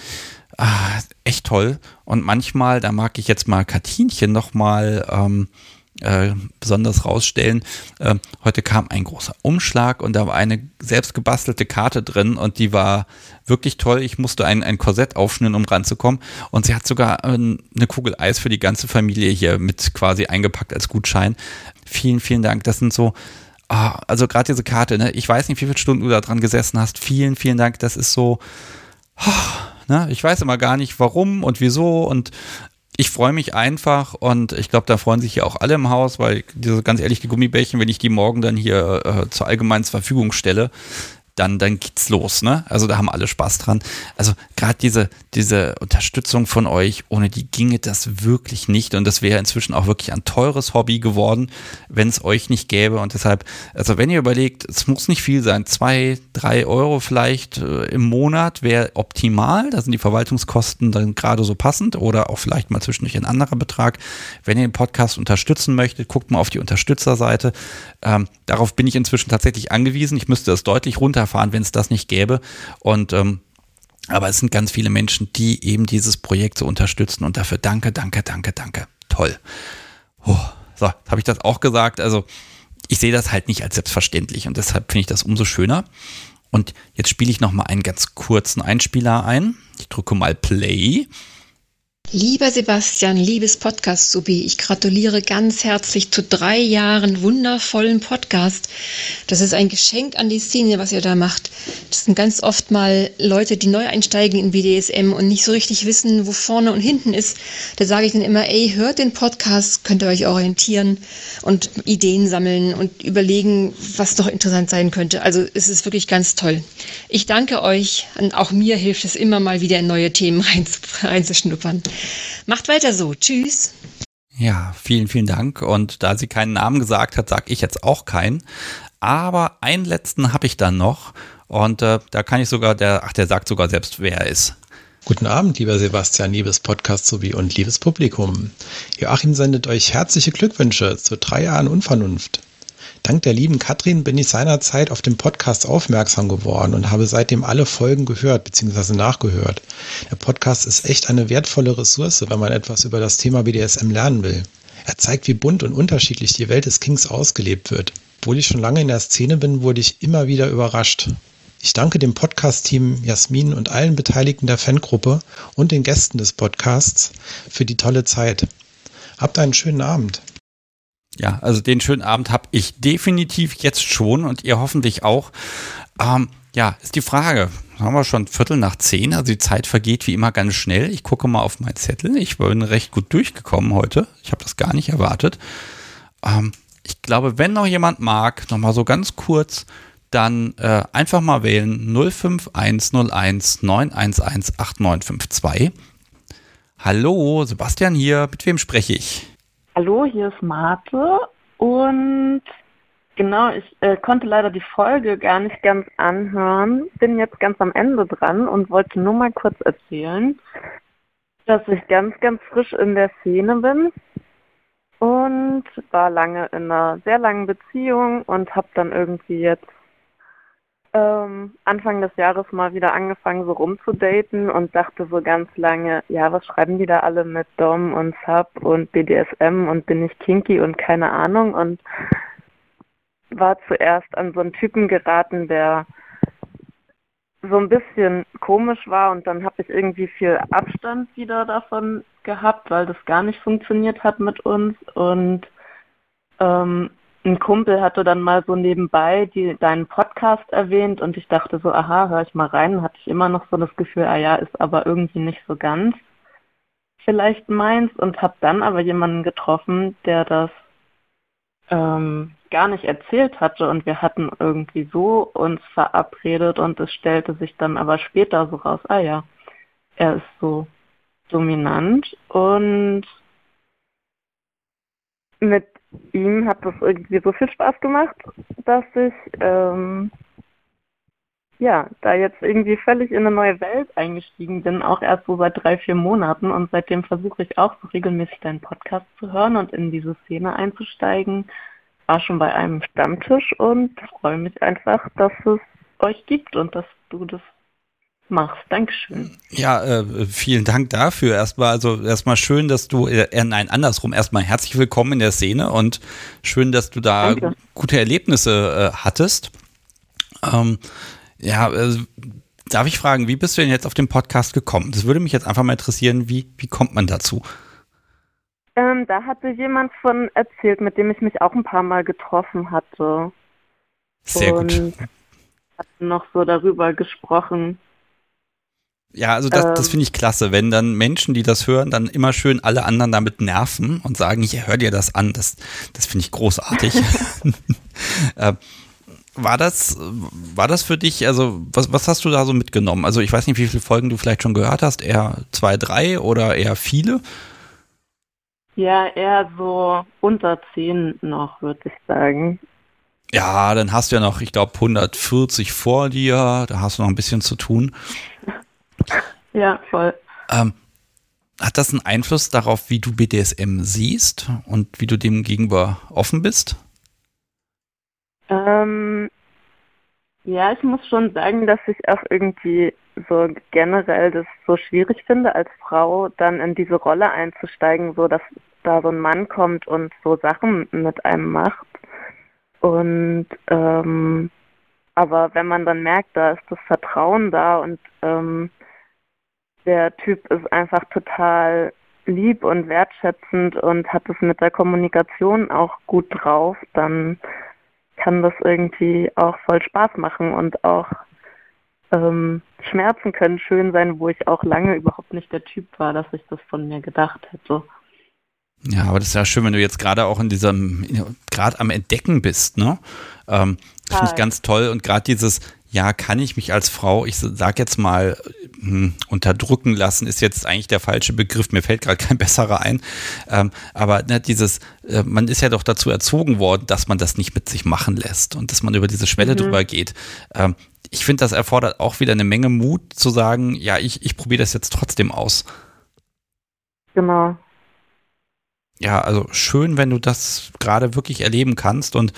Ah, echt toll. Und manchmal, da mag ich jetzt mal Katinchen nochmal ähm, äh, besonders rausstellen. Äh, heute kam ein großer Umschlag und da war eine selbst gebastelte Karte drin und die war wirklich toll. Ich musste ein, ein Korsett aufschnüren, um ranzukommen. Und sie hat sogar äh, eine Kugel Eis für die ganze Familie hier mit quasi eingepackt als Gutschein. Vielen, vielen Dank. Das sind so ah, also gerade diese Karte, ne? ich weiß nicht, wie viele Stunden du da dran gesessen hast. Vielen, vielen Dank. Das ist so, oh, ne? ich weiß immer gar nicht, warum und wieso und ich freue mich einfach und ich glaube, da freuen sich ja auch alle im Haus, weil diese ganz ehrlich, die Gummibärchen, wenn ich die morgen dann hier äh, zur allgemeinen Verfügung stelle, dann, dann geht's los, ne? Also da haben alle Spaß dran. Also gerade diese, diese Unterstützung von euch, ohne die ginge das wirklich nicht. Und das wäre inzwischen auch wirklich ein teures Hobby geworden, wenn es euch nicht gäbe. Und deshalb, also wenn ihr überlegt, es muss nicht viel sein, zwei, drei Euro vielleicht äh, im Monat wäre optimal. Da sind die Verwaltungskosten dann gerade so passend oder auch vielleicht mal zwischendurch ein anderer Betrag. Wenn ihr den Podcast unterstützen möchtet, guckt mal auf die Unterstützerseite. Ähm, darauf bin ich inzwischen tatsächlich angewiesen. Ich müsste es deutlich runter runterfahren, wenn es das nicht gäbe. Und ähm, aber es sind ganz viele Menschen, die eben dieses Projekt so unterstützen und dafür danke, danke, danke, danke. Toll. Oh, so, habe ich das auch gesagt. Also ich sehe das halt nicht als selbstverständlich und deshalb finde ich das umso schöner. Und jetzt spiele ich noch mal einen ganz kurzen Einspieler ein. Ich drücke mal Play. Lieber Sebastian, liebes Podcast Subi, ich gratuliere ganz herzlich zu drei Jahren wundervollen Podcast. Das ist ein Geschenk an die Szene, was ihr da macht. Das sind ganz oft mal Leute, die neu einsteigen in BDSM und nicht so richtig wissen, wo vorne und hinten ist. Da sage ich dann immer, ey, hört den Podcast, könnt ihr euch orientieren und Ideen sammeln und überlegen, was doch interessant sein könnte. Also es ist wirklich ganz toll. Ich danke euch und auch mir hilft es immer mal wieder in neue Themen reinzuschnuppern. Macht weiter so. Tschüss. Ja, vielen, vielen Dank. Und da sie keinen Namen gesagt hat, sage ich jetzt auch keinen. Aber einen letzten habe ich dann noch. Und äh, da kann ich sogar, der, ach, der sagt sogar selbst, wer er ist. Guten Abend, lieber Sebastian, liebes Podcast sowie und liebes Publikum. Joachim sendet euch herzliche Glückwünsche zu drei Jahren Unvernunft. Dank der lieben Katrin bin ich seinerzeit auf den Podcast aufmerksam geworden und habe seitdem alle Folgen gehört bzw. nachgehört. Der Podcast ist echt eine wertvolle Ressource, wenn man etwas über das Thema BDSM lernen will. Er zeigt, wie bunt und unterschiedlich die Welt des Kings ausgelebt wird. Obwohl ich schon lange in der Szene bin, wurde ich immer wieder überrascht. Ich danke dem Podcast-Team Jasmin und allen Beteiligten der Fangruppe und den Gästen des Podcasts für die tolle Zeit. Habt einen schönen Abend. Ja, also den schönen Abend habe ich definitiv jetzt schon und ihr hoffentlich auch. Ähm, ja, ist die Frage. Haben wir schon Viertel nach zehn, also die Zeit vergeht wie immer ganz schnell. Ich gucke mal auf meinen Zettel. Ich bin recht gut durchgekommen heute. Ich habe das gar nicht erwartet. Ähm, ich glaube, wenn noch jemand mag, nochmal so ganz kurz, dann äh, einfach mal wählen 05101 911 8952. Hallo, Sebastian hier. Mit wem spreche ich? Hallo, hier ist Marte und genau, ich äh, konnte leider die Folge gar nicht ganz anhören, bin jetzt ganz am Ende dran und wollte nur mal kurz erzählen, dass ich ganz, ganz frisch in der Szene bin und war lange in einer sehr langen Beziehung und habe dann irgendwie jetzt ähm, Anfang des Jahres mal wieder angefangen, so rumzudaten und dachte so ganz lange, ja, was schreiben die da alle mit Dom und Sub und BDSM und bin ich kinky und keine Ahnung und war zuerst an so einen Typen geraten, der so ein bisschen komisch war und dann habe ich irgendwie viel Abstand wieder davon gehabt, weil das gar nicht funktioniert hat mit uns und ähm, ein Kumpel hatte dann mal so nebenbei die, deinen Podcast erwähnt und ich dachte so, aha, höre ich mal rein, hatte ich immer noch so das Gefühl, ah ja, ist aber irgendwie nicht so ganz vielleicht meins und habe dann aber jemanden getroffen, der das ähm, gar nicht erzählt hatte und wir hatten irgendwie so uns verabredet und es stellte sich dann aber später so raus, ah ja, er ist so dominant und mit ihm hat das irgendwie so viel Spaß gemacht, dass ich ähm, ja, da jetzt irgendwie völlig in eine neue Welt eingestiegen bin, auch erst so seit drei, vier Monaten und seitdem versuche ich auch so regelmäßig deinen Podcast zu hören und in diese Szene einzusteigen. War schon bei einem Stammtisch und freue mich einfach, dass es euch gibt und dass du das machst. Dankeschön. Ja, äh, vielen Dank dafür. Erstmal, also erstmal schön, dass du, äh, nein, andersrum, erstmal herzlich willkommen in der Szene und schön, dass du da Danke. gute Erlebnisse äh, hattest. Ähm, ja, äh, darf ich fragen, wie bist du denn jetzt auf den Podcast gekommen? Das würde mich jetzt einfach mal interessieren, wie, wie kommt man dazu? Ähm, da hatte jemand von erzählt, mit dem ich mich auch ein paar Mal getroffen hatte. Sehr Und gut. Hatten noch so darüber gesprochen. Ja, also das, ähm, das finde ich klasse, wenn dann Menschen, die das hören, dann immer schön alle anderen damit nerven und sagen, hier, hör dir das an. Das, das finde ich großartig. <laughs> <laughs> äh, war das, war das für dich, also was, was hast du da so mitgenommen? Also ich weiß nicht, wie viele Folgen du vielleicht schon gehört hast, eher zwei, drei oder eher viele? Ja, eher so unter zehn noch, würde ich sagen. Ja, dann hast du ja noch, ich glaube, 140 vor dir, da hast du noch ein bisschen zu tun. Ja, voll. Ähm, hat das einen Einfluss darauf, wie du BDSM siehst und wie du dem gegenüber offen bist? Ähm, ja, ich muss schon sagen, dass ich auch irgendwie so generell das so schwierig finde, als Frau dann in diese Rolle einzusteigen, so dass da so ein Mann kommt und so Sachen mit einem macht. Und ähm, aber wenn man dann merkt, da ist das Vertrauen da und ähm, der Typ ist einfach total lieb und wertschätzend und hat es mit der Kommunikation auch gut drauf, dann kann das irgendwie auch voll Spaß machen und auch ähm, Schmerzen können schön sein, wo ich auch lange überhaupt nicht der Typ war, dass ich das von mir gedacht hätte. Ja, aber das ist ja schön, wenn du jetzt gerade auch in diesem, gerade am Entdecken bist, ne? Ähm, Finde ich ganz toll und gerade dieses, ja, kann ich mich als Frau, ich sag jetzt mal, hm, unterdrücken lassen, ist jetzt eigentlich der falsche Begriff. Mir fällt gerade kein <laughs> besserer ein. Ähm, aber ne, dieses, äh, man ist ja doch dazu erzogen worden, dass man das nicht mit sich machen lässt und dass man über diese Schwelle mhm. drüber geht. Ähm, ich finde, das erfordert auch wieder eine Menge Mut zu sagen, ja, ich, ich probiere das jetzt trotzdem aus. Genau. Ja, also schön, wenn du das gerade wirklich erleben kannst und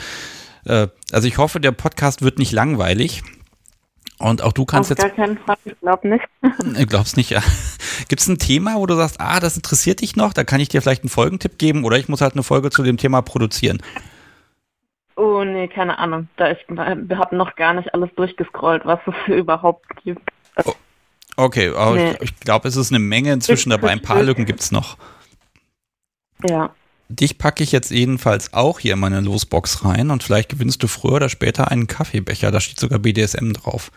äh, also ich hoffe, der Podcast wird nicht langweilig. Und auch du kannst Auf jetzt. gar keinen Fall, ich glaube nicht. <laughs> Ich glaub's nicht, ja. Gibt es ein Thema, wo du sagst, ah, das interessiert dich noch? Da kann ich dir vielleicht einen Folgentipp geben oder ich muss halt eine Folge zu dem Thema produzieren. Oh, nee, keine Ahnung. Da ich habe noch gar nicht alles durchgescrollt, was es <laughs> überhaupt gibt. Oh, okay, aber nee. ich, ich glaube, es ist eine Menge inzwischen dabei. Ein paar Lücken gibt es noch. Ja. Dich packe ich jetzt jedenfalls auch hier in meine Losbox rein und vielleicht gewinnst du früher oder später einen Kaffeebecher. Da steht sogar BDSM drauf.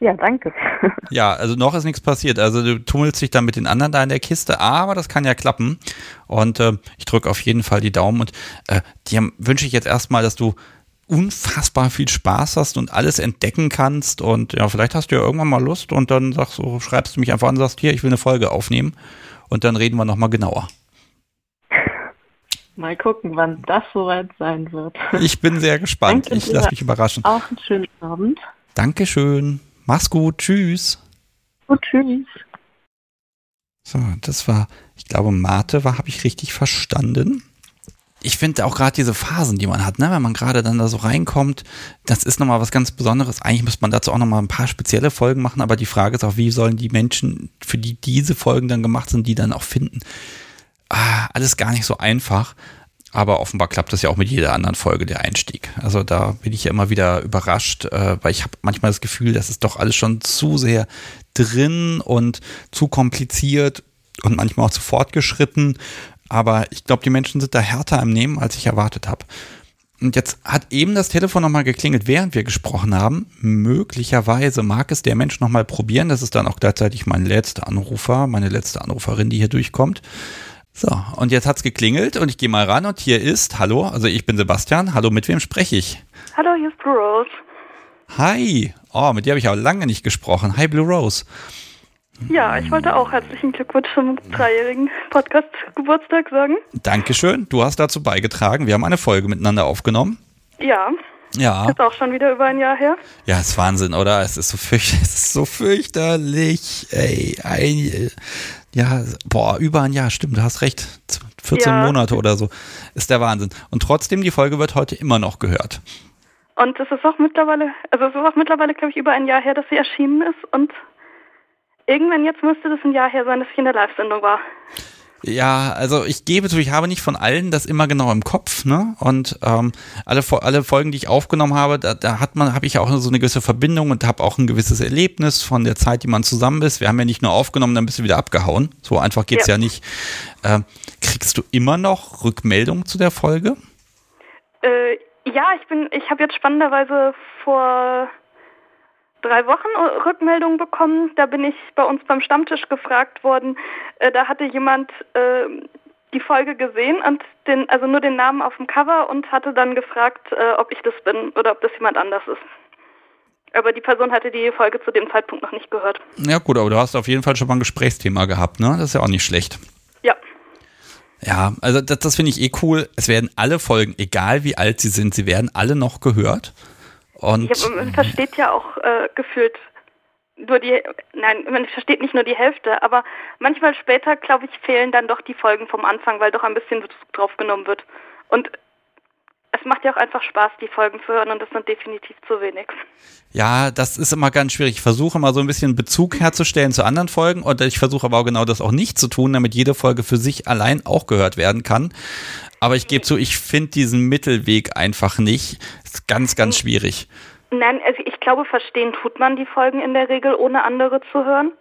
Ja, danke. <laughs> ja, also noch ist nichts passiert. Also du tummelst dich dann mit den anderen da in der Kiste, aber das kann ja klappen. Und äh, ich drücke auf jeden Fall die Daumen und äh, dir wünsche ich jetzt erstmal, dass du unfassbar viel Spaß hast und alles entdecken kannst. Und ja, vielleicht hast du ja irgendwann mal Lust und dann sagst du, schreibst du mich einfach an und sagst, hier, ich will eine Folge aufnehmen. Und dann reden wir nochmal genauer. Mal gucken, wann das soweit sein wird. Ich bin sehr <laughs> gespannt. Danke ich lasse mich überraschen. Auch einen schönen Abend. Dankeschön. Mach's gut. Tschüss. Gut, tschüss. So, das war, ich glaube, Mate war, habe ich richtig verstanden. Ich finde auch gerade diese Phasen, die man hat, ne, wenn man gerade dann da so reinkommt, das ist nochmal was ganz Besonderes. Eigentlich müsste man dazu auch nochmal ein paar spezielle Folgen machen, aber die Frage ist auch, wie sollen die Menschen, für die diese Folgen dann gemacht sind, die dann auch finden? Ah, alles gar nicht so einfach. Aber offenbar klappt das ja auch mit jeder anderen Folge der Einstieg. Also da bin ich ja immer wieder überrascht, äh, weil ich habe manchmal das Gefühl, das ist doch alles schon zu sehr drin und zu kompliziert und manchmal auch zu fortgeschritten. Aber ich glaube, die Menschen sind da härter im Nehmen, als ich erwartet habe. Und jetzt hat eben das Telefon nochmal geklingelt, während wir gesprochen haben. Möglicherweise mag es der Mensch nochmal probieren. Das ist dann auch gleichzeitig mein letzter Anrufer, meine letzte Anruferin, die hier durchkommt. So, und jetzt hat's geklingelt und ich gehe mal ran und hier ist, hallo, also ich bin Sebastian, hallo, mit wem spreche ich? Hallo, hier ist Blue Rose. Hi, oh, mit dir habe ich auch lange nicht gesprochen. Hi, Blue Rose. Ja, ich wollte auch herzlichen Glückwunsch zum dreijährigen Podcast-Geburtstag sagen. Dankeschön, du hast dazu beigetragen. Wir haben eine Folge miteinander aufgenommen. Ja. Ja. Ist auch schon wieder über ein Jahr her. Ja, ist Wahnsinn, oder? Es ist so, fürcht es ist so fürchterlich. Ey, ein, ja, boah, über ein Jahr, stimmt, du hast recht. 14 ja. Monate oder so. Ist der Wahnsinn. Und trotzdem, die Folge wird heute immer noch gehört. Und es ist auch mittlerweile, also es ist auch mittlerweile, glaube ich, über ein Jahr her, dass sie erschienen ist. Und irgendwann jetzt müsste das ein Jahr her sein, dass ich in der Live-Sendung war. Ja, also ich gebe zu, ich habe nicht von allen das immer genau im Kopf, ne? Und ähm, alle, alle Folgen, die ich aufgenommen habe, da, da hat man, habe ich auch so eine gewisse Verbindung und habe auch ein gewisses Erlebnis von der Zeit, die man zusammen ist. Wir haben ja nicht nur aufgenommen, dann bist du wieder abgehauen. So einfach geht's ja, ja nicht. Ähm, kriegst du immer noch Rückmeldungen zu der Folge? Äh, ja, ich bin, ich habe jetzt spannenderweise vor drei Wochen Rückmeldungen bekommen. Da bin ich bei uns beim Stammtisch gefragt worden. Äh, da hatte jemand äh, die Folge gesehen und den, also nur den Namen auf dem Cover und hatte dann gefragt, äh, ob ich das bin oder ob das jemand anders ist. Aber die Person hatte die Folge zu dem Zeitpunkt noch nicht gehört. Ja gut, aber du hast auf jeden Fall schon mal ein Gesprächsthema gehabt, ne? Das ist ja auch nicht schlecht. Ja. Ja, also das, das finde ich eh cool. Es werden alle Folgen, egal wie alt sie sind, sie werden alle noch gehört. Und ja, man versteht ja auch äh, gefühlt nur die, nein, man versteht nicht nur die Hälfte, aber manchmal später, glaube ich, fehlen dann doch die Folgen vom Anfang, weil doch ein bisschen Bezug drauf genommen wird. Und es macht ja auch einfach Spaß, die Folgen zu hören und das sind definitiv zu wenig. Ja, das ist immer ganz schwierig. Ich versuche mal so ein bisschen Bezug herzustellen zu anderen Folgen und ich versuche aber auch genau das auch nicht zu tun, damit jede Folge für sich allein auch gehört werden kann. Aber ich gebe zu, ich finde diesen Mittelweg einfach nicht. Ist ganz, ganz schwierig. Nein, also ich glaube, verstehen tut man die Folgen in der Regel, ohne andere zu hören.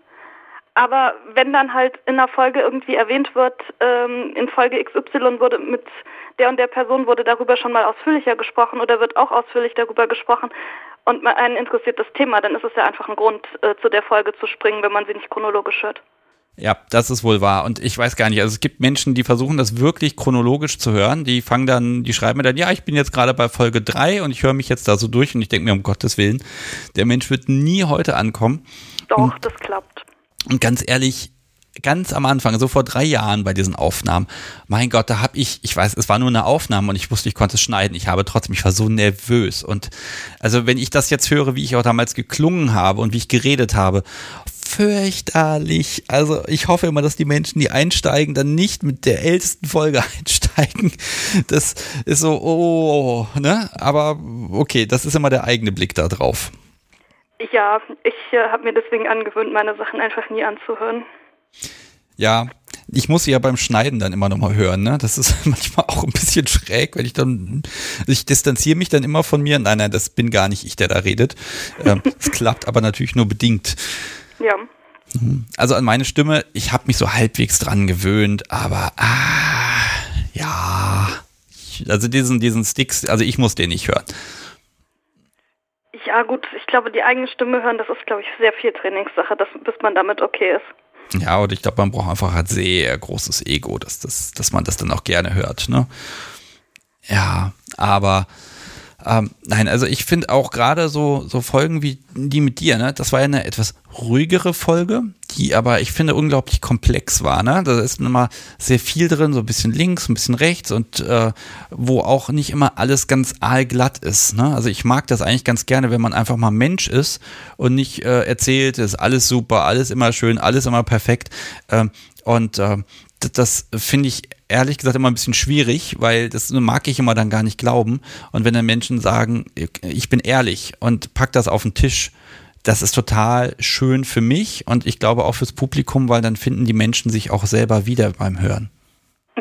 Aber wenn dann halt in einer Folge irgendwie erwähnt wird, ähm, in Folge XY wurde mit der und der Person wurde darüber schon mal ausführlicher gesprochen oder wird auch ausführlich darüber gesprochen und einen interessiert das Thema, dann ist es ja einfach ein Grund, äh, zu der Folge zu springen, wenn man sie nicht chronologisch hört. Ja, das ist wohl wahr. Und ich weiß gar nicht, also es gibt Menschen, die versuchen das wirklich chronologisch zu hören. Die fangen dann, die schreiben mir dann, ja, ich bin jetzt gerade bei Folge 3 und ich höre mich jetzt da so durch und ich denke mir, um Gottes Willen, der Mensch wird nie heute ankommen. Doch, und, das klappt. Und ganz ehrlich, ganz am Anfang, so vor drei Jahren bei diesen Aufnahmen, mein Gott, da habe ich, ich weiß, es war nur eine Aufnahme und ich wusste, ich konnte es schneiden. Ich habe trotzdem, ich war so nervös. Und also wenn ich das jetzt höre, wie ich auch damals geklungen habe und wie ich geredet habe, fürchterlich. Also ich hoffe immer, dass die Menschen, die einsteigen, dann nicht mit der ältesten Folge <laughs> einsteigen. Das ist so, oh, ne? Aber okay, das ist immer der eigene Blick da drauf. Ja, ich äh, habe mir deswegen angewöhnt, meine Sachen einfach nie anzuhören. Ja, ich muss sie ja beim Schneiden dann immer nochmal hören, ne? Das ist <laughs> manchmal auch ein bisschen schräg, wenn ich dann, ich distanziere mich dann immer von mir. Nein, nein, das bin gar nicht ich, der da redet. Ähm, <laughs> es klappt aber natürlich nur bedingt. Ja. Mhm. Also an meine Stimme, ich habe mich so halbwegs dran gewöhnt, aber ah, ja. Also diesen, diesen Sticks, also ich muss den nicht hören. Ja gut, ich glaube, die eigene Stimme hören, das ist, glaube ich, sehr viel Trainingssache, dass, bis man damit okay ist. Ja, und ich glaube, man braucht einfach ein sehr großes Ego, dass, das, dass man das dann auch gerne hört. Ne? Ja, aber ähm, nein, also ich finde auch gerade so, so Folgen wie die mit dir, ne, das war ja eine etwas ruhigere Folge, die aber ich finde unglaublich komplex war, ne? Da ist immer sehr viel drin, so ein bisschen links, ein bisschen rechts und äh, wo auch nicht immer alles ganz aalglatt ist, ne? Also ich mag das eigentlich ganz gerne, wenn man einfach mal Mensch ist und nicht äh, erzählt, ist alles super, alles immer schön, alles immer perfekt. Ähm, und äh, das finde ich ehrlich gesagt immer ein bisschen schwierig, weil das mag ich immer dann gar nicht glauben. Und wenn dann Menschen sagen, ich bin ehrlich und pack das auf den Tisch, das ist total schön für mich und ich glaube auch fürs Publikum, weil dann finden die Menschen sich auch selber wieder beim Hören.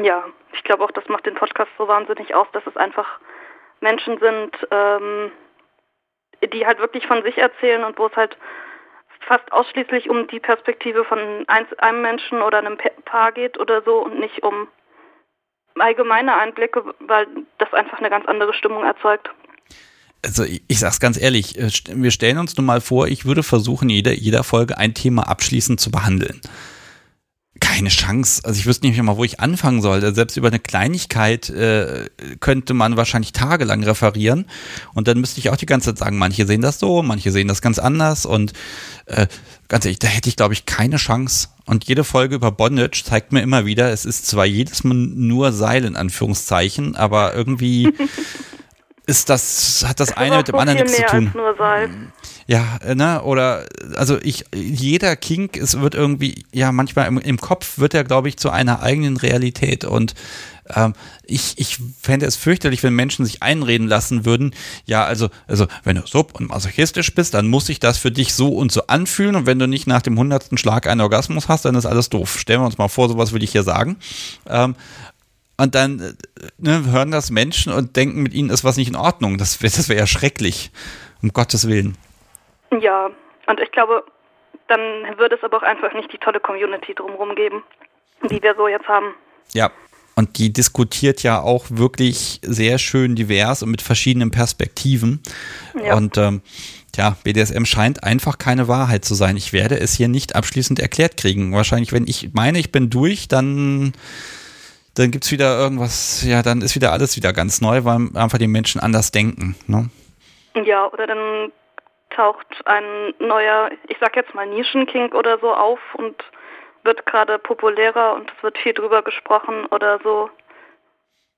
Ja, ich glaube auch, das macht den Podcast so wahnsinnig aus, dass es einfach Menschen sind, ähm, die halt wirklich von sich erzählen und wo es halt fast ausschließlich um die Perspektive von einem Menschen oder einem Paar geht oder so und nicht um allgemeine Einblicke, weil das einfach eine ganz andere Stimmung erzeugt. Also ich, ich sag's ganz ehrlich, äh, wir stellen uns nun mal vor, ich würde versuchen, jeder, jeder Folge ein Thema abschließend zu behandeln. Keine Chance. Also ich wüsste nicht mehr, wo ich anfangen sollte. Selbst über eine Kleinigkeit äh, könnte man wahrscheinlich tagelang referieren. Und dann müsste ich auch die ganze Zeit sagen, manche sehen das so, manche sehen das ganz anders. Und äh, ganz ehrlich, da hätte ich, glaube ich, keine Chance. Und jede Folge über Bondage zeigt mir immer wieder, es ist zwar jedes Mal nur Seil in Anführungszeichen, aber irgendwie <laughs> ist das, hat das, das eine mit dem anderen nichts zu tun. Ja, äh, ne, oder, also ich, jeder Kink, es wird irgendwie, ja, manchmal im, im Kopf wird er, glaube ich, zu einer eigenen Realität und ähm, ich, ich fände es fürchterlich, wenn Menschen sich einreden lassen würden, ja, also, also, wenn du sub- und masochistisch bist, dann muss sich das für dich so und so anfühlen und wenn du nicht nach dem hundertsten Schlag einen Orgasmus hast, dann ist alles doof. Stellen wir uns mal vor, sowas will ich hier sagen. Ähm, und dann äh, ne, hören das Menschen und denken, mit ihnen ist was nicht in Ordnung. Das, das wäre ja schrecklich, um Gottes Willen. Ja, und ich glaube, dann würde es aber auch einfach nicht die tolle Community drumherum geben, die wir so jetzt haben. Ja, und die diskutiert ja auch wirklich sehr schön divers und mit verschiedenen Perspektiven. Ja. Und ähm, ja, BDSM scheint einfach keine Wahrheit zu sein. Ich werde es hier nicht abschließend erklärt kriegen. Wahrscheinlich, wenn ich meine, ich bin durch, dann dann gibt es wieder irgendwas, ja, dann ist wieder alles wieder ganz neu, weil einfach die Menschen anders denken. Ne? Ja, oder dann taucht ein neuer, ich sag jetzt mal Nischenkink oder so auf und wird gerade populärer und es wird viel drüber gesprochen oder so.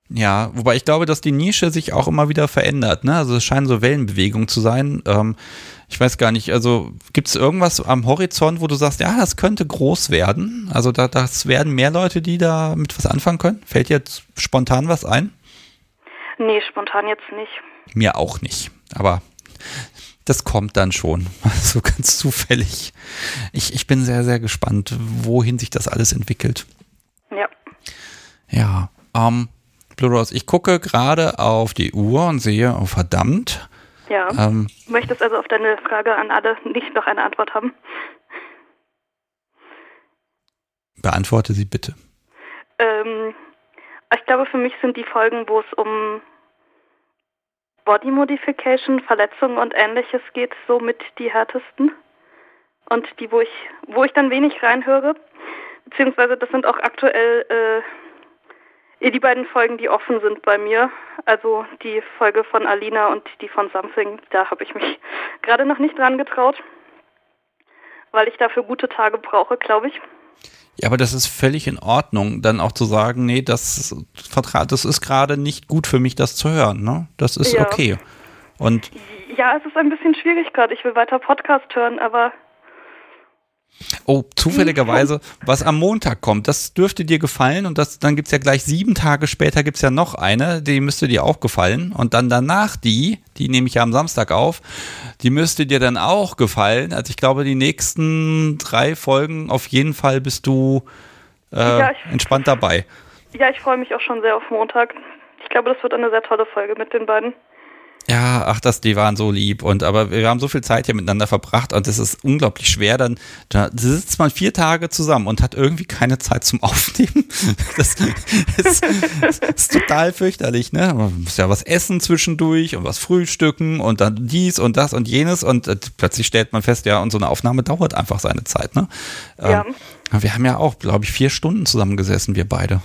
Ja, wobei ich glaube, dass die Nische sich auch immer wieder verändert. Ne? Also es scheinen so Wellenbewegungen zu sein. Ähm, ich weiß gar nicht, also gibt es irgendwas am Horizont, wo du sagst, ja, das könnte groß werden? Also da, das werden mehr Leute, die da mit was anfangen können? Fällt jetzt spontan was ein? Nee, spontan jetzt nicht. Mir auch nicht. Aber das kommt dann schon. <laughs> So ganz zufällig. Ich, ich bin sehr, sehr gespannt, wohin sich das alles entwickelt. Ja. Ja. Ähm, Blue Rose, ich gucke gerade auf die Uhr und sehe, oh verdammt, ja. Ähm, du möchtest also auf deine Frage an alle nicht noch eine Antwort haben? Beantworte sie bitte. Ähm, ich glaube, für mich sind die Folgen, wo es um Body Modification, Verletzungen und ähnliches geht, somit die härtesten. Und die, wo ich, wo ich dann wenig reinhöre. Beziehungsweise das sind auch aktuell äh, die beiden Folgen, die offen sind bei mir, also die Folge von Alina und die von Something, da habe ich mich <laughs> gerade noch nicht dran getraut, weil ich dafür gute Tage brauche, glaube ich. Ja, aber das ist völlig in Ordnung, dann auch zu sagen, nee, das, das ist gerade nicht gut für mich, das zu hören. Ne? Das ist ja. okay. Und ja, es ist ein bisschen schwierig gerade. Ich will weiter Podcast hören, aber Oh, zufälligerweise, was am Montag kommt, das dürfte dir gefallen und das, dann gibt es ja gleich sieben Tage später gibt es ja noch eine, die müsste dir auch gefallen und dann danach die, die nehme ich ja am Samstag auf, die müsste dir dann auch gefallen. Also ich glaube, die nächsten drei Folgen auf jeden Fall bist du äh, ja, ich, entspannt dabei. Ja, ich freue mich auch schon sehr auf Montag. Ich glaube, das wird eine sehr tolle Folge mit den beiden. Ja, ach, das, die waren so lieb und aber wir haben so viel Zeit hier miteinander verbracht und es ist unglaublich schwer. Dann da sitzt man vier Tage zusammen und hat irgendwie keine Zeit zum <laughs> Aufnehmen. Das ist, ist total fürchterlich, ne? Man muss ja was essen zwischendurch und was frühstücken und dann dies und das und jenes und äh, plötzlich stellt man fest, ja, und so eine Aufnahme dauert einfach seine Zeit, ne? Ja. Ähm, wir haben ja auch, glaube ich, vier Stunden zusammengesessen, wir beide.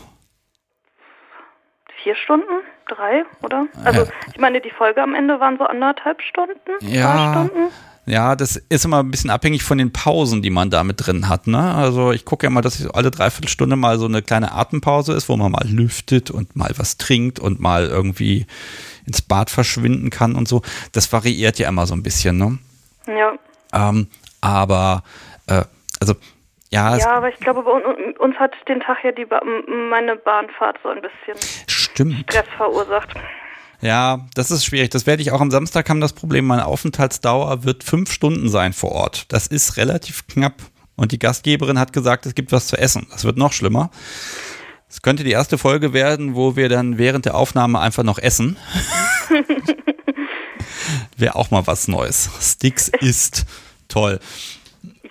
Vier Stunden? Drei, oder? Also ich meine, die Folge am Ende waren so anderthalb Stunden, ja. Stunden. Ja, das ist immer ein bisschen abhängig von den Pausen, die man da mit drin hat. Ne? Also ich gucke ja mal, dass alle Dreiviertelstunde mal so eine kleine Atempause ist, wo man mal lüftet und mal was trinkt und mal irgendwie ins Bad verschwinden kann und so. Das variiert ja immer so ein bisschen. Ne? Ja. Ähm, aber äh, also ja, ja, aber ich glaube, uns hat den Tag ja die ba meine Bahnfahrt so ein bisschen Stimmt. Stress verursacht. Ja, das ist schwierig. Das werde ich auch am Samstag haben das Problem. Meine Aufenthaltsdauer wird fünf Stunden sein vor Ort. Das ist relativ knapp. Und die Gastgeberin hat gesagt, es gibt was zu essen. Das wird noch schlimmer. Es könnte die erste Folge werden, wo wir dann während der Aufnahme einfach noch essen. <laughs> Wäre auch mal was Neues. Sticks ist toll.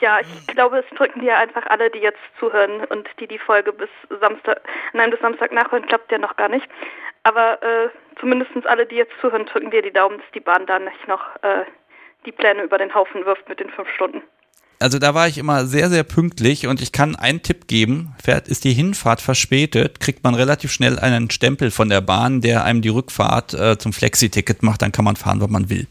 Ja, ich glaube, es drücken dir einfach alle, die jetzt zuhören und die die Folge bis Samstag, nein, bis Samstag nachhören, klappt ja noch gar nicht. Aber äh, zumindest alle, die jetzt zuhören, drücken dir die Daumen, dass die Bahn dann nicht noch äh, die Pläne über den Haufen wirft mit den fünf Stunden. also da war ich immer sehr, sehr pünktlich und ich kann einen Tipp geben. Fährt, ist die Hinfahrt verspätet, kriegt man relativ schnell einen Stempel von der Bahn, der einem die Rückfahrt äh, zum Flexi-Ticket macht, dann kann man fahren, wo man will.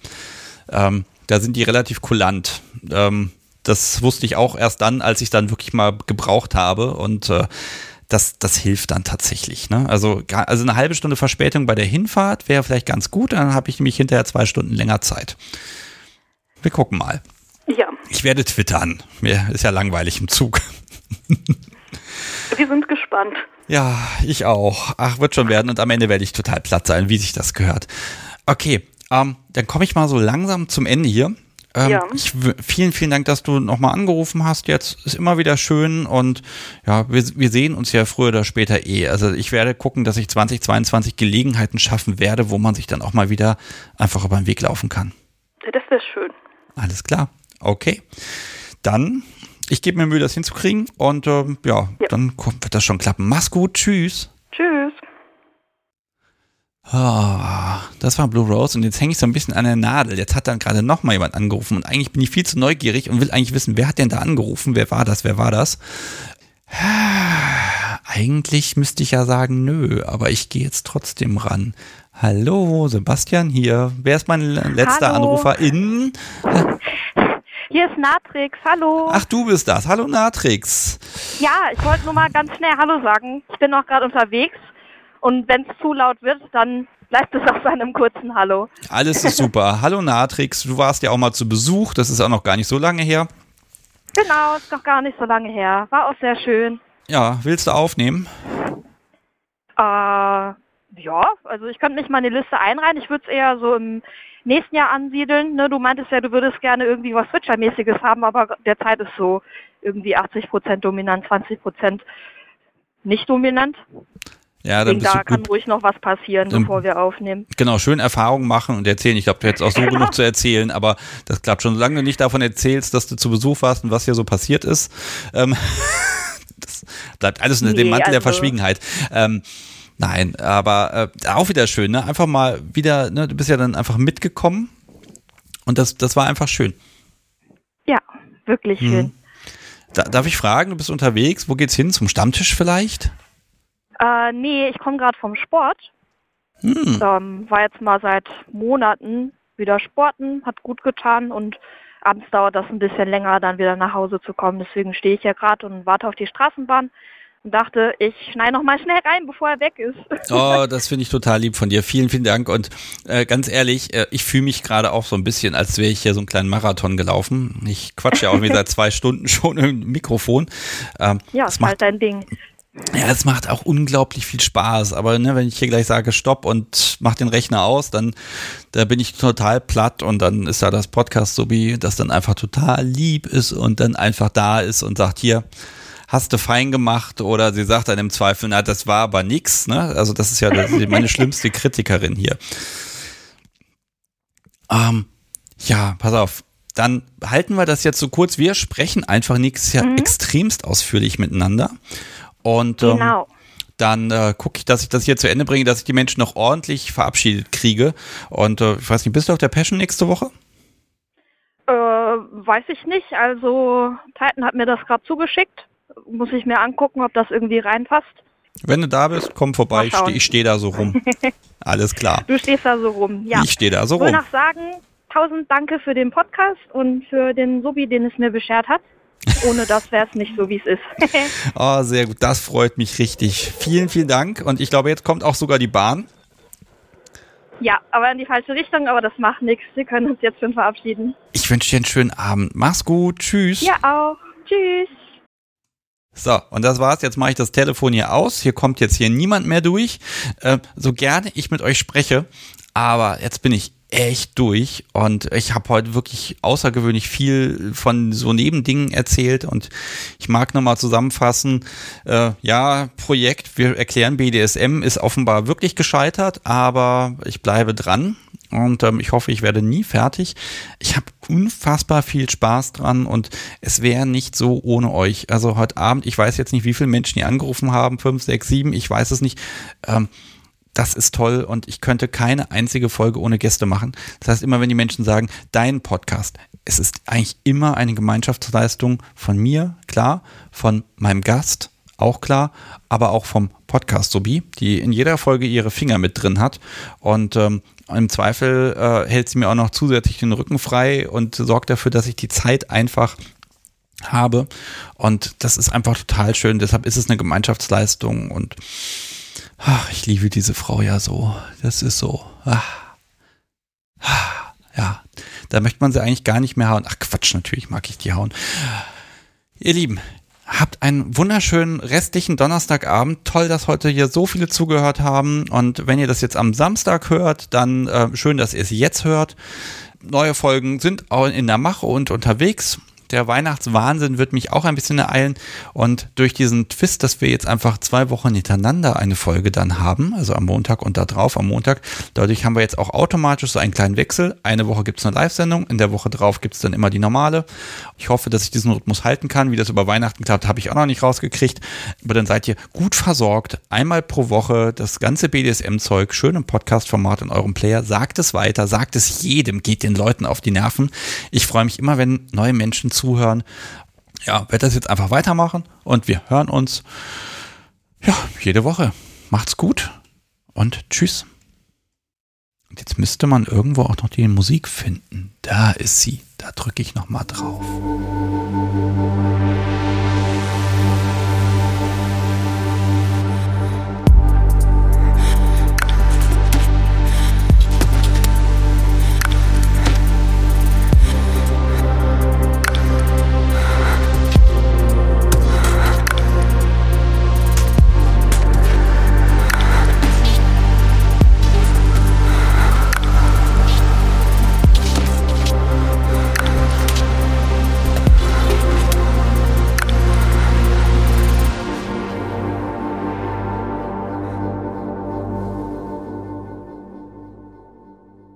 Ähm, da sind die relativ kulant. Ähm, das wusste ich auch erst dann, als ich dann wirklich mal gebraucht habe und äh, das, das hilft dann tatsächlich. Ne? Also, also eine halbe Stunde Verspätung bei der Hinfahrt wäre vielleicht ganz gut, dann habe ich nämlich hinterher zwei Stunden länger Zeit. Wir gucken mal. Ja. Ich werde twittern. Mir ist ja langweilig im Zug. Wir sind gespannt. Ja, ich auch. Ach, wird schon werden und am Ende werde ich total platt sein, wie sich das gehört. Okay, ähm, dann komme ich mal so langsam zum Ende hier. Ähm, Ja. ich, vielen, vielen Dank, dass du nochmal angerufen hast. Jetzt ist immer wieder schön und ja, wir, wir sehen uns ja früher oder später eh. Also ich werde gucken, dass ich 2022 Gelegenheiten schaffen werde, wo man sich dann auch mal wieder einfach über den Weg laufen kann. Ja, Das wäre schön. Alles klar. Okay. Dann, ich gebe mir Mühe, das hinzukriegen und ähm, ja, dann kommt- wird das schon klappen. Mach's gut. Tschüss. Ah, das war Blue Rose und jetzt hänge ich so ein bisschen an der Nadel. Jetzt hat dann gerade noch mal jemand angerufen und eigentlich bin ich viel zu neugierig und will eigentlich wissen, wer hat denn da angerufen? Wer war das? Wer war das? Ah, Eigentlich müsste ich ja sagen, nö, aber ich gehe jetzt trotzdem ran. Hallo, Sebastian hier. Wer ist mein letzter Hallo. Anrufer in? Hier ist Natrix, hallo. Ach, du bist das. Hallo Natrix. Ja, ich wollte nur mal ganz schnell Hallo sagen. Ich bin noch gerade unterwegs und wenn es zu laut wird, dann bleibt es auf einem kurzen Hallo. Alles ist super. <laughs> Hallo Natrix, du warst ja auch mal zu Besuch, das ist auch noch gar nicht so lange her. Genau, ist noch gar nicht so lange her. War auch sehr schön. Ja, willst du aufnehmen? Äh, ja, also ich könnte mich mal in die Liste einreihen. Ich würde es eher so im nächsten Jahr ansiedeln. Ne? Du meintest ja, du würdest gerne irgendwie was Switcher-mäßiges haben, aber derzeit ist so irgendwie 80% dominant, 20% nicht dominant. Ja, dann da kann gut. ruhig noch was passieren, Dann- bevor wir aufnehmen. Genau, schön Erfahrungen machen und erzählen. Ich glaube, du hättest auch so genug zu erzählen, aber das klappt schon. Solange du nicht davon erzählst, dass du zu Besuch warst und was hier so passiert ist, ähm, <laughs> das bleibt alles unter dem Nee, Mantel der also- Verschwiegenheit. Ähm, nein, aber äh, auch wieder schön, ne? Einfach mal wieder, ne? Du bist ja dann einfach mitgekommen und das, das war einfach schön. Ja, wirklich Mhm. schön. Da, darf ich fragen, du bist unterwegs, wo geht's hin? Zum Stammtisch vielleicht? Äh, nee, ich komme gerade vom Sport. Hm. Ähm, war jetzt mal seit Monaten wieder sporten, hat gut getan und abends dauert das ein bisschen länger, dann wieder nach Hause zu kommen. Deswegen stehe ich ja gerade und warte auf die Straßenbahn und dachte, ich schneide noch mal schnell rein, bevor er weg ist. <laughs> Oh, das finde ich total lieb von dir. Vielen, vielen Dank. Und äh, ganz ehrlich, äh, ich fühle mich gerade auch so ein bisschen, als wäre ich hier so einen kleinen Marathon gelaufen. Ich quatsche ja auch <laughs> seit zwei Stunden schon im Mikrofon. Ähm, ja, das ist macht, halt dein Ding. Ja, es macht auch unglaublich viel Spaß. Aber ne, wenn ich hier gleich sage Stopp und mach den Rechner aus, dann da bin ich total platt und dann ist da das Podcast so wie das dann einfach total lieb ist und dann einfach da ist und sagt hier hast du fein gemacht oder sie sagt dann im Zweifel, na, das war aber nix, ne? Also das ist ja das ist meine schlimmste Kritikerin hier. Ähm, ja, pass auf. Dann halten wir das jetzt so kurz. Wir sprechen einfach nächstes Jahr Mhm. extremst ausführlich miteinander. Und ähm, Genau. dann äh, gucke ich, dass ich das hier zu Ende bringe, dass ich die Menschen noch ordentlich verabschiedet kriege. Und äh, ich weiß nicht, bist du auf der Passion nächste Woche? Äh, weiß ich nicht. Also Titan hat mir das gerade zugeschickt. Muss ich mir angucken, ob das irgendwie reinpasst. Wenn du da bist, komm vorbei. Ich stehe steh da so rum. <laughs> Alles klar. Du stehst da so rum. Ja. Ich stehe da so Ich will rum. noch sagen, tausend Danke für den Podcast und für den Subi, den es mir beschert hat. Ohne das wäre es nicht so, wie es ist. Oh, <laughs> sehr gut. Das freut mich richtig. Vielen, vielen Dank. Und ich glaube, jetzt kommt auch sogar die Bahn. ja, aber in die falsche Richtung, aber das macht nichts. Wir können uns jetzt schon verabschieden. Ich wünsche dir einen schönen Abend. Mach's gut. Tschüss. Ja, auch. Tschüss. So, und das war's. Jetzt mache ich das Telefon hier aus. Hier kommt jetzt hier niemand mehr durch. Äh, so gerne ich mit euch spreche, aber jetzt bin ich echt durch und ich habe heute wirklich außergewöhnlich viel von so Nebendingen erzählt und ich mag nochmal zusammenfassen, äh, ja, Projekt, wir erklären BDSM ist offenbar wirklich gescheitert, aber ich bleibe dran und ähm, ich hoffe, ich werde nie fertig. Ich habe unfassbar viel Spaß dran und es wäre nicht so ohne euch. Also heute Abend, ich weiß jetzt nicht, wie viele Menschen hier angerufen haben, fünf, sechs, sieben, ich weiß es nicht. Ähm, das ist toll und ich könnte keine einzige Folge ohne Gäste machen. Das heißt, immer wenn die Menschen sagen, dein Podcast, es ist eigentlich immer eine Gemeinschaftsleistung von mir, klar, von meinem Gast, auch klar, aber auch vom Podcast Sobi, die in jeder Folge ihre Finger mit drin hat. Und ähm, im Zweifel äh, hält sie mir auch noch zusätzlich den Rücken frei und sorgt dafür, dass ich die Zeit einfach habe. Und das ist einfach total schön. Deshalb ist es eine Gemeinschaftsleistung und ach, ich liebe diese Frau ja so. Das ist so. Ach. Ja, da möchte man sie eigentlich gar nicht mehr hauen. Ach Quatsch, natürlich mag ich die hauen. Ihr Lieben, Habt einen wunderschönen restlichen Donnerstagabend. Toll, dass heute hier so viele zugehört haben. Und wenn ihr das jetzt am Samstag hört, dann äh, schön, dass ihr es jetzt hört. Neue Folgen sind auch in der Mache und unterwegs der Weihnachtswahnsinn wird mich auch ein bisschen ereilen. Und durch diesen Twist, dass wir jetzt einfach zwei Wochen hintereinander eine Folge dann haben, also am Montag und da drauf am Montag, dadurch haben wir jetzt auch automatisch so einen kleinen Wechsel. Eine Woche gibt es eine Live-Sendung, in der Woche drauf gibt es dann immer die normale. Ich hoffe, dass ich diesen Rhythmus halten kann. Wie das über Weihnachten klappt, habe ich auch noch nicht rausgekriegt. Aber dann seid ihr gut versorgt. Einmal pro Woche das ganze BDSM-Zeug schön im Podcast-Format in eurem Player. Sagt es weiter, sagt es jedem, geht den Leuten auf die Nerven. Ich freue mich immer, wenn neue Menschen zuhören. Ja, werde das jetzt einfach weitermachen und wir hören uns ja, jede Woche. Macht's gut und tschüss. Und jetzt müsste man irgendwo auch noch die Musik finden. Da ist sie. Da drücke ich noch mal drauf.